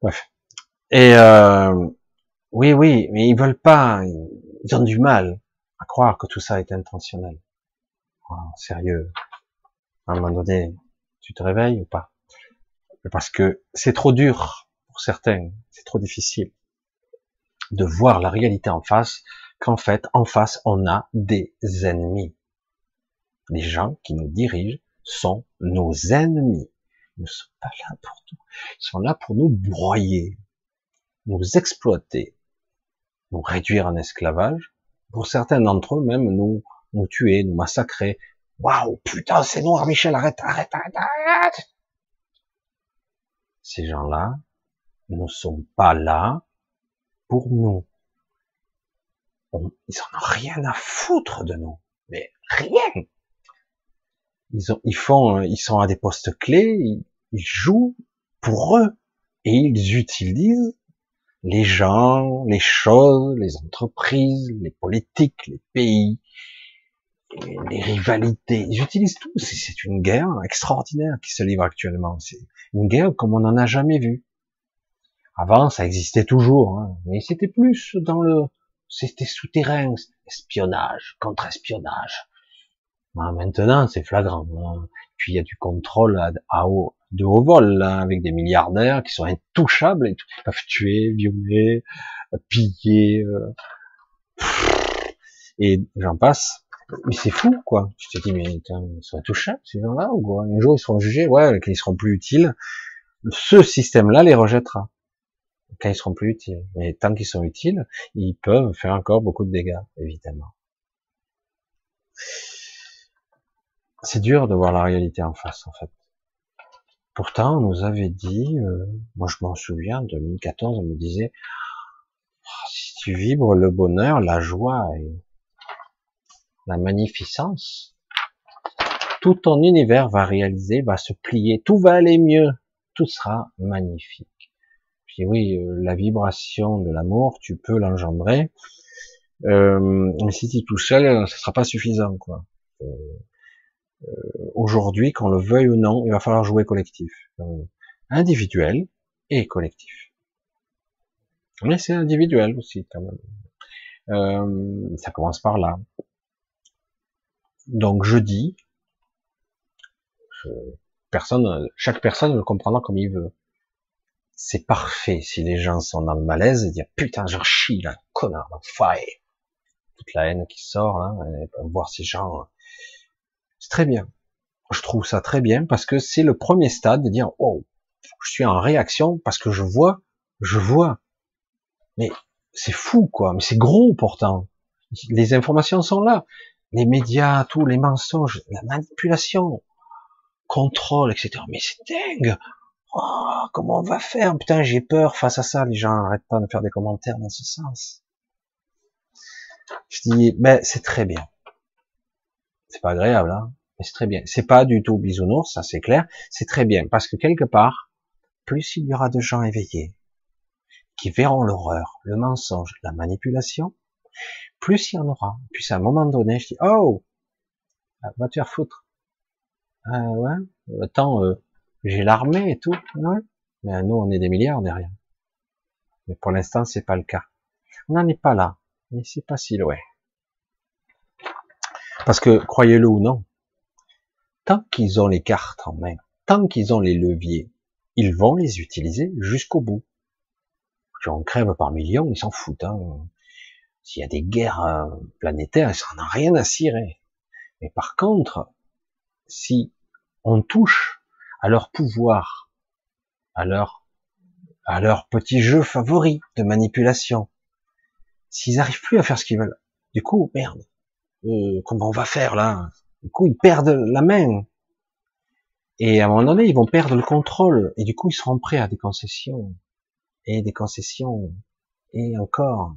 Speaker 1: Bref. Et euh, oui, oui, mais ils veulent pas. Ils ont du mal à croire que tout ça est intentionnel. Oh, sérieux à un moment donné, tu te réveilles ou pas? Parce que c'est trop dur pour certains, c'est trop difficile de voir la réalité en face, qu'en fait, en face, on a des ennemis. Les gens qui nous dirigent sont nos ennemis. Ils ne sont pas là pour nous. Ils sont là pour nous broyer, nous exploiter, nous réduire en esclavage. Pour certains d'entre eux, même nous, nous tuer, nous massacrer, Waouh, putain, c'est noir, Michel, arrête, arrête, arrête, arrête. Ces gens-là ne sont pas là pour nous. ils en ont rien à foutre de nous. Mais rien. Ils, ont, ils font, ils sont à des postes clés, ils jouent pour eux. Et ils utilisent les gens, les choses, les entreprises, les politiques, les pays, les rivalités, ils utilisent tout. C'est une guerre extraordinaire qui se livre actuellement. C'est une guerre comme on n'en a jamais vu. Avant, ça existait toujours, hein, mais c'était plus dans le, c'était souterrain, espionnage, contre-espionnage. maintenant, c'est flagrant. Hein. Puis il y a du contrôle à, haut, de haut vol, avec des milliardaires qui sont intouchables et Ils peuvent tuer, violer, piller, euh, et j'en passe mais c'est fou, quoi. Tu te dis, mais ils sont intouchables, ces gens-là, ou quoi Un jour, ils seront jugés, ouais, qu'ils seront plus utiles. Ce système-là les rejettera. Quand ils seront plus utiles. Mais tant qu'ils sont utiles, ils peuvent faire encore beaucoup de dégâts, évidemment. C'est dur de voir la réalité en face, en fait. Pourtant, on nous avait dit, euh, moi je m'en souviens, 2014, on me disait, oh, si tu vibres le bonheur, la joie la magnificence, tout ton univers va réaliser, va se plier, tout va aller mieux, tout sera magnifique. Puis oui, euh, la vibration de l'amour, tu peux l'engendrer, euh, mais si tu es tout seul, ce sera pas suffisant, quoi. Euh, aujourd'hui, qu'on le veuille ou non, il va falloir jouer collectif, individuel et collectif. Mais c'est individuel aussi, quand même. ça commence par là. Donc je dis, personne, chaque personne le comprendra comme il veut. C'est parfait si les gens sont dans le malaise et dire putain j'en chie là, connard, faille. toute la haine qui sort là, voir ces gens, c'est très bien. Je trouve ça très bien parce que c'est le premier stade de dire oh, je suis en réaction parce que je vois, je vois. Mais c'est fou quoi, mais c'est gros pourtant. Les informations sont là, les médias, tous les mensonges, la manipulation, contrôle, etc. Mais c'est dingue. Oh, comment on va faire? Putain, j'ai peur face à ça. Les gens n'arrêtent pas de faire des commentaires dans ce sens. Je dis, ben c'est très bien. C'est pas agréable, hein, mais c'est très bien. C'est pas du tout bisounours, ça c'est clair. C'est très bien parce que quelque part, plus il y aura de gens éveillés qui verront l'horreur, le mensonge, la manipulation, plus il y en aura. Puis à un moment donné, je dis, oh, va te faire foutre. Ah ouais, attends, euh, j'ai l'armée et tout, ouais? Mais nous, on est des milliards, rien. Mais pour l'instant, c'est pas le cas. On n'en est pas là, mais c'est pas si loin. Parce que, croyez-le ou non, tant qu'ils ont les cartes en main, tant qu'ils ont les leviers, ils vont les utiliser jusqu'au bout. Si on crève par millions, ils s'en foutent. Hein. S'il y a des guerres euh, planétaires, ils n'en ont rien à cirer. Mais par contre, si on touche à leur pouvoir, à leur, à leur petit jeu favori de manipulation, s'ils n'arrivent plus à faire ce qu'ils veulent, du coup, merde, euh, comment on va faire là? Du coup, ils perdent la main. Et à un moment donné, ils vont perdre le contrôle. Et du coup, ils seront prêts à des concessions. Et des concessions. Et encore.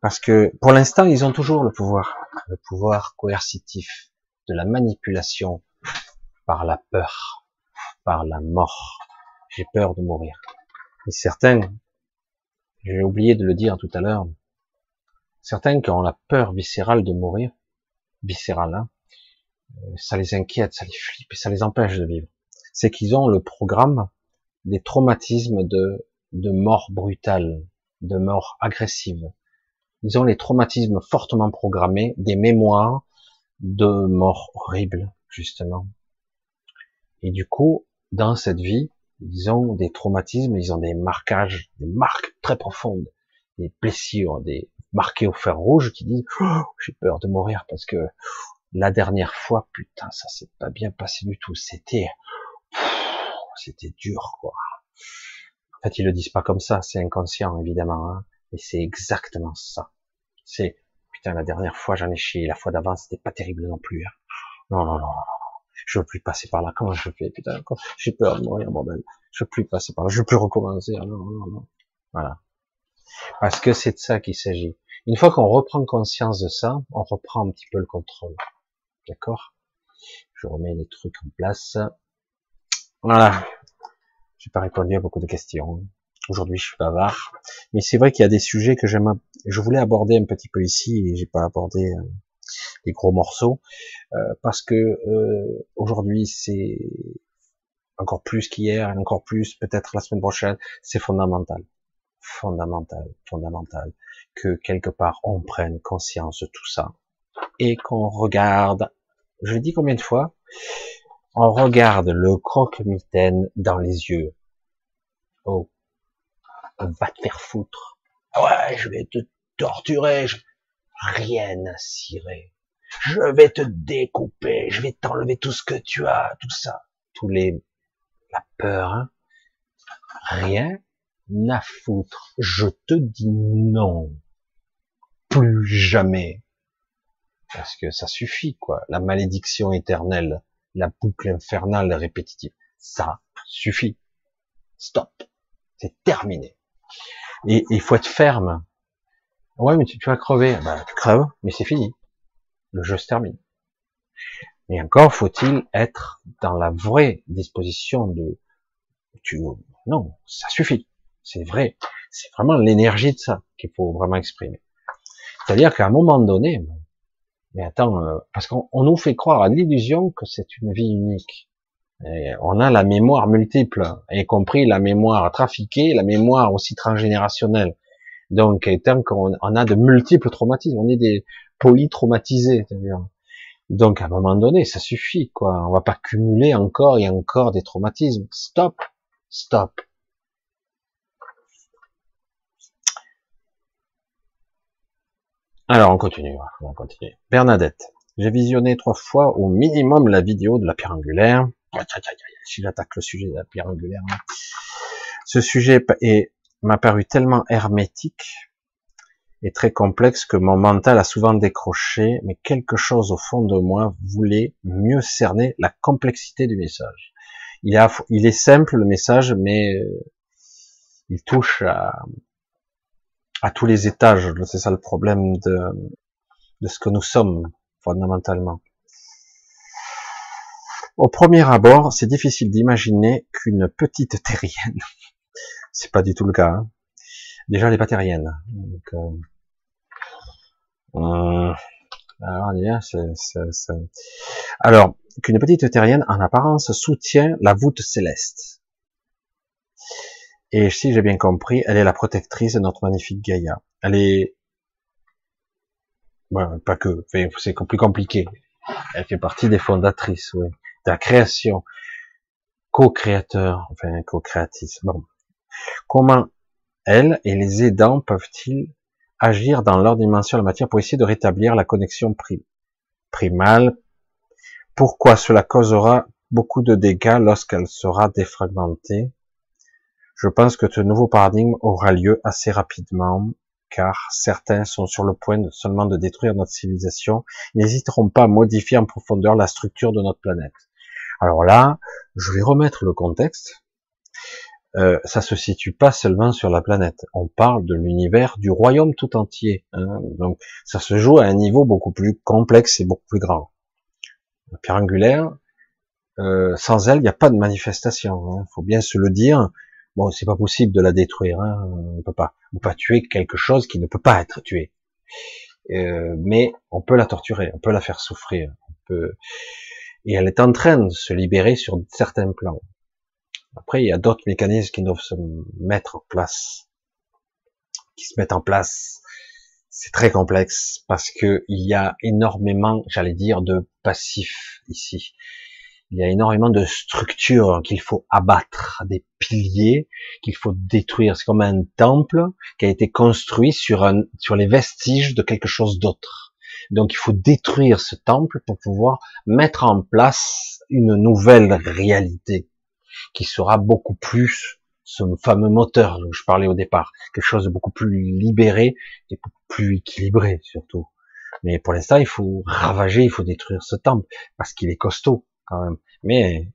Speaker 1: Parce que pour l'instant, ils ont toujours le pouvoir. Le pouvoir coercitif de la manipulation par la peur, par la mort. J'ai peur de mourir. Et certains, j'ai oublié de le dire tout à l'heure, certains qui ont la peur viscérale de mourir, viscérale, hein, euh, ça les inquiète, ça les flippe et ça les empêche de vivre. C'est qu'ils ont le programme des traumatismes de, de mort brutale, de mort agressive. Ils ont les traumatismes fortement programmés, des mémoires de mort horrible, justement. Et du coup, dans cette vie, ils ont des traumatismes, ils ont des marquages, des marques très profondes, des blessures, des marqués au fer rouge qui disent oh, j'ai peur de mourir parce que la dernière fois, putain, ça s'est pas bien passé du tout. C'était, c'était dur, quoi. En fait, ils le disent pas comme ça, c'est inconscient, évidemment, hein, mais c'est exactement ça. C'est, putain, la dernière fois, j'en ai chié, la fois d'avant, c'était pas terrible non plus. Hein. Non, non, non, non, je veux plus passer par là. Comment je fais, putain, j'ai peur de mourir, bordel. Je veux plus passer par là, je veux plus recommencer. Ah, non, non, non. Voilà. Parce que c'est de ça qu'il s'agit. Une fois qu'on reprend conscience de ça, on reprend un petit peu le contrôle. D'accord? Je remets les trucs en place. Voilà. J'ai pas répondu à beaucoup de questions. Aujourd'hui, je suis bavard. Mais c'est vrai qu'il y a des sujets que j'aime, je voulais aborder un petit peu ici et j'ai pas abordé euh, les gros morceaux euh, parce que euh, aujourd'hui c'est encore plus qu'hier encore plus peut-être la semaine prochaine, c'est fondamental, fondamental, fondamental que quelque part on prenne conscience de tout ça et qu'on regarde je dis combien de fois On regarde le croque-mitaine dans les yeux. Oh, va te faire foutre. Ouais, je vais te torturer. Rien à cirer. Je vais te découper. Je vais t'enlever tout ce que tu as, tout ça, tous les la peur. Hein. Rien à foutre. Je te dis non. Plus jamais parce que ça suffit, quoi. La malédiction éternelle, la boucle infernale répétitive, ça suffit. Stop. C'est terminé. Et il faut être ferme. Ouais, mais tu, vas crever. Ben, tu crèves, mais c'est fini. Le jeu se termine. Mais encore faut-il être dans la vraie disposition de, tu, non, ça suffit. C'est vrai. C'est vraiment l'énergie de ça qu'il faut vraiment exprimer. C'est-à-dire qu'à un moment donné, mais attends, euh, parce qu'on nous fait croire à l'illusion que c'est une vie unique. Et on a la mémoire multiple, y compris la mémoire trafiquée, la mémoire aussi transgénérationnelle. Donc, tant qu'on on a de multiples traumatismes, on est des polytraumatisés. Donc, à un moment donné, ça suffit, quoi. On va pas cumuler encore et encore des traumatismes. Stop, stop. Alors on continue, on continue. Bernadette, j'ai visionné trois fois au minimum la vidéo de la pierre angulaire. Si j'attaque le sujet de la pierre angulaire, ce sujet m'a paru tellement hermétique et très complexe que mon mental a souvent décroché, mais quelque chose au fond de moi voulait mieux cerner la complexité du message. Il, est simple le message, mais euh, il touche à, tous les étages. C'est ça le problème de ce que nous sommes fondamentalement. Au premier abord, c'est difficile d'imaginer qu'une petite terrienne, c'est pas du tout le cas, hein. déjà elle est pas terrienne. Donc, euh, euh alors, alors qu'une petite terrienne en apparence soutient la voûte céleste. Et si j'ai bien compris, elle est la protectrice de notre magnifique Gaïa. Elle est, bon, pas que, c'est plus compliqué. Elle fait partie des fondatrices, oui, la création, co-créateur, enfin co-créatrice. Comment elle et les aidants peuvent-ils agir dans leur dimension de la matière pour essayer de rétablir la connexion primale? Pourquoi cela causera beaucoup de dégâts lorsqu'elle sera défragmentée? Je pense que ce nouveau paradigme aura lieu assez rapidement, car certains sont sur le point seulement de détruire notre civilisation, n'hésiteront pas à modifier en profondeur la structure de notre planète. Alors là, je vais remettre le contexte. Euh, ça se situe pas seulement sur la planète. On parle de l'univers, du royaume tout entier. Hein. Donc, ça se joue à un niveau beaucoup plus complexe et beaucoup plus grand. La pierre angulaire, euh, sans elle, il n'y a pas de manifestation. Il hein. faut bien se le dire. Bon, c'est pas possible de la détruire. Hein. On peut pas, on peut pas tuer quelque chose qui ne peut pas être tué. Euh, mais on peut la torturer, on peut la faire souffrir. On peut... Et elle est en train de se libérer sur certains plans. Après, il y a d'autres mécanismes qui doivent se mettre en place, qui se mettent en place. C'est très complexe parce que il y a énormément, j'allais dire, de passifs ici il y a énormément de structures qu'il faut abattre, des piliers qu'il faut détruire. C'est comme un temple qui a été construit sur, sur les vestiges de quelque chose d'autre. Donc il faut détruire ce temple pour pouvoir mettre en place une nouvelle réalité qui sera beaucoup plus ce fameux moteur dont je parlais au départ, quelque chose de beaucoup plus libéré et beaucoup plus équilibré surtout. Mais pour l'instant, il faut ravager, il faut détruire ce temple parce qu'il est costaud même. Mais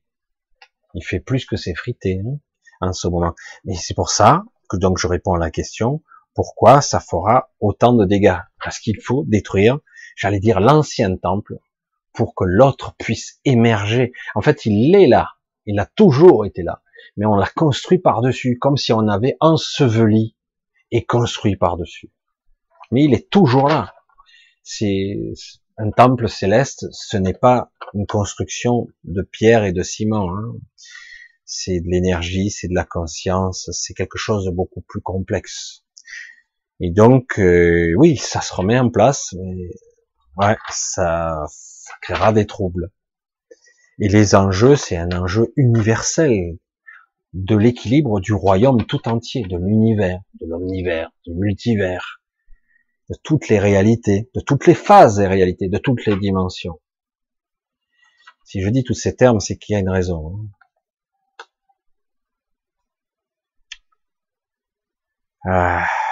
Speaker 1: il fait plus que s'effriter hein, en ce moment. Et c'est pour ça que donc je réponds à la question pourquoi ça fera autant de dégâts? Parce qu'il faut détruire, j'allais dire l'ancien temple, pour que l'autre puisse émerger. En fait, il est là, il a toujours été là, mais on l'a construit par-dessus, comme si on avait enseveli et construit par-dessus. Mais il est toujours là. C'est un temple céleste, ce n'est pas une construction de pierre et de ciment. Hein. C'est de l'énergie, c'est de la conscience, c'est quelque chose de beaucoup plus complexe. Et donc, euh, oui, ça se remet en place, ouais, ça, ça créera des troubles. Et les enjeux, c'est un enjeu universel de l'équilibre du royaume tout entier, de l'univers, de l'omnivers, du multivers de toutes les réalités, de toutes les phases des réalités, de toutes les dimensions. Si je dis tous ces termes, c'est qu'il y a une raison. Hein. Ah.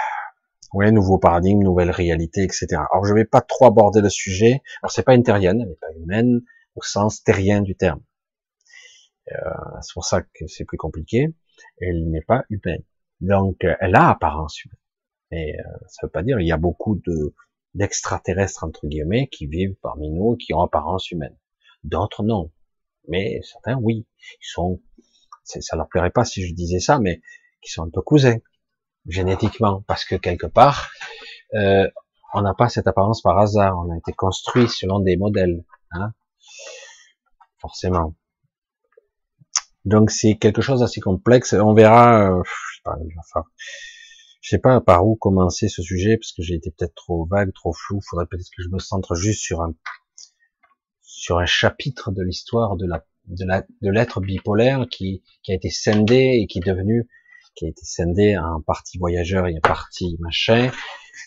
Speaker 1: Ouais, nouveau paradigme, nouvelle réalité, etc. Alors je vais pas trop aborder le sujet. Alors c'est pas une terrienne, elle n'est pas humaine au sens terrien du terme. Euh, c'est pour ça que c'est plus compliqué. Elle n'est pas humaine. Donc elle a apparence humaine. Mais euh, ça veut pas dire il y a beaucoup de d'extraterrestres entre guillemets qui vivent parmi nous, qui ont apparence humaine. D'autres non, mais certains oui. Ils sont, ça leur plairait pas si je disais ça, mais qui sont un peu cousins génétiquement, parce que quelque part, euh, on n'a pas cette apparence par hasard. On a été construit selon des modèles, hein forcément. Donc c'est quelque chose d'assez complexe. On verra. Euh, je sais pas, sais pas par où commencer ce sujet parce que j'ai été peut-être trop vague, trop flou. Faudrait peut-être que je me centre juste sur un sur un chapitre de l'histoire de la de l'être bipolaire qui a été scindé et qui est devenu qui a été scindé en partie voyageur et en partie machin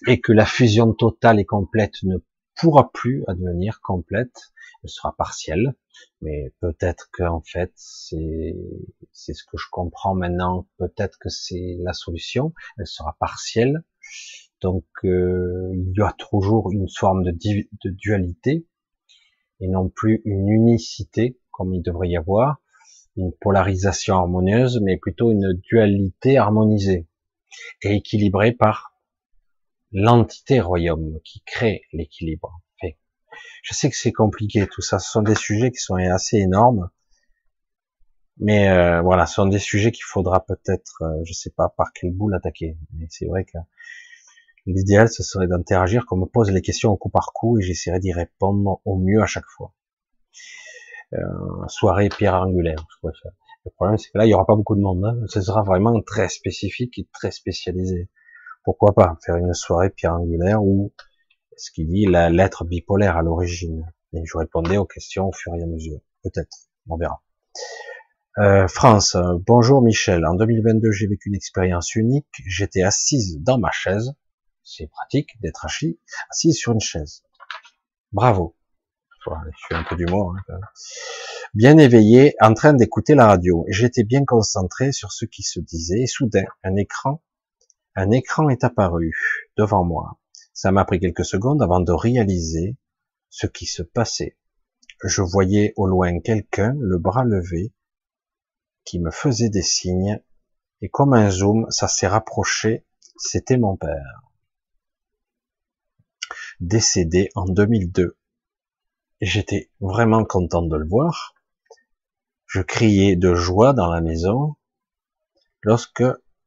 Speaker 1: et que la fusion totale et complète ne pourra plus advenir complète, elle sera partielle, mais peut-être que en fait c'est c'est ce que je comprends maintenant, peut-être que c'est la solution, elle sera partielle, donc euh, il y a toujours une forme de, de dualité et non plus une unicité comme il devrait y avoir, une polarisation harmonieuse, mais plutôt une dualité harmonisée et équilibrée par l'entité royaume qui crée l'équilibre. je sais que c'est compliqué tout ça, ce sont des sujets qui sont assez énormes, mais euh, voilà, ce sont des sujets qu'il faudra peut-être, euh, je sais pas par quel bout l'attaquer. Mais c'est vrai que l'idéal, ce serait d'interagir, qu'on me pose les questions au coup par coup, et j'essaierai d'y répondre au mieux à chaque fois. Euh, soirée pierre angulaire. Le problème, c'est que là, il y aura pas beaucoup de monde. Hein. Ce sera vraiment très spécifique et très spécialisé. Pourquoi pas faire une soirée pierre angulaire ou ce qu'il dit la lettre bipolaire à l'origine. Et je répondais aux questions au fur et à mesure. Peut-être, on verra. Euh, France, bonjour Michel. En 2022, j'ai vécu une expérience unique. J'étais assise dans ma chaise. C'est pratique d'être assis, assise sur une chaise. Bravo. Je suis un peu d'humour. Hein, bien éveillé, en train d'écouter la radio. J'étais bien concentré sur ce qui se disait. Et soudain, un écran un écran est apparu devant moi. Ça m'a pris quelques secondes avant de réaliser ce qui se passait. Je voyais au loin quelqu'un, le bras levé, qui me faisait des signes, et comme un zoom, ça s'est rapproché, c'était mon père. Décédé en 2002. J'étais vraiment content de le voir. Je criais de joie dans la maison lorsque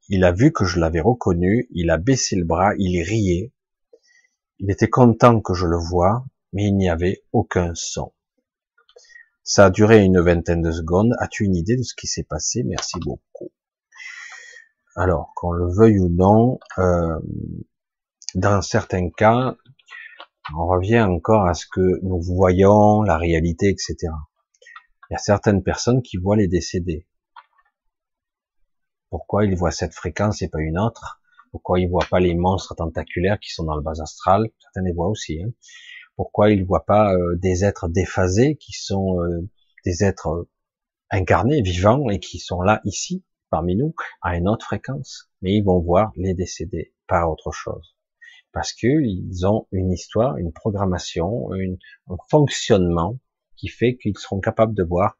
Speaker 1: il a vu que je l'avais reconnu, il a baissé le bras, il riait. Il était content que je le voie, mais il n'y avait aucun son. Ça a duré une vingtaine de secondes. As-tu une idée de ce qui s'est passé? Merci beaucoup. Alors, qu'on le veuille ou non, euh, dans certains cas, on revient encore à ce que nous voyons, la réalité, etc. Il y a certaines personnes qui voient les décédés. Pourquoi il voit cette fréquence et pas une autre? Pourquoi il voit pas les monstres tentaculaires qui sont dans le bas astral? Certains les voient aussi. Hein. Pourquoi il voit pas euh, des êtres déphasés qui sont euh, des êtres incarnés, vivants et qui sont là ici parmi nous à une autre fréquence? Mais ils vont voir les décédés, pas autre chose parce qu'ils ont une histoire, une programmation, un fonctionnement qui fait qu'ils seront capables de voir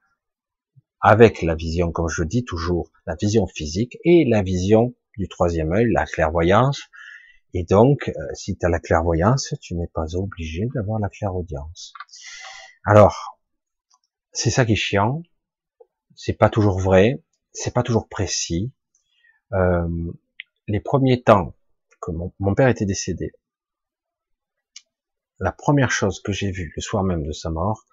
Speaker 1: avec la vision, comme je dis toujours, la vision physique et la vision du troisième œil, la clairvoyance. Et donc, euh, si tu as la clairvoyance, tu n'es pas obligé d'avoir la clairaudience. Alors, c'est ça qui est chiant. C'est pas toujours vrai. C'est pas toujours précis. Euh, les premiers temps que mon, père était décédé, la première chose que j'ai vue le soir même de sa mort,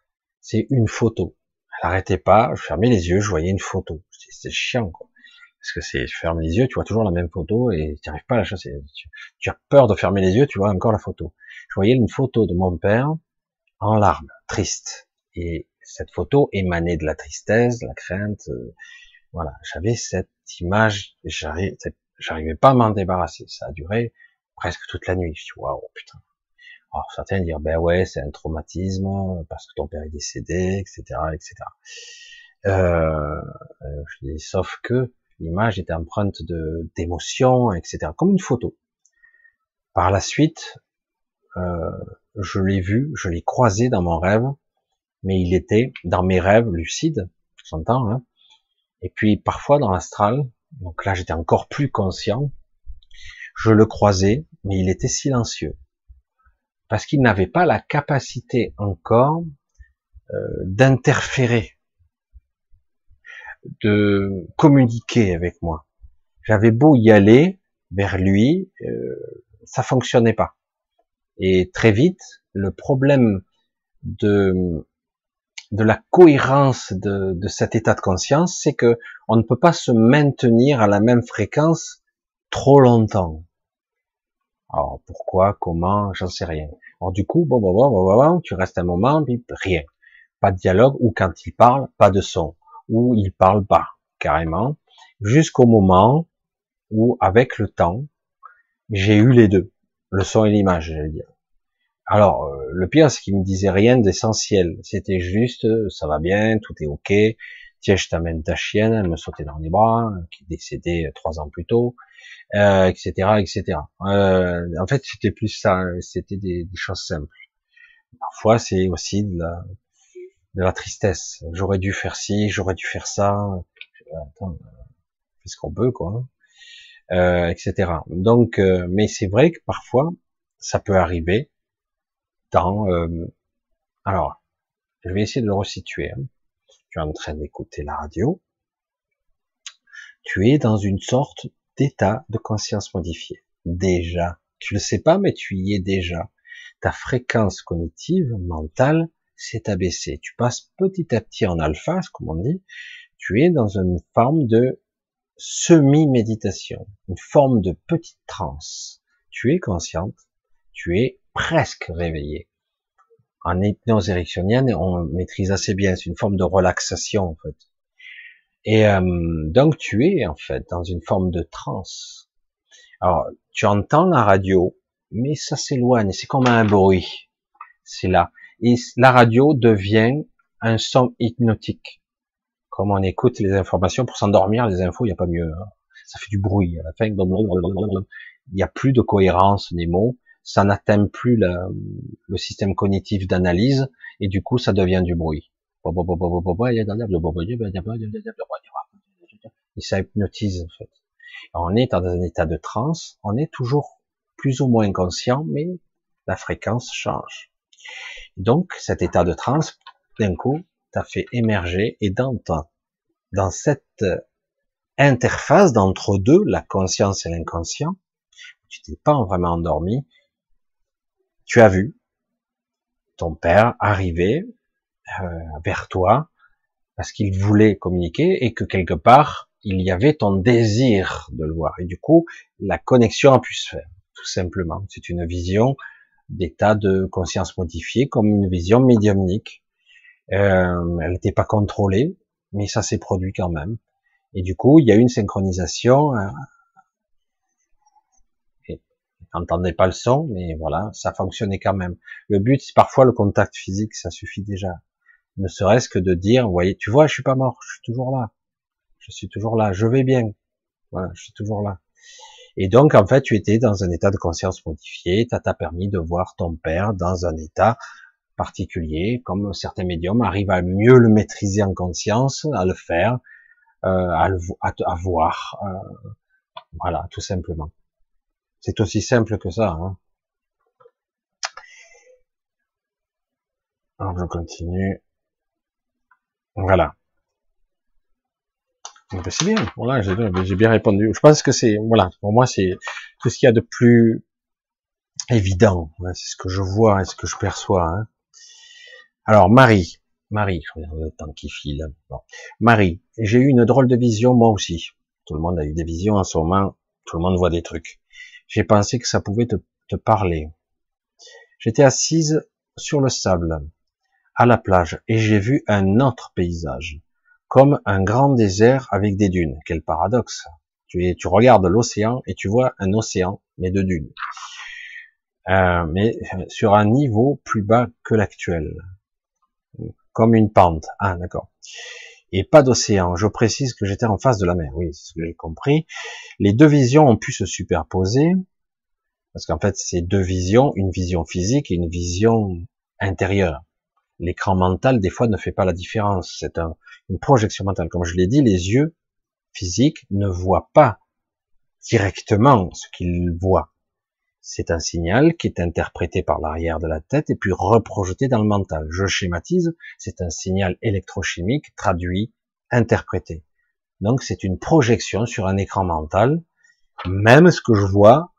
Speaker 1: c'est une photo elle arrêtait pas, je fermais les yeux, je voyais une photo. C'est chiant, quoi. Parce que c'est, je ferme les yeux, tu vois toujours la même photo et tu n'arrives pas à la chasser. Tu, as peur de fermer les yeux, tu vois encore la photo. Je voyais une photo de mon père en larmes, triste. Et cette photo émanait de la tristesse, la crainte. Euh, voilà, j'avais cette image, j'arrivais pas à m'en débarrasser. Ça a duré presque toute la nuit. Je dis, waouh, putain. Alors certains dire ben ouais c'est un traumatisme parce que ton père est décédé, etc., etc. Euh, je dis, sauf que l'image était empreinte de d'émotions, etc. Comme une photo. Par la suite, euh, je l'ai vu, je l'ai croisé dans mon rêve, mais il était dans mes rêves lucides, j'entends, hein. et puis parfois dans l'astral. Donc là j'étais encore plus conscient. Je le croisais, mais il était silencieux parce qu'il n'avait pas la capacité encore euh, d'interférer, de communiquer avec moi. J'avais beau y aller vers lui, euh, ça fonctionnait pas. Et très vite, le problème de de la cohérence de, de cet état de conscience, c'est que on ne peut pas se maintenir à la même fréquence trop longtemps. Alors pourquoi, comment, j'en sais rien. Alors du coup, bon, bon, bon, bon, bon, tu restes un moment, puis rien. Pas de dialogue, ou quand il parle, pas de son, ou il parle pas, carrément, jusqu'au moment où, avec le temps, j'ai eu les deux. le son et l'image, j'allais dire. Alors, euh, le pire, c'est qu'il me disait rien d'essentiel. C'était juste, euh, ça va bien, tout est ok. Tiens, je t'amène ta chienne, elle me sautait dans les bras, qui est décédée trois ans plus tôt, euh, etc., etc. Euh, en fait, c'était plus ça, c'était des, choses simples. Parfois, c'est aussi de la, de la tristesse. J'aurais dû faire ci, j'aurais dû faire ça. Attends, fais ce qu'on peut, quoi. Euh, etc. Donc, euh, mais c'est vrai que parfois, ça peut arriver Euh, alors, je vais essayer de le resituer. Hein. Tu es en train d'écouter la radio. Tu es dans une sorte d'état de conscience modifié. Déjà, tu le sais pas, mais tu y es déjà. Ta fréquence cognitive, mentale, s'est abaissée. Tu passes petit à petit en alpha, comme on dit. Tu es dans une forme de semi-méditation, une forme de petite transe. Tu es consciente, tu es presque réveillé. En hypnose érectionienne, on maîtrise assez bien, c'est une forme de relaxation en fait. Et euh, donc tu es en fait dans une forme de transe. Alors tu entends la radio, mais ça s'éloigne, c'est comme un bruit. C'est là. Et la radio devient un son hypnotique comme on écoute les informations pour s'endormir, les infos, il n'y a pas mieux. Hein. Ça fait du bruit à la fin. Il n'y a plus de cohérence des mots. Ça n'atteint plus le système cognitif d'analyse et du coup, ça devient du bruit. Et ça hypnotise en fait. on est dans un état de transe. On est toujours plus ou moins conscient, mais la fréquence change. Donc, cet état de transe, d'un coup, t'a fait émerger et dans dans cette interface d'entre deux, la conscience et l'inconscient, tu t'es pas vraiment endormi, tu as vu ton père arriver euh, vers toi parce qu'il voulait communiquer et que quelque part il y avait ton désir de le voir et du coup la connexion a pu se faire tout simplement. C'est une vision d'état de conscience modifié comme une vision médiumnique euh, elle n'était pas contrôlée, mais ça s'est produit quand même. Et du coup, il y a eu une synchronisation. Et n'entendez pas le son, mais voilà, ça fonctionnait quand même. Le but, c'est parfois le contact physique, ça suffit déjà. Ne serait-ce que de dire, vous voyez, tu vois, je suis pas mort, je suis toujours là. Je suis toujours là, je vais bien. Voilà, je suis toujours là. Et donc, en fait, tu étais dans un état de conscience modifié, ça t'a permis de voir ton père dans un état particulier, comme certains médiums arrivent à mieux le maîtriser en conscience, à le faire, euh, à, le, à, voir. Euh, voilà, tout simplement. C'est aussi simple que ça. Hein. Alors je continue. Voilà. C'est bien. Voilà, j'ai bien répondu. Je pense que c'est, voilà, pour moi c'est tout ce qu'il y a de plus évident. C'est ce que je vois et ce que je perçois. Hein. Alors Marie, Marie, je regarde le temps qui file. Marie, j'ai eu une drôle de vision moi aussi. Tout le monde a eu des visions en ce moment, tout le monde voit des trucs. J'ai pensé que ça pouvait te, parler. J'étais assise sur le sable, à la plage, et j'ai vu un autre paysage, comme un grand désert avec des dunes. Quel paradoxe Tu, regardes l'océan et tu vois un océan, mais de dunes. Euh, mais sur un niveau plus bas que l'actuel comme une pente. Ah, d'accord. Et pas d'océan. Je précise que j'étais en face de la mer. Oui, c'est ce que j'ai compris. Les deux visions ont pu se superposer. Parce qu'en fait, c'est deux visions, une vision physique et une vision intérieure. L'écran mental, des fois, ne fait pas la différence. C'est une projection mentale. Comme je l'ai dit, les yeux physiques ne voient pas directement ce qu'ils voient. C'est un signal qui est interprété par l'arrière de la tête et puis reprojeté dans le mental. Je schématise, c'est un signal électrochimique traduit, interprété. Donc c'est une projection sur un écran mental, même ce que je vois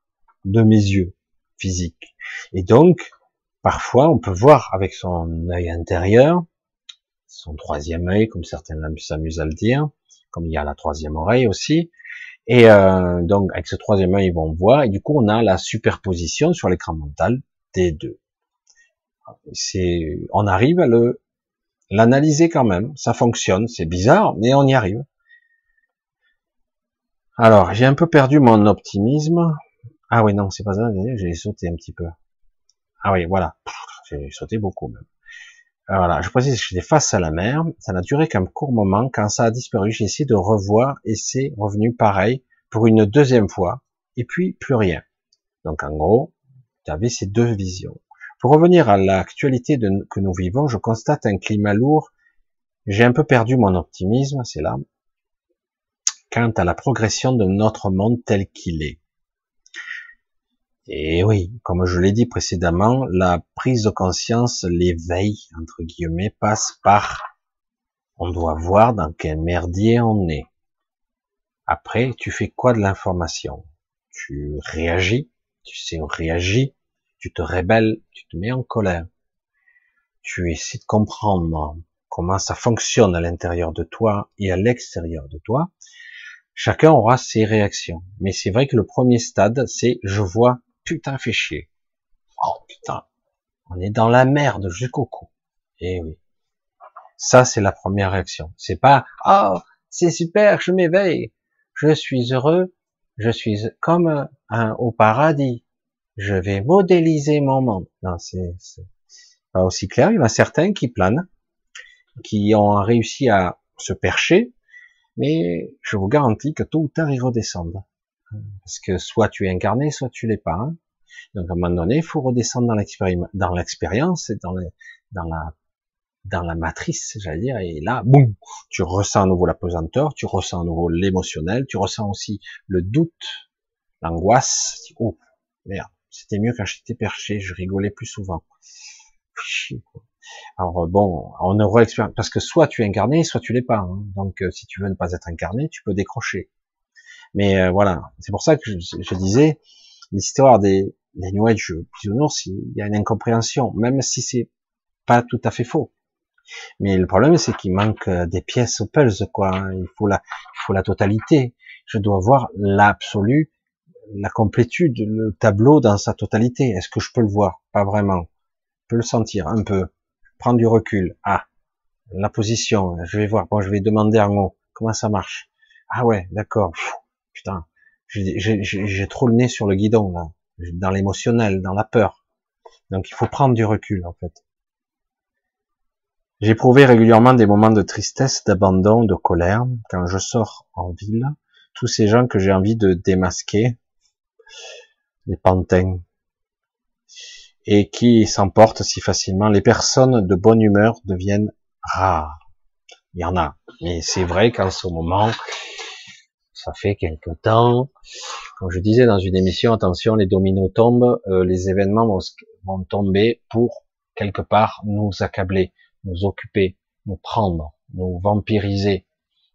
Speaker 1: de mes yeux physiques. Et donc, parfois, on peut voir avec son œil intérieur, son troisième œil, comme certains s'amusent à le dire, comme il y a la troisième oreille aussi, et euh, donc avec ce troisième œil, ils vont voir, et du coup on a la superposition sur l'écran mental des deux. C'est, on arrive à le l'analyser quand même, ça fonctionne, c'est bizarre, mais on y arrive. Alors j'ai un peu perdu mon optimisme. Ah oui, non, c'est pas ça, j'ai sauté un petit peu. Ah oui, voilà. J'ai sauté beaucoup même. Voilà, je précise que j'étais face à la mer, ça n'a duré qu'un court moment, quand ça a disparu, j'ai essayé de revoir et c'est revenu pareil pour une deuxième fois, et puis plus rien. Donc en gros, tu avais ces deux visions. Pour revenir à l'actualité que nous vivons, je constate un climat lourd. J'ai un peu perdu mon optimisme, c'est là, quant à la progression de notre monde tel qu'il est. Et oui, comme je l'ai dit précédemment, la prise de conscience, l'éveil, entre guillemets, passe par on doit voir dans quel merdier on est. Après, tu fais quoi de l'information? Tu réagis, tu sais, on réagit, tu te rebelles, tu te mets en colère. Tu essaies de comprendre comment ça fonctionne à l'intérieur de toi et à l'extérieur de toi. Chacun aura ses réactions. Mais c'est vrai que le premier stade, c'est je vois putain fait chier. Oh putain, on est dans la merde jusqu'au cou. Eh oui. Ça, c'est la première réaction. C'est pas, oh, c'est super, je m'éveille, je suis heureux, je suis comme un, au paradis, je vais modéliser mon monde. Non, c'est pas aussi clair. Il y en a certains qui planent, qui ont réussi à se percher, mais je vous garantis que tôt ou tard ils redescendent. Parce que soit tu es incarné, soit tu l'es pas. Hein. Donc à un moment donné, il faut redescendre dans l'expérience, et dans, dans la dans la matrice, j'allais dire, et là, boum, tu ressens à nouveau la pesanteur, tu ressens à nouveau l'émotionnel, tu ressens aussi le doute, l'angoisse. Oh, merde, c'était mieux quand j'étais perché, je rigolais plus souvent. Alors bon, on aura expérience, parce que soit tu es incarné, soit tu l'es pas. Hein. Donc euh, si tu veux ne pas être incarné, tu peux décrocher. Mais euh, voilà, c'est pour ça que je, disais l'histoire des, des New Age bisounours, il y a une incompréhension, même si c'est pas tout à fait faux. Mais le problème, c'est qu'il manque euh, des pièces au puzzle, quoi. Il faut la, il faut la totalité. Je dois voir l'absolu, la complétude, le tableau dans sa totalité. Est-ce que je peux le voir? Pas vraiment. Je peux le sentir un peu. Prendre du recul. Ah, la position. Je vais voir. Bon, je vais demander un mot. Comment ça marche? Ah ouais, d'accord. Putain, j'ai trop le nez sur le guidon là, dans l'émotionnel, dans la peur. Donc il faut prendre du recul en fait. J'éprouvais régulièrement des moments de tristesse, d'abandon, de colère quand je sors en ville. Tous ces gens que j'ai envie de démasquer, les pantins, et qui s'emportent si facilement. Les personnes de bonne humeur deviennent rares. Il y en a, mais c'est vrai qu'en ce moment, ça fait quelque temps. Comme je disais dans une émission, attention, les dominos tombent, euh, les événements vont, tomber pour quelque part nous accabler, nous occuper, nous prendre, nous vampiriser,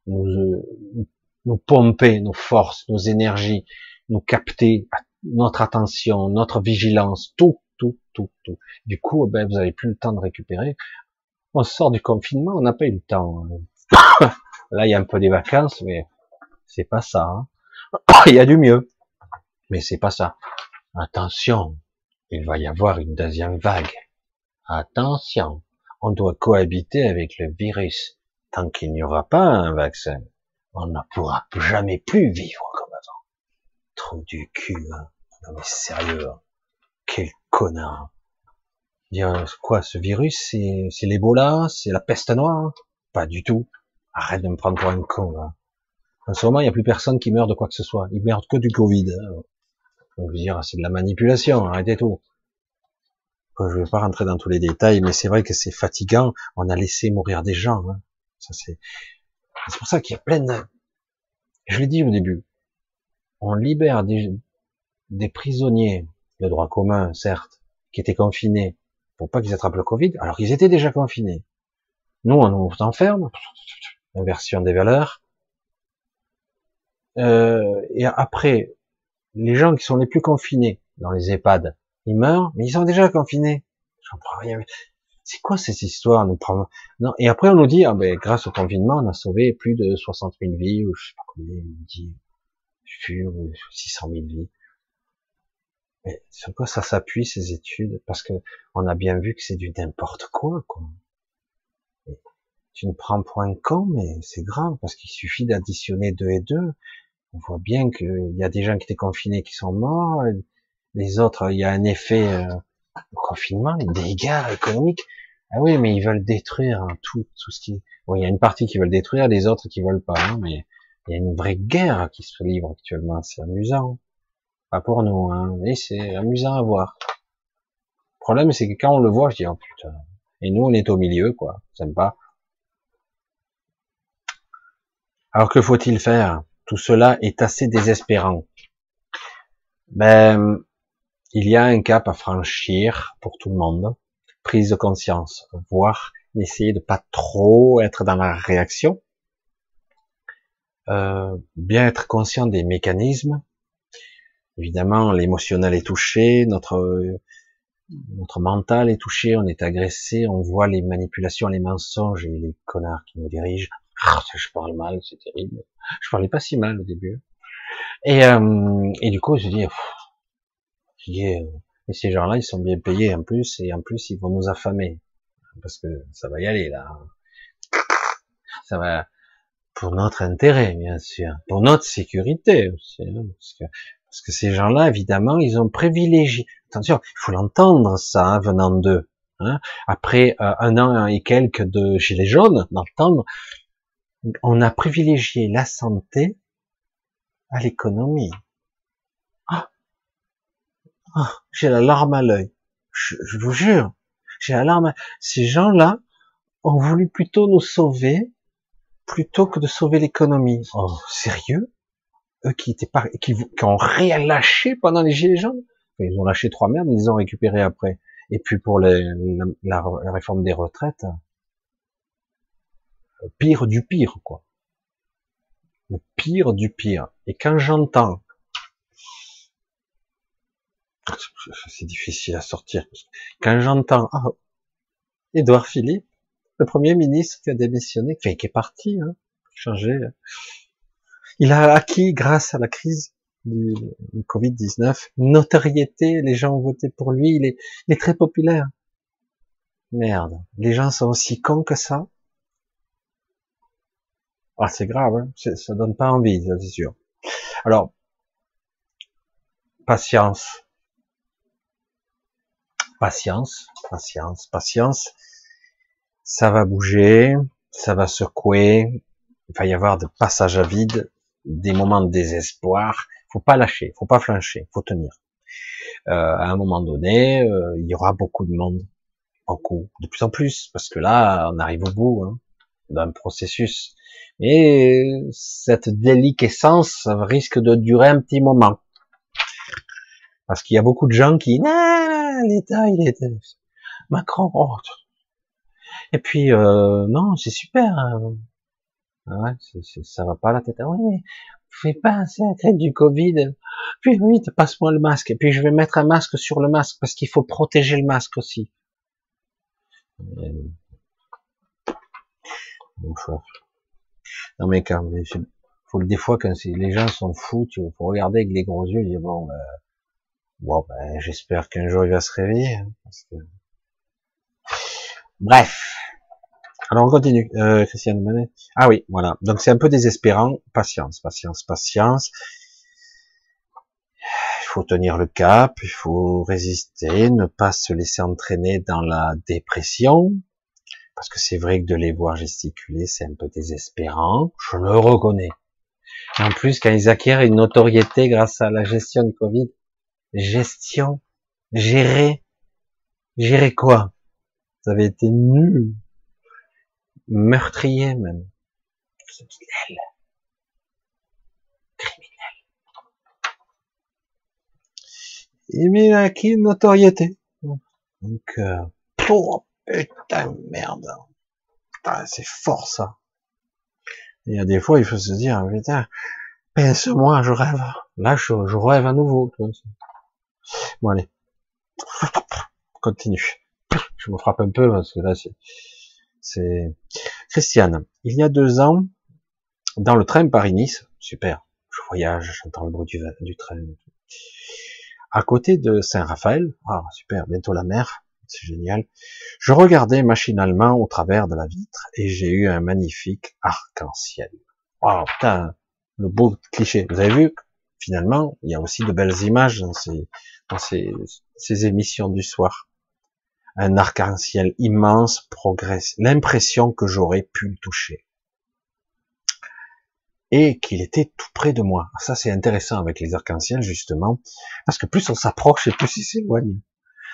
Speaker 1: nous, euh, nous pomper nos forces, nos énergies, nous capter notre attention, notre vigilance, tout, tout, tout, tout. Du coup, ben, vous avez plus le temps de récupérer. On sort du confinement, on n'a pas eu le temps. Là, il y a un peu des vacances, mais c'est pas ça. Hein. Il y a du mieux, mais c'est pas ça. Attention, il va y avoir une deuxième vague. Attention, on doit cohabiter avec le virus. Tant qu'il n'y aura pas un vaccin, on ne pourra jamais plus vivre comme avant. Trop du cul, hein. Non mais sérieux, hein. quel connard. Dire quoi, ce virus, c'est l'Ebola, c'est la peste noire Pas du tout. Arrête de me prendre pour un con, là. En ce moment, il n'y a plus personne qui meurt de quoi que ce soit. Ils meurent que du Covid. Donc, je dire, c'est de la manipulation. Arrêtez tout. Je ne vais pas rentrer dans tous les détails, mais c'est vrai que c'est fatigant. On a laissé mourir des gens. Hein. Ça, c'est. Pour ça qu'il y a plein de. Je l'ai dit au début. On libère des, des prisonniers de droit commun, certes, qui étaient confinés pour pas qu'ils attrapent le Covid, alors qu'ils étaient déjà confinés. Nous, on nous enferme. Inversion des valeurs euh, et après, les gens qui sont les plus confinés dans les EHPAD, ils meurent, mais ils sont déjà confinés. rien. C'est quoi cette histoire nous Non. Et après, on nous dit, ah ben, grâce au confinement, on a sauvé plus de 60 000 vies, ou je sais pas combien, on dit, 600 000 vies. Mais sur quoi ça s'appuie ces études? Parce que on a bien vu que c'est du n'importe quoi, quoi tu ne prends pour un con, mais c'est grave, parce qu'il suffit d'additionner deux et deux. On voit bien qu'il y a des gens qui étaient confinés qui sont morts, les autres, il y a un effet euh, confinement, des dégâts économiques. Ah oui, mais ils veulent détruire tout, tout ce qui. Bon, il y a une partie qui veulent détruire, les autres qui veulent pas. Hein, mais il y a une vraie guerre qui se livre actuellement. C'est amusant. Pas pour nous, hein, mais c'est amusant à voir. Le problème, c'est que quand on le voit, je dis oh putain. Et nous, on est au milieu, quoi. Sympa. Alors que faut-il faire? Tout cela est assez désespérant. Ben, il y a un cap à franchir pour tout le monde. Prise de conscience, voire essayer de pas trop être dans la réaction. Euh, bien être conscient des mécanismes. Évidemment, l'émotionnel est touché, notre notre mental est touché, on est agressé, on voit les manipulations, les mensonges et les connards qui nous dirigent. Ah, je parle mal, c'est terrible. Je parlais pas si mal au début. Et, euh, et du coup, je dis, et euh, ces gens-là, ils sont bien payés en plus, et en plus, ils vont nous affamer. Parce que ça va y aller, là. Ça va, pour notre intérêt, bien sûr. Pour notre sécurité aussi. Hein, parce, que, parce que ces gens-là, évidemment, ils ont privilégié. Attention, il faut l'entendre, ça, hein, venant d'eux. Hein. Après euh, un an et quelques de gilets jaunes, d'entendre, on a privilégié la santé à l'économie. Ah, j'ai la larme à l'œil. Je, vous jure, j'ai la larme. À... Ces gens-là ont voulu plutôt nous sauver plutôt que de sauver l'économie. Oh, sérieux? Eux qui étaient pas, qui, qui ont rien lâché pendant les gilets jaunes? Ils ont lâché trois merdes, ils les ont récupérés après. Et puis pour les, la, la, réforme des retraites, pire du pire, quoi. Le pire du pire. Et quand j'entends c'est difficile à sortir. Quand j'entends ah, Philippe, le premier ministre qui a démissionné, qui est parti, hein, changé, il a acquis grâce à la crise du, Covid-19 notoriété. Les gens ont voté pour lui. Il est, il est très populaire. Merde, les gens sont aussi cons que ça. Ah, c'est grave, hein ça donne pas envie, c'est sûr. Alors, patience, patience, patience, patience. Ça va bouger, ça va secouer. Il va y avoir des passages à vide, des moments de désespoir. Faut pas lâcher, faut pas flancher, faut tenir. Euh, à un moment donné, euh, il y aura beaucoup de monde, beaucoup, de plus en plus, parce que là, on arrive au bout hein, d'un processus. Et cette déliquescence risque de durer un petit moment. Parce qu'il y a beaucoup de gens qui, l'État, il est Macron. Oh. Et puis euh, non, c'est super. Hein. Ah ouais, ça va pas la tête. Ah oui, mais fais pas assez la tête du Covid. Puis oui, passe-moi le masque. Et puis je vais mettre un masque sur le masque parce qu'il faut protéger le masque aussi. Euh, non mais quand faut des fois quand les gens sont fous, tu faut regarder avec les gros yeux, et dire bon, euh, Bon, ben, j'espère qu'un jour il va se réveiller. Hein, parce que... Bref. Alors on continue. Euh, Christiane Manet. Ah oui, voilà. Donc c'est un peu désespérant. Patience, patience, patience. Il faut tenir le cap, il faut résister, ne pas se laisser entraîner dans la dépression. Parce que c'est vrai que de les voir gesticuler, c'est un peu désespérant. Je le reconnais. en plus, quand ils acquièrent une notoriété grâce à la gestion du Covid, gestion, gérer, gérer quoi? Vous avez été nul, meurtrier même, criminel, criminel. Et mais a acquis une notoriété. Donc, euh, putain merde, c'est fort ça. Il y a des fois, il faut se dire, putain, pince-moi, je rêve. Là, je, rêve à nouveau. Bon allez, continue. Je me frappe un peu parce que là c'est, c'est Christiane. Il y a deux ans, dans le train Paris-Nice, super. Je voyage, j'entends le bruit du, du train. À côté de Saint-Raphaël, ah super, bientôt la mer, c'est génial. Je regardais machinalement au travers de la vitre et j'ai eu un magnifique arc-en-ciel. Oh putain, le beau cliché. Vous avez vu, finalement, il y a aussi de belles images dans ces, émissions du soir. Un arc-en-ciel immense progresse. L'impression que j'aurais pu le toucher. Et qu'il était tout près de moi. Ça, c'est intéressant avec les arcs-en-ciel, justement, parce que plus on s'approche et plus il s'éloigne.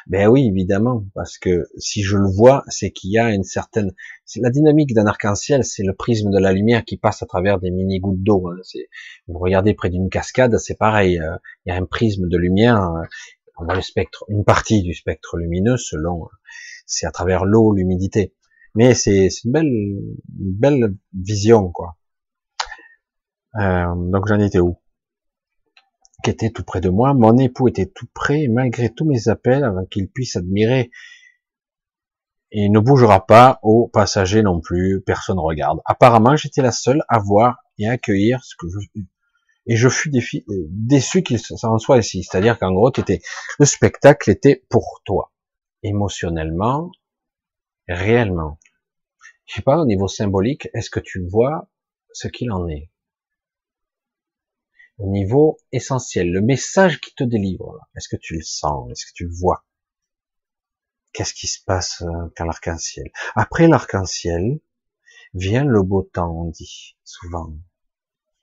Speaker 1: Ben oui, évidemment, parce que si je le vois, c'est qu'il y a une certaine, la dynamique d'un arc-en-ciel, c'est le prisme de la lumière qui passe à travers des mini gouttes d'eau. Hein. Vous regardez près d'une cascade, c'est pareil. Euh, il y a un prisme de lumière. Euh, on voit le spectre, une partie du spectre lumineux selon, euh, c'est à travers l'eau, l'humidité. Mais c'est une belle, une belle vision, quoi. Donc j'en étais où? Qui était tout près de moi. Mon époux était tout près, malgré tous mes appels, avant qu'il puisse admirer. Il ne bougera pas aux passagers non plus, personne regarde. Apparemment, j'étais la seule à voir et à accueillir ce que je... Et je fus déçu qu'il s'en soit ici. C'est-à-dire qu'en gros, étais, le spectacle était pour toi. Émotionnellement, réellement. Je sais pas, au niveau symbolique, est-ce que tu vois ce qu'il en est? Au niveau essentiel, le message qui te délivre. Est-ce que tu le sens Est-ce que tu le vois? Qu'est-ce qui se passe euh, quand l'arc-en-ciel? Après l'arc-en-ciel vient le beau temps, on dit souvent.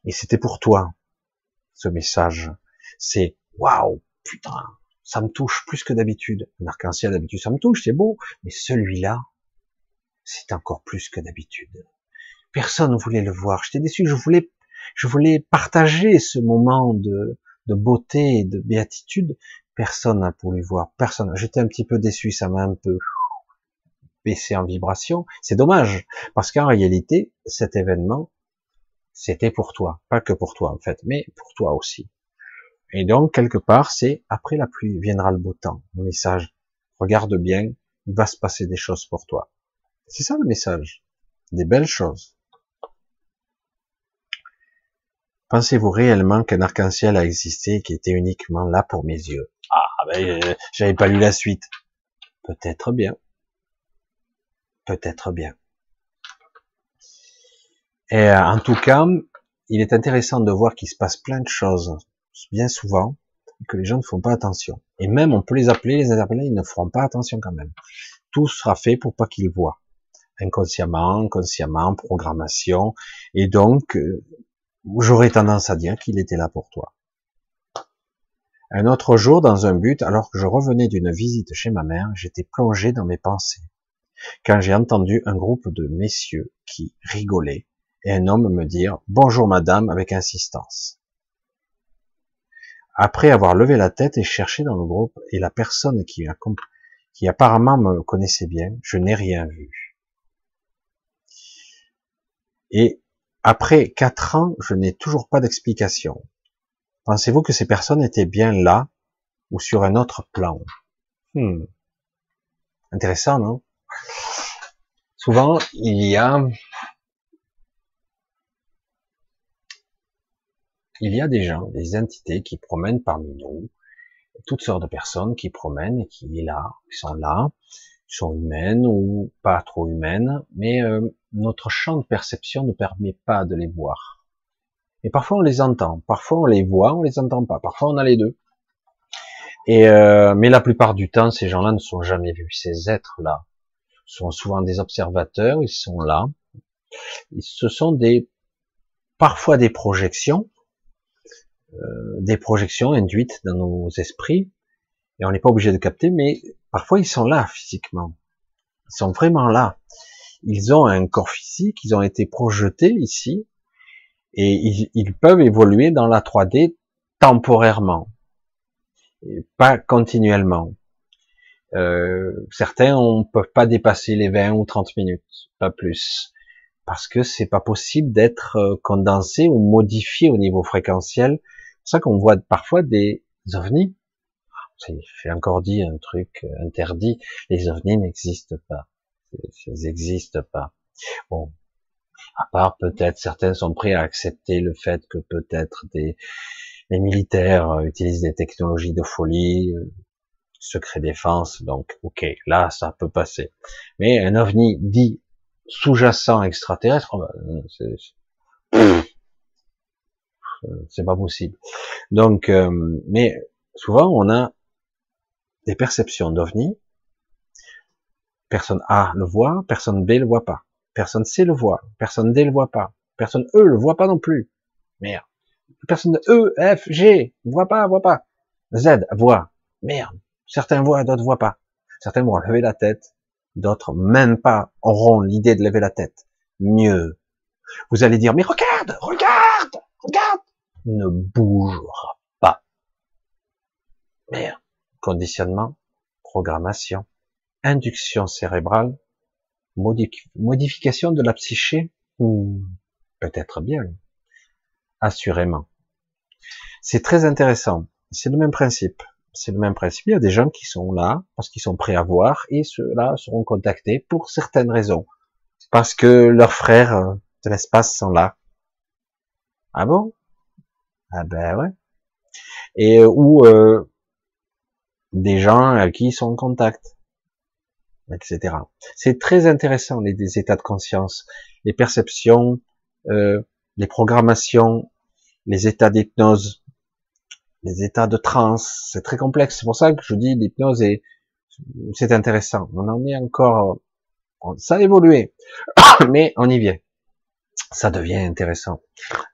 Speaker 1: Et c'était pour toi ce message. C'est waouh, putain, ça me touche plus que d'habitude. Un arc-en-ciel d'habitude ça me touche, c'est beau, mais celui-là, c'est encore plus que d'habitude. Personne ne voulait le voir. J'étais déçu, je voulais je voulais partager ce moment de, beauté et de béatitude. Personne n'a le voir. Personne. J'étais un petit peu déçu. Ça m'a un peu baissé en vibration. C'est dommage. Parce qu'en réalité, cet événement, c'était pour toi. Pas que pour toi, en fait, mais pour toi aussi. Et donc, quelque part, c'est après la pluie viendra le beau temps. Le message. Regarde bien. Il va se passer des choses pour toi. C'est ça le message. Des belles choses. Pensez-vous réellement qu'un arc-en-ciel a existé et qui était uniquement là pour mes yeux? Ah, ben, euh, j'avais pas lu la suite. Peut-être bien. Peut-être bien. Et euh, en tout cas, il est intéressant de voir qu'il se passe plein de choses, bien souvent, que les gens ne font pas attention. Et même, on peut les appeler, les interpeller, ils ne feront pas attention quand même. Tout sera fait pour pas qu'ils voient. Inconsciemment, consciemment, programmation. Et donc, euh, j'aurais tendance à dire qu'il était là pour toi. Un autre jour, dans un but, alors que je revenais d'une visite chez ma mère, j'étais plongé dans mes pensées, quand j'ai entendu un groupe de messieurs qui rigolaient et un homme me dire bonjour madame avec insistance. Après avoir levé la tête et cherché dans le groupe et la personne qui, apparemment me connaissait bien, je n'ai rien vu. Et après quatre ans, je n'ai toujours pas d'explication. Pensez-vous que ces personnes étaient bien là ou sur un autre plan? Hmm. Intéressant, non? Souvent, il y a il y a des gens, des entités qui promènent parmi nous, toutes sortes de personnes qui promènent qui est là, qui sont là, qui sont humaines ou pas trop humaines, mais euh, notre champ de perception ne permet pas de les voir. Et parfois on les entend, parfois on les voit, on les entend pas, parfois on a les deux. Et euh, mais la plupart du temps, ces gens-là ne sont jamais vus. Ces êtres-là sont souvent des observateurs, ils sont là. Ce sont des parfois des projections, euh, des projections induites dans nos esprits, et on n'est pas obligé de capter, mais parfois ils sont là physiquement. Ils sont vraiment là ils ont un corps physique, ils ont été projetés ici, et ils, peuvent évoluer dans la 3D temporairement, pas continuellement. Euh, certains ne peuvent pas dépasser les 20 ou 30 minutes, pas plus, parce que c'est pas possible d'être euh, condensé ou modifié au niveau fréquentiel. C'est ça qu'on voit parfois des ovnis. J'ai encore dit un truc interdit. Les ovnis n'existent pas ils n'existent pas. Bon, à part peut-être certains sont prêts à accepter le fait que peut-être des les militaires utilisent des technologies de folie, euh, secret défense, donc ok, là ça peut passer. Mais un ovni dit sous-jacent extraterrestre, oh, ben, c'est pas possible. Donc, euh, mais souvent on a des perceptions d'ovnis. Personne A le voit, personne B le voit pas. Personne C le voit, personne D le voit pas. Personne E le voit pas non plus. Merde. Personne E, F, G, voit pas, voit pas. Z voit. Merde. Certains voient, d'autres voient pas. Certains vont lever la tête, d'autres même pas auront l'idée de lever la tête. Mieux. Vous allez dire, mais regarde, regarde, regarde. Ne bougera pas. Merde. Conditionnement, programmation, induction cérébrale, modification de la psyché, hmm, peut-être bien, assurément. C'est très intéressant. C'est le même principe. C'est le même principe. Il y a des gens qui sont là parce qu'ils sont prêts à voir et ceux-là seront contactés pour certaines raisons. Parce que leurs frères euh, de l'espace sont là. Ah bon? Ah ben ouais. Et euh, ou euh, des gens à qui ils sont en contact, etc. C'est très intéressant les, états de conscience, les perceptions, euh, les programmations, les états d'hypnose, les états de transe, c'est très complexe. C'est pour ça que je dis l'hypnose est, c'est intéressant. On en est encore, ça a évolué, mais on y vient. Ça devient intéressant.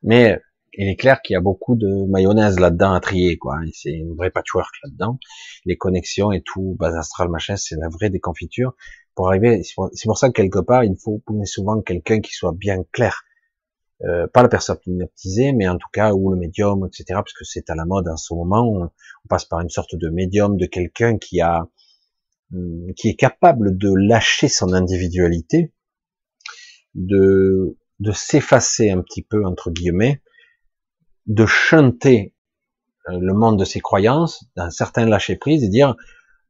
Speaker 1: Mais il est clair qu'il y a beaucoup de mayonnaise là-dedans à trier, quoi. C'est une vraie patchwork là-dedans. Les connexions et tout, base astral, machin, c'est la vraie déconfiture. Pour arriver, c'est pour ça que quelque part, il faut souvent quelqu'un qui soit bien clair. Euh, pas la personne hypnotisée, mais en tout cas, ou le médium, etc., parce que c'est à la mode en ce moment. On, passe par une sorte de médium, de quelqu'un qui a, hum, qui est capable de lâcher son individualité, de, de s'effacer un petit peu, entre guillemets, de chanter euh, le monde de ses croyances, d'un certain lâcher prise, et dire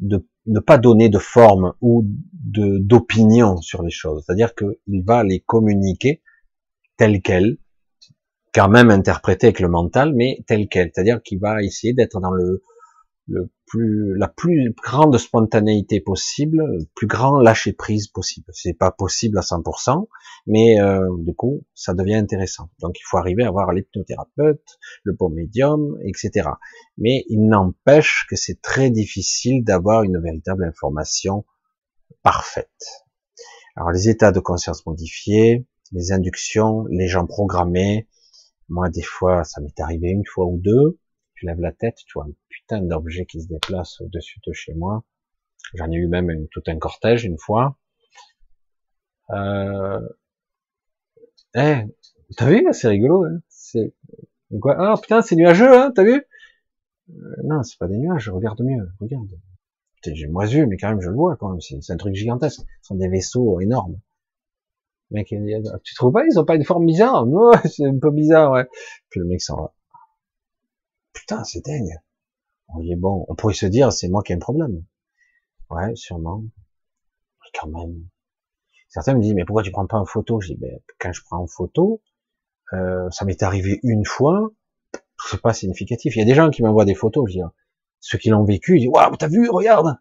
Speaker 1: de ne pas donner de forme ou d'opinion sur les choses. C'est-à-dire qu'il va les communiquer telles quelles, quand même interprétées avec le mental, mais telles quelles. C'est-à-dire qu'il va essayer d'être dans le la plus grande spontanéité possible, le plus grand lâcher prise possible. C'est pas possible à 100%, mais euh, du coup, ça devient intéressant. Donc, il faut arriver à avoir l'hypnothérapeute, le bon médium, etc. Mais il n'empêche que c'est très difficile d'avoir une véritable information parfaite. Alors, les états de conscience modifiés, les inductions, les gens programmés. Moi, des fois, ça m'est arrivé une fois ou deux tu lèves la tête, tu vois un putain d'objet qui se déplace au-dessus de chez moi. J'en ai eu même tout un cortège une fois. Euh... Eh, t'as vu, c'est rigolo. Hein c'est quoi Ah putain, c'est nuageux, hein T'as vu? Euh, Non, c'est pas des nuages. Regarde mieux. Regarde. J'ai moins vu, mais quand même, je le vois quand même. C'est un truc gigantesque. Ce sont des vaisseaux énormes. Mec, tu trouves pas Ils ont pas une forme bizarre? Non, c'est un peu bizarre, ouais. Puis le mec s'en va putain, c'est dingue. On dit, bon, on pourrait se dire, c'est moi qui ai un problème. Ouais, sûrement. Quand même. Certains me disent, mais pourquoi tu prends pas en photo? Je dis, ben, quand je prends en photo, euh, ça m'est arrivé une fois, c'est pas significatif. Il y a des gens qui m'envoient des photos, je dis, ceux qui l'ont vécu, ils disent, waouh, t'as vu, regarde.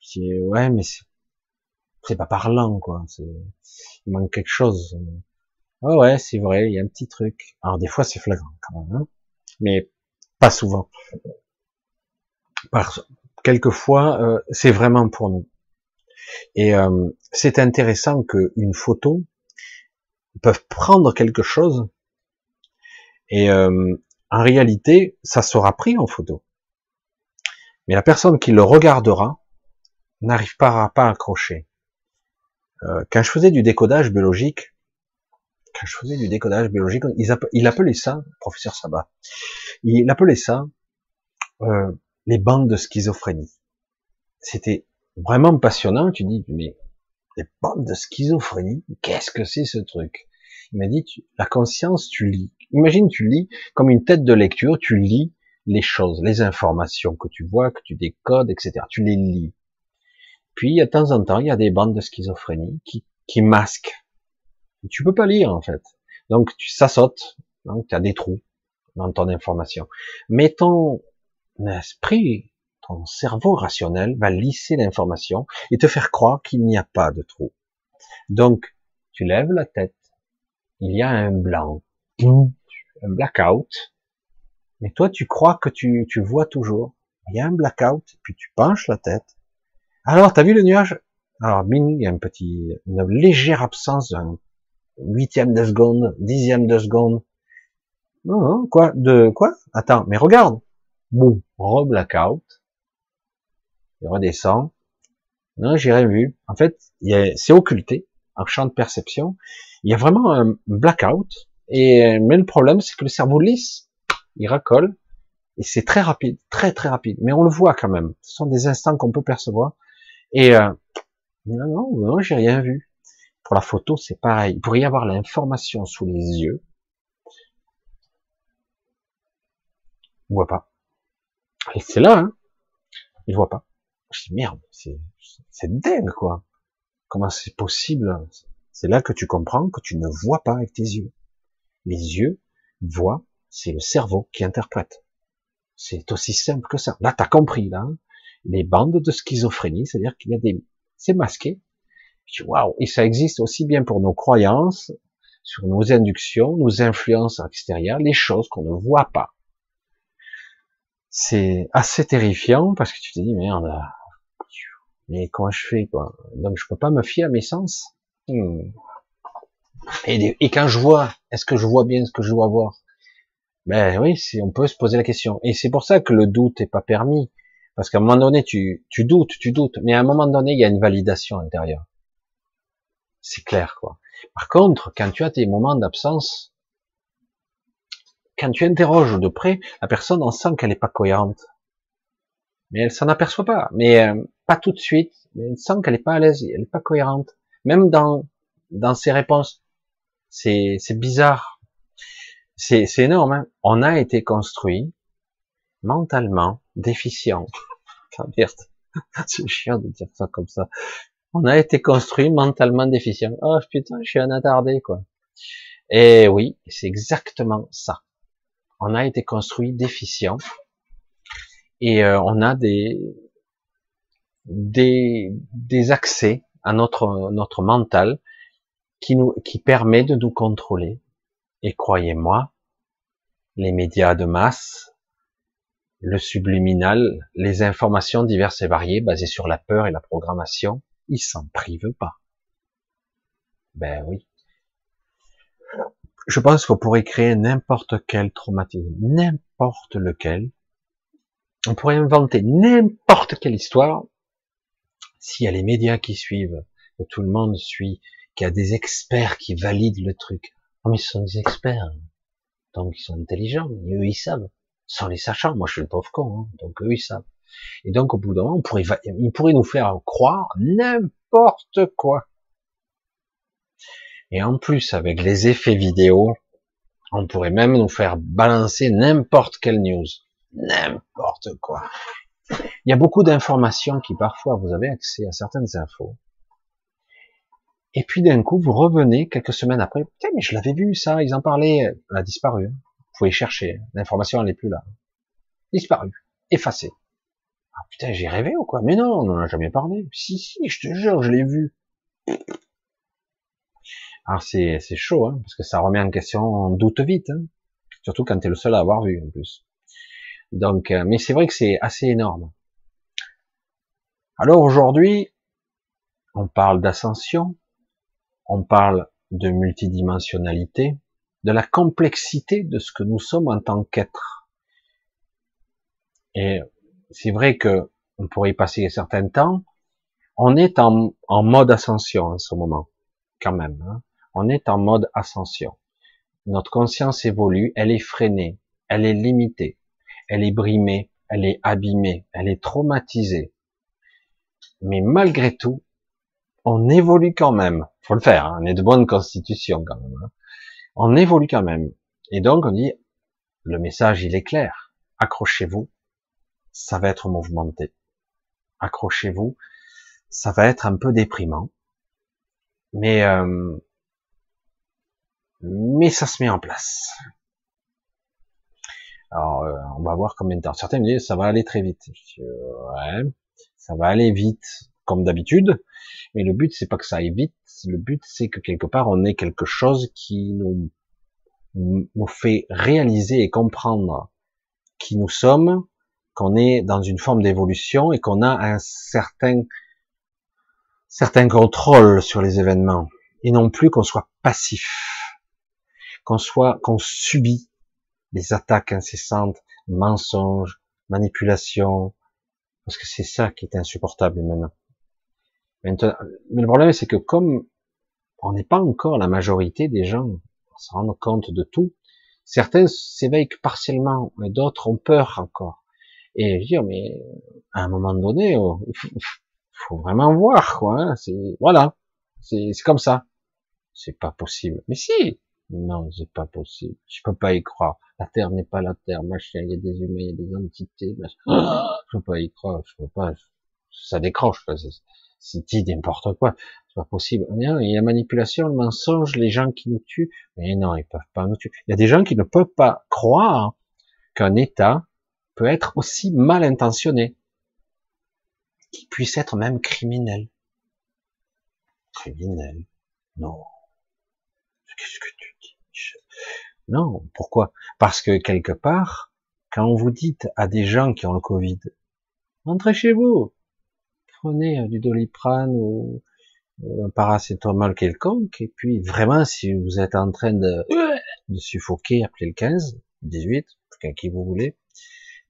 Speaker 1: Je dis, ouais, mais c'est pas parlant, quoi. Il manque quelque chose. Ouais, ouais, c'est vrai, il y a un petit truc. Alors des fois, c'est flagrant quand même. Hein mais pas souvent. Parce, quelquefois, euh, c'est vraiment pour nous. Et euh, c'est intéressant qu'une photo peut prendre quelque chose et euh, en réalité, ça sera pris en photo. Mais la personne qui le regardera n'arrive pas à, pas accrocher. quand je faisais du décodage biologique, quand je faisais du décodage biologique, il appelait ça, professeur Sabat, il appelait ça euh, les bandes de schizophrénie. C'était vraiment passionnant. Tu dis, mais les bandes de schizophrénie, qu'est-ce que c'est ce truc? Il m'a dit, la conscience, tu lis. Imagine, tu lis comme une tête de lecture, tu lis les choses, les informations que tu vois, que tu décodes, etc. Tu les lis. Puis, de temps en temps, il y a des bandes de schizophrénie qui, qui masquent. Tu peux pas lire, en fait. Donc, tu, ça. Donc, tu as des trous dans ton information. Mais ton esprit, ton cerveau rationnel va lisser l'information et te faire croire qu'il n'y a pas de trou. Donc, tu lèves la tête, il y a un blanc, un blackout, Mais toi, tu crois que tu, tu vois toujours. Il y a un blackout, puis tu penches la tête. Alors, t'as vu le nuage? Alors, bing, il y a un petit, une légère absence d'un huitième de seconde, dixième de seconde. Non, non, quoi De quoi? Attends, mais regarde. Boum, re-blackout. Il redescend. Non, j'ai rien vu. En fait, c'est occulté, en champ de perception. Il y a vraiment un blackout. Et mais le problème, c'est que le cerveau lisse, il racole, et c'est très rapide, très très rapide. Mais on le voit quand même. Ce sont des instants qu'on peut percevoir. Et euh, non, non, non, j'ai rien vu. Pour la photo, c'est pareil. Il pourrait y avoir l'information sous les yeux. On voit pas. C'est là, hein. Il voit pas. Merde, c'est dingue quoi. Comment c'est possible? C'est là que tu comprends que tu ne vois pas avec tes yeux. Les yeux voient, c'est le cerveau qui interprète. C'est aussi simple que ça. Là, t'as compris là. Hein. les bandes de schizophrénie, c'est-à-dire qu'il y a des, c'est masqué. Waouh Et ça existe aussi bien pour nos croyances, sur nos inductions, nos influences extérieures, les choses qu'on ne voit pas. C'est assez terrifiant parce que tu te dis merde, mais comment je fais quoi? Donc je peux pas me fier à mes sens. Hmm. Et, et, quand je vois, est-ce que je vois bien ce que je dois voir? Ben oui, si on peut se poser la question. Et c'est pour ça que le doute est pas permis, parce qu'à un moment donné, tu, tu doutes, tu doutes, mais à un moment donné, il y a une validation intérieure. C'est clair, quoi. Par contre, quand tu as tes moments d'absence, quand tu interroges de près, la personne en sent qu'elle n'est pas cohérente. Mais elle s'en aperçoit pas. Mais euh, pas tout de suite. Mais elle sent qu'elle n'est pas à l'aise, elle n'est pas cohérente. Même dans dans ses réponses, c'est c'est bizarre. C'est c'est énorme. Hein. On a été construit mentalement déficient. c'est chiant de dire ça comme ça. On a été construit mentalement déficient. Oh putain, je suis un attardé quoi. Et oui, c'est exactement ça. On a été construit déficient et euh, on a des, des des accès à notre notre mental qui nous qui permet de nous contrôler. Et croyez-moi, les médias de masse, le subliminal, les informations diverses et variées basées sur la peur et la programmation, ils s'en privent pas. Ben oui. Je pense qu'on pourrait créer n'importe quel traumatisme, n'importe lequel. On pourrait inventer n'importe quelle histoire s'il y a les médias qui suivent, que tout le monde suit, qu'il y a des experts qui valident le truc. Oh, mais ce sont des experts. Donc ils sont intelligents, eux ils savent sans les sachant. Moi, je suis le pauvre con, hein, donc eux, ils savent. Et donc, au bout d'un moment, on pourrait, ils pourraient nous faire croire n'importe quoi. Et en plus, avec les effets vidéo, on pourrait même nous faire balancer n'importe quelle news. N'importe quoi. Il y a beaucoup d'informations qui parfois vous avez accès à certaines infos. Et puis d'un coup, vous revenez quelques semaines après, putain, mais je l'avais vu ça, ils en parlaient, elle a disparu. Hein pouvez chercher. L'information, elle n'est plus là. Disparu. Effacé. Ah putain, j'ai rêvé ou quoi? Mais non, on n'en a jamais parlé. Si, si, je te jure, je l'ai vu. Alors c'est c'est chaud, hein, parce que ça remet en question, on doute vite, hein, surtout quand tu es le seul à avoir vu en plus. Donc, euh, mais c'est vrai que c'est assez énorme. Alors aujourd'hui, on parle d'ascension, on parle de multidimensionnalité, de la complexité de ce que nous sommes en tant qu'être. Et c'est vrai que on pourrait y passer un certain temps. On est en, mode ascension en ce moment, quand même. Hein. On est en mode ascension. Notre conscience évolue, elle est freinée, elle est limitée, elle est brimée, elle est abîmée, elle est traumatisée. Mais malgré tout, on évolue quand même. Faut le faire. Hein. On est de bonne constitution quand même. Hein on évolue quand même. Et donc on dit, le message il est clair, accrochez-vous, ça va être mouvementé. Accrochez-vous, ça va être un peu déprimant, mais euh, mais ça se met en place. Alors euh, on va voir combien de temps. Certains me disent ça va aller très vite. ouais, ça va aller vite comme d'habitude, mais le but c'est pas que ça aille vite, le but c'est que quelque part on ait quelque chose qui nous nous fait réaliser et comprendre qui nous sommes, qu'on est dans une forme d'évolution et qu'on a un certain, certain contrôle sur les événements et non plus qu'on soit passif, qu'on soit, qu'on subit les attaques incessantes, mensonges, manipulations, parce que c'est ça qui est insupportable maintenant. maintenant mais le problème, c'est que comme on n'est pas encore la majorité des gens à se rendre compte de tout, certains s'éveillent partiellement, mais d'autres ont peur encore. Et je veux dire, mais à un moment donné, oh, il faut, vraiment voir, quoi. Hein, c'est voilà, c'est comme ça. C'est pas possible. Mais si, non, c'est pas possible. Je peux pas y croire. La Terre n'est pas la Terre, machin. Il y a des humains, il y a des entités. Machin. Je peux pas y croire. Je peux pas. Ça décroche. C'est dit n'importe quoi. C'est pas possible. Il y a la manipulation, le mensonge, les gens qui nous tuent. Mais non, ils peuvent pas nous tuer. Il y a des gens qui ne peuvent pas croire qu'un État peut être aussi mal intentionné, qui puisse être même criminel. Criminel? Non. Qu'est-ce que tu dis Non, pourquoi? Parce que quelque part, quand vous dites à des gens qui ont le Covid, rentrez chez vous, prenez euh, du doliprane ou un paracétamol quelconque, et puis vraiment, si vous êtes en train de, de suffoquer, appelez le 15, 18, qui vous voulez,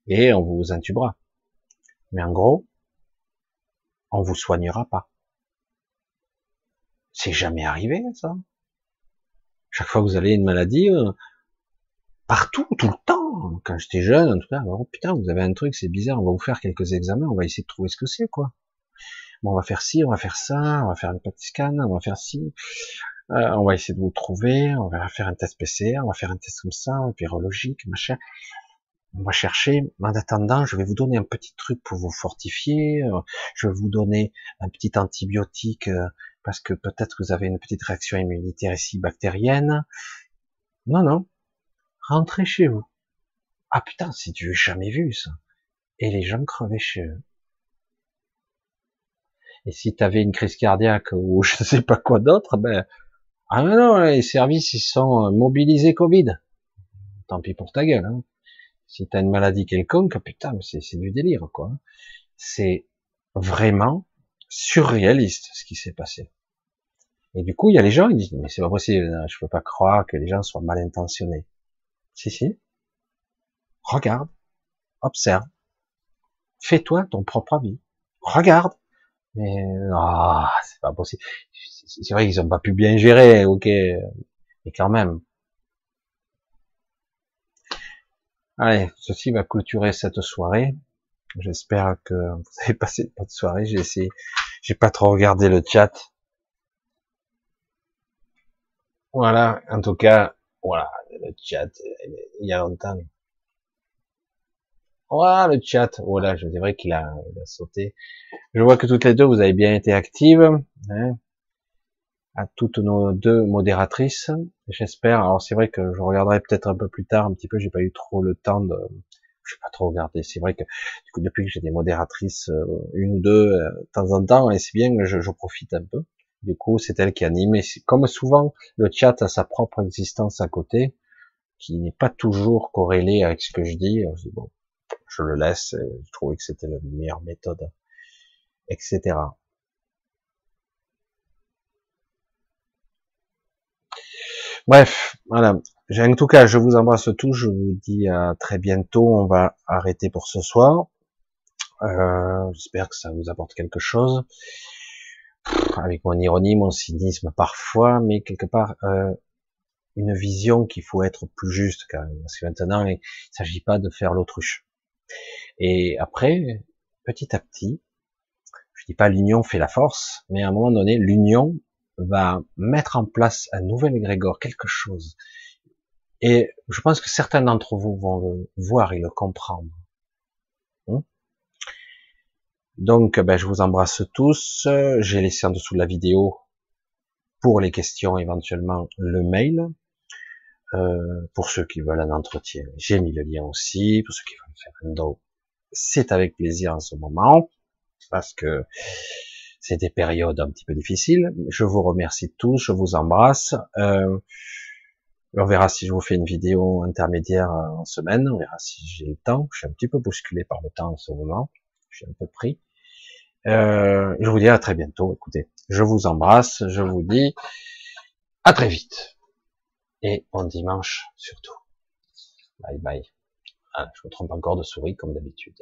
Speaker 1: et on vous intubera. Mais en gros, on vous soignera pas. C'est jamais arrivé, ça. Chaque fois que vous avez une maladie, euh, partout, tout le temps, quand j'étais jeune, en tout cas, oh putain, vous avez un truc, c'est bizarre, on va vous faire quelques examens, on va essayer de trouver ce que c'est, quoi. Bon, on va faire ci, on va faire ça, on va faire une petit scan, on va faire ci, euh, on va essayer de vous trouver, on va faire un test PCR, on va faire un test comme ça, virologique, machin. On va chercher. En attendant, je vais vous donner un petit truc pour vous fortifier. Euh, je vais vous donner un petit antibiotique parce que peut-être vous avez une petite réaction immunitaire ici bactérienne. Non, non. Rentrez chez vous. Ah putain, c'est du jamais vu ça. Et les gens crevaient chez eux. Et si tu avais une crise cardiaque ou je ne sais pas quoi d'autre, ben ah non, les services ils sont mobilisés Covid. Tant pis pour ta gueule. Hein. Si t'as une maladie quelconque, putain, c'est du délire quoi. C'est vraiment surréaliste ce qui s'est passé. Et du coup, il y a les gens, ils disent, mais c'est pas possible, je peux pas croire que les gens soient mal intentionnés. Si, si. Regarde, observe, fais-toi ton propre avis. Regarde. Mais, ah, c'est pas possible. C'est vrai qu'ils ont pas pu bien gérer, ok, mais quand même. Allez, ceci va clôturer cette soirée. J'espère que vous avez passé une bonne soirée. J'ai essayé, j'ai pas trop regardé le chat. Voilà, en tout cas, voilà, le chat, il y a longtemps. Voilà, le chat, voilà, je vrai qu'il a, il a sauté. Je vois que toutes les deux, vous avez bien été actives. Hein, à toutes nos deux modératrices. J'espère. Alors c'est vrai que je regarderai peut-être un peu plus tard, un petit peu. J'ai pas eu trop le temps de, je pas trop regarder. C'est vrai que du coup, depuis que j'ai des modératrices, euh, une ou deux, euh, de temps en temps, et c'est bien que je, je, profite un peu. Du coup, c'est elle qui anime. Et comme souvent, le chat a sa propre existence à côté, qui n'est pas toujours corrélée avec ce que je dis. Je dis bon, je le laisse. Je trouvais que c'était la meilleure méthode, etc. Bref, voilà. En tout cas, je vous embrasse tous. Je vous dis à très bientôt. On va arrêter pour ce soir. Euh, J'espère que ça vous apporte quelque chose. Avec mon ironie, mon cynisme parfois, mais quelque part euh, une vision qu'il faut être plus juste quand même. Parce que maintenant, il ne s'agit pas de faire l'autruche. Et après, petit à petit, je dis pas l'union fait la force, mais à un moment donné, l'union va mettre en place un nouvel égrégore, quelque chose. Et je pense que certains d'entre vous vont le voir et le comprendre. Hein? Donc, ben, je vous embrasse tous. J'ai laissé en dessous de la vidéo pour les questions éventuellement le mail. Euh, pour ceux qui veulent un entretien, j'ai mis le lien aussi. Pour ceux qui veulent faire un don, c'est avec plaisir en ce moment parce que c'est des périodes un petit peu difficiles. Je vous remercie tous, je vous embrasse. Euh, On verra si je vous fais une vidéo intermédiaire euh, en semaine. On verra si j'ai le temps. Je suis un petit peu bousculé par le temps en ce moment. Je suis un peu pris. Euh, je vous dis à très bientôt. Écoutez, je vous embrasse. Je vous dis à très vite. Et bon dimanche surtout. Bye bye. Ah, je me trompe encore de souris comme d'habitude.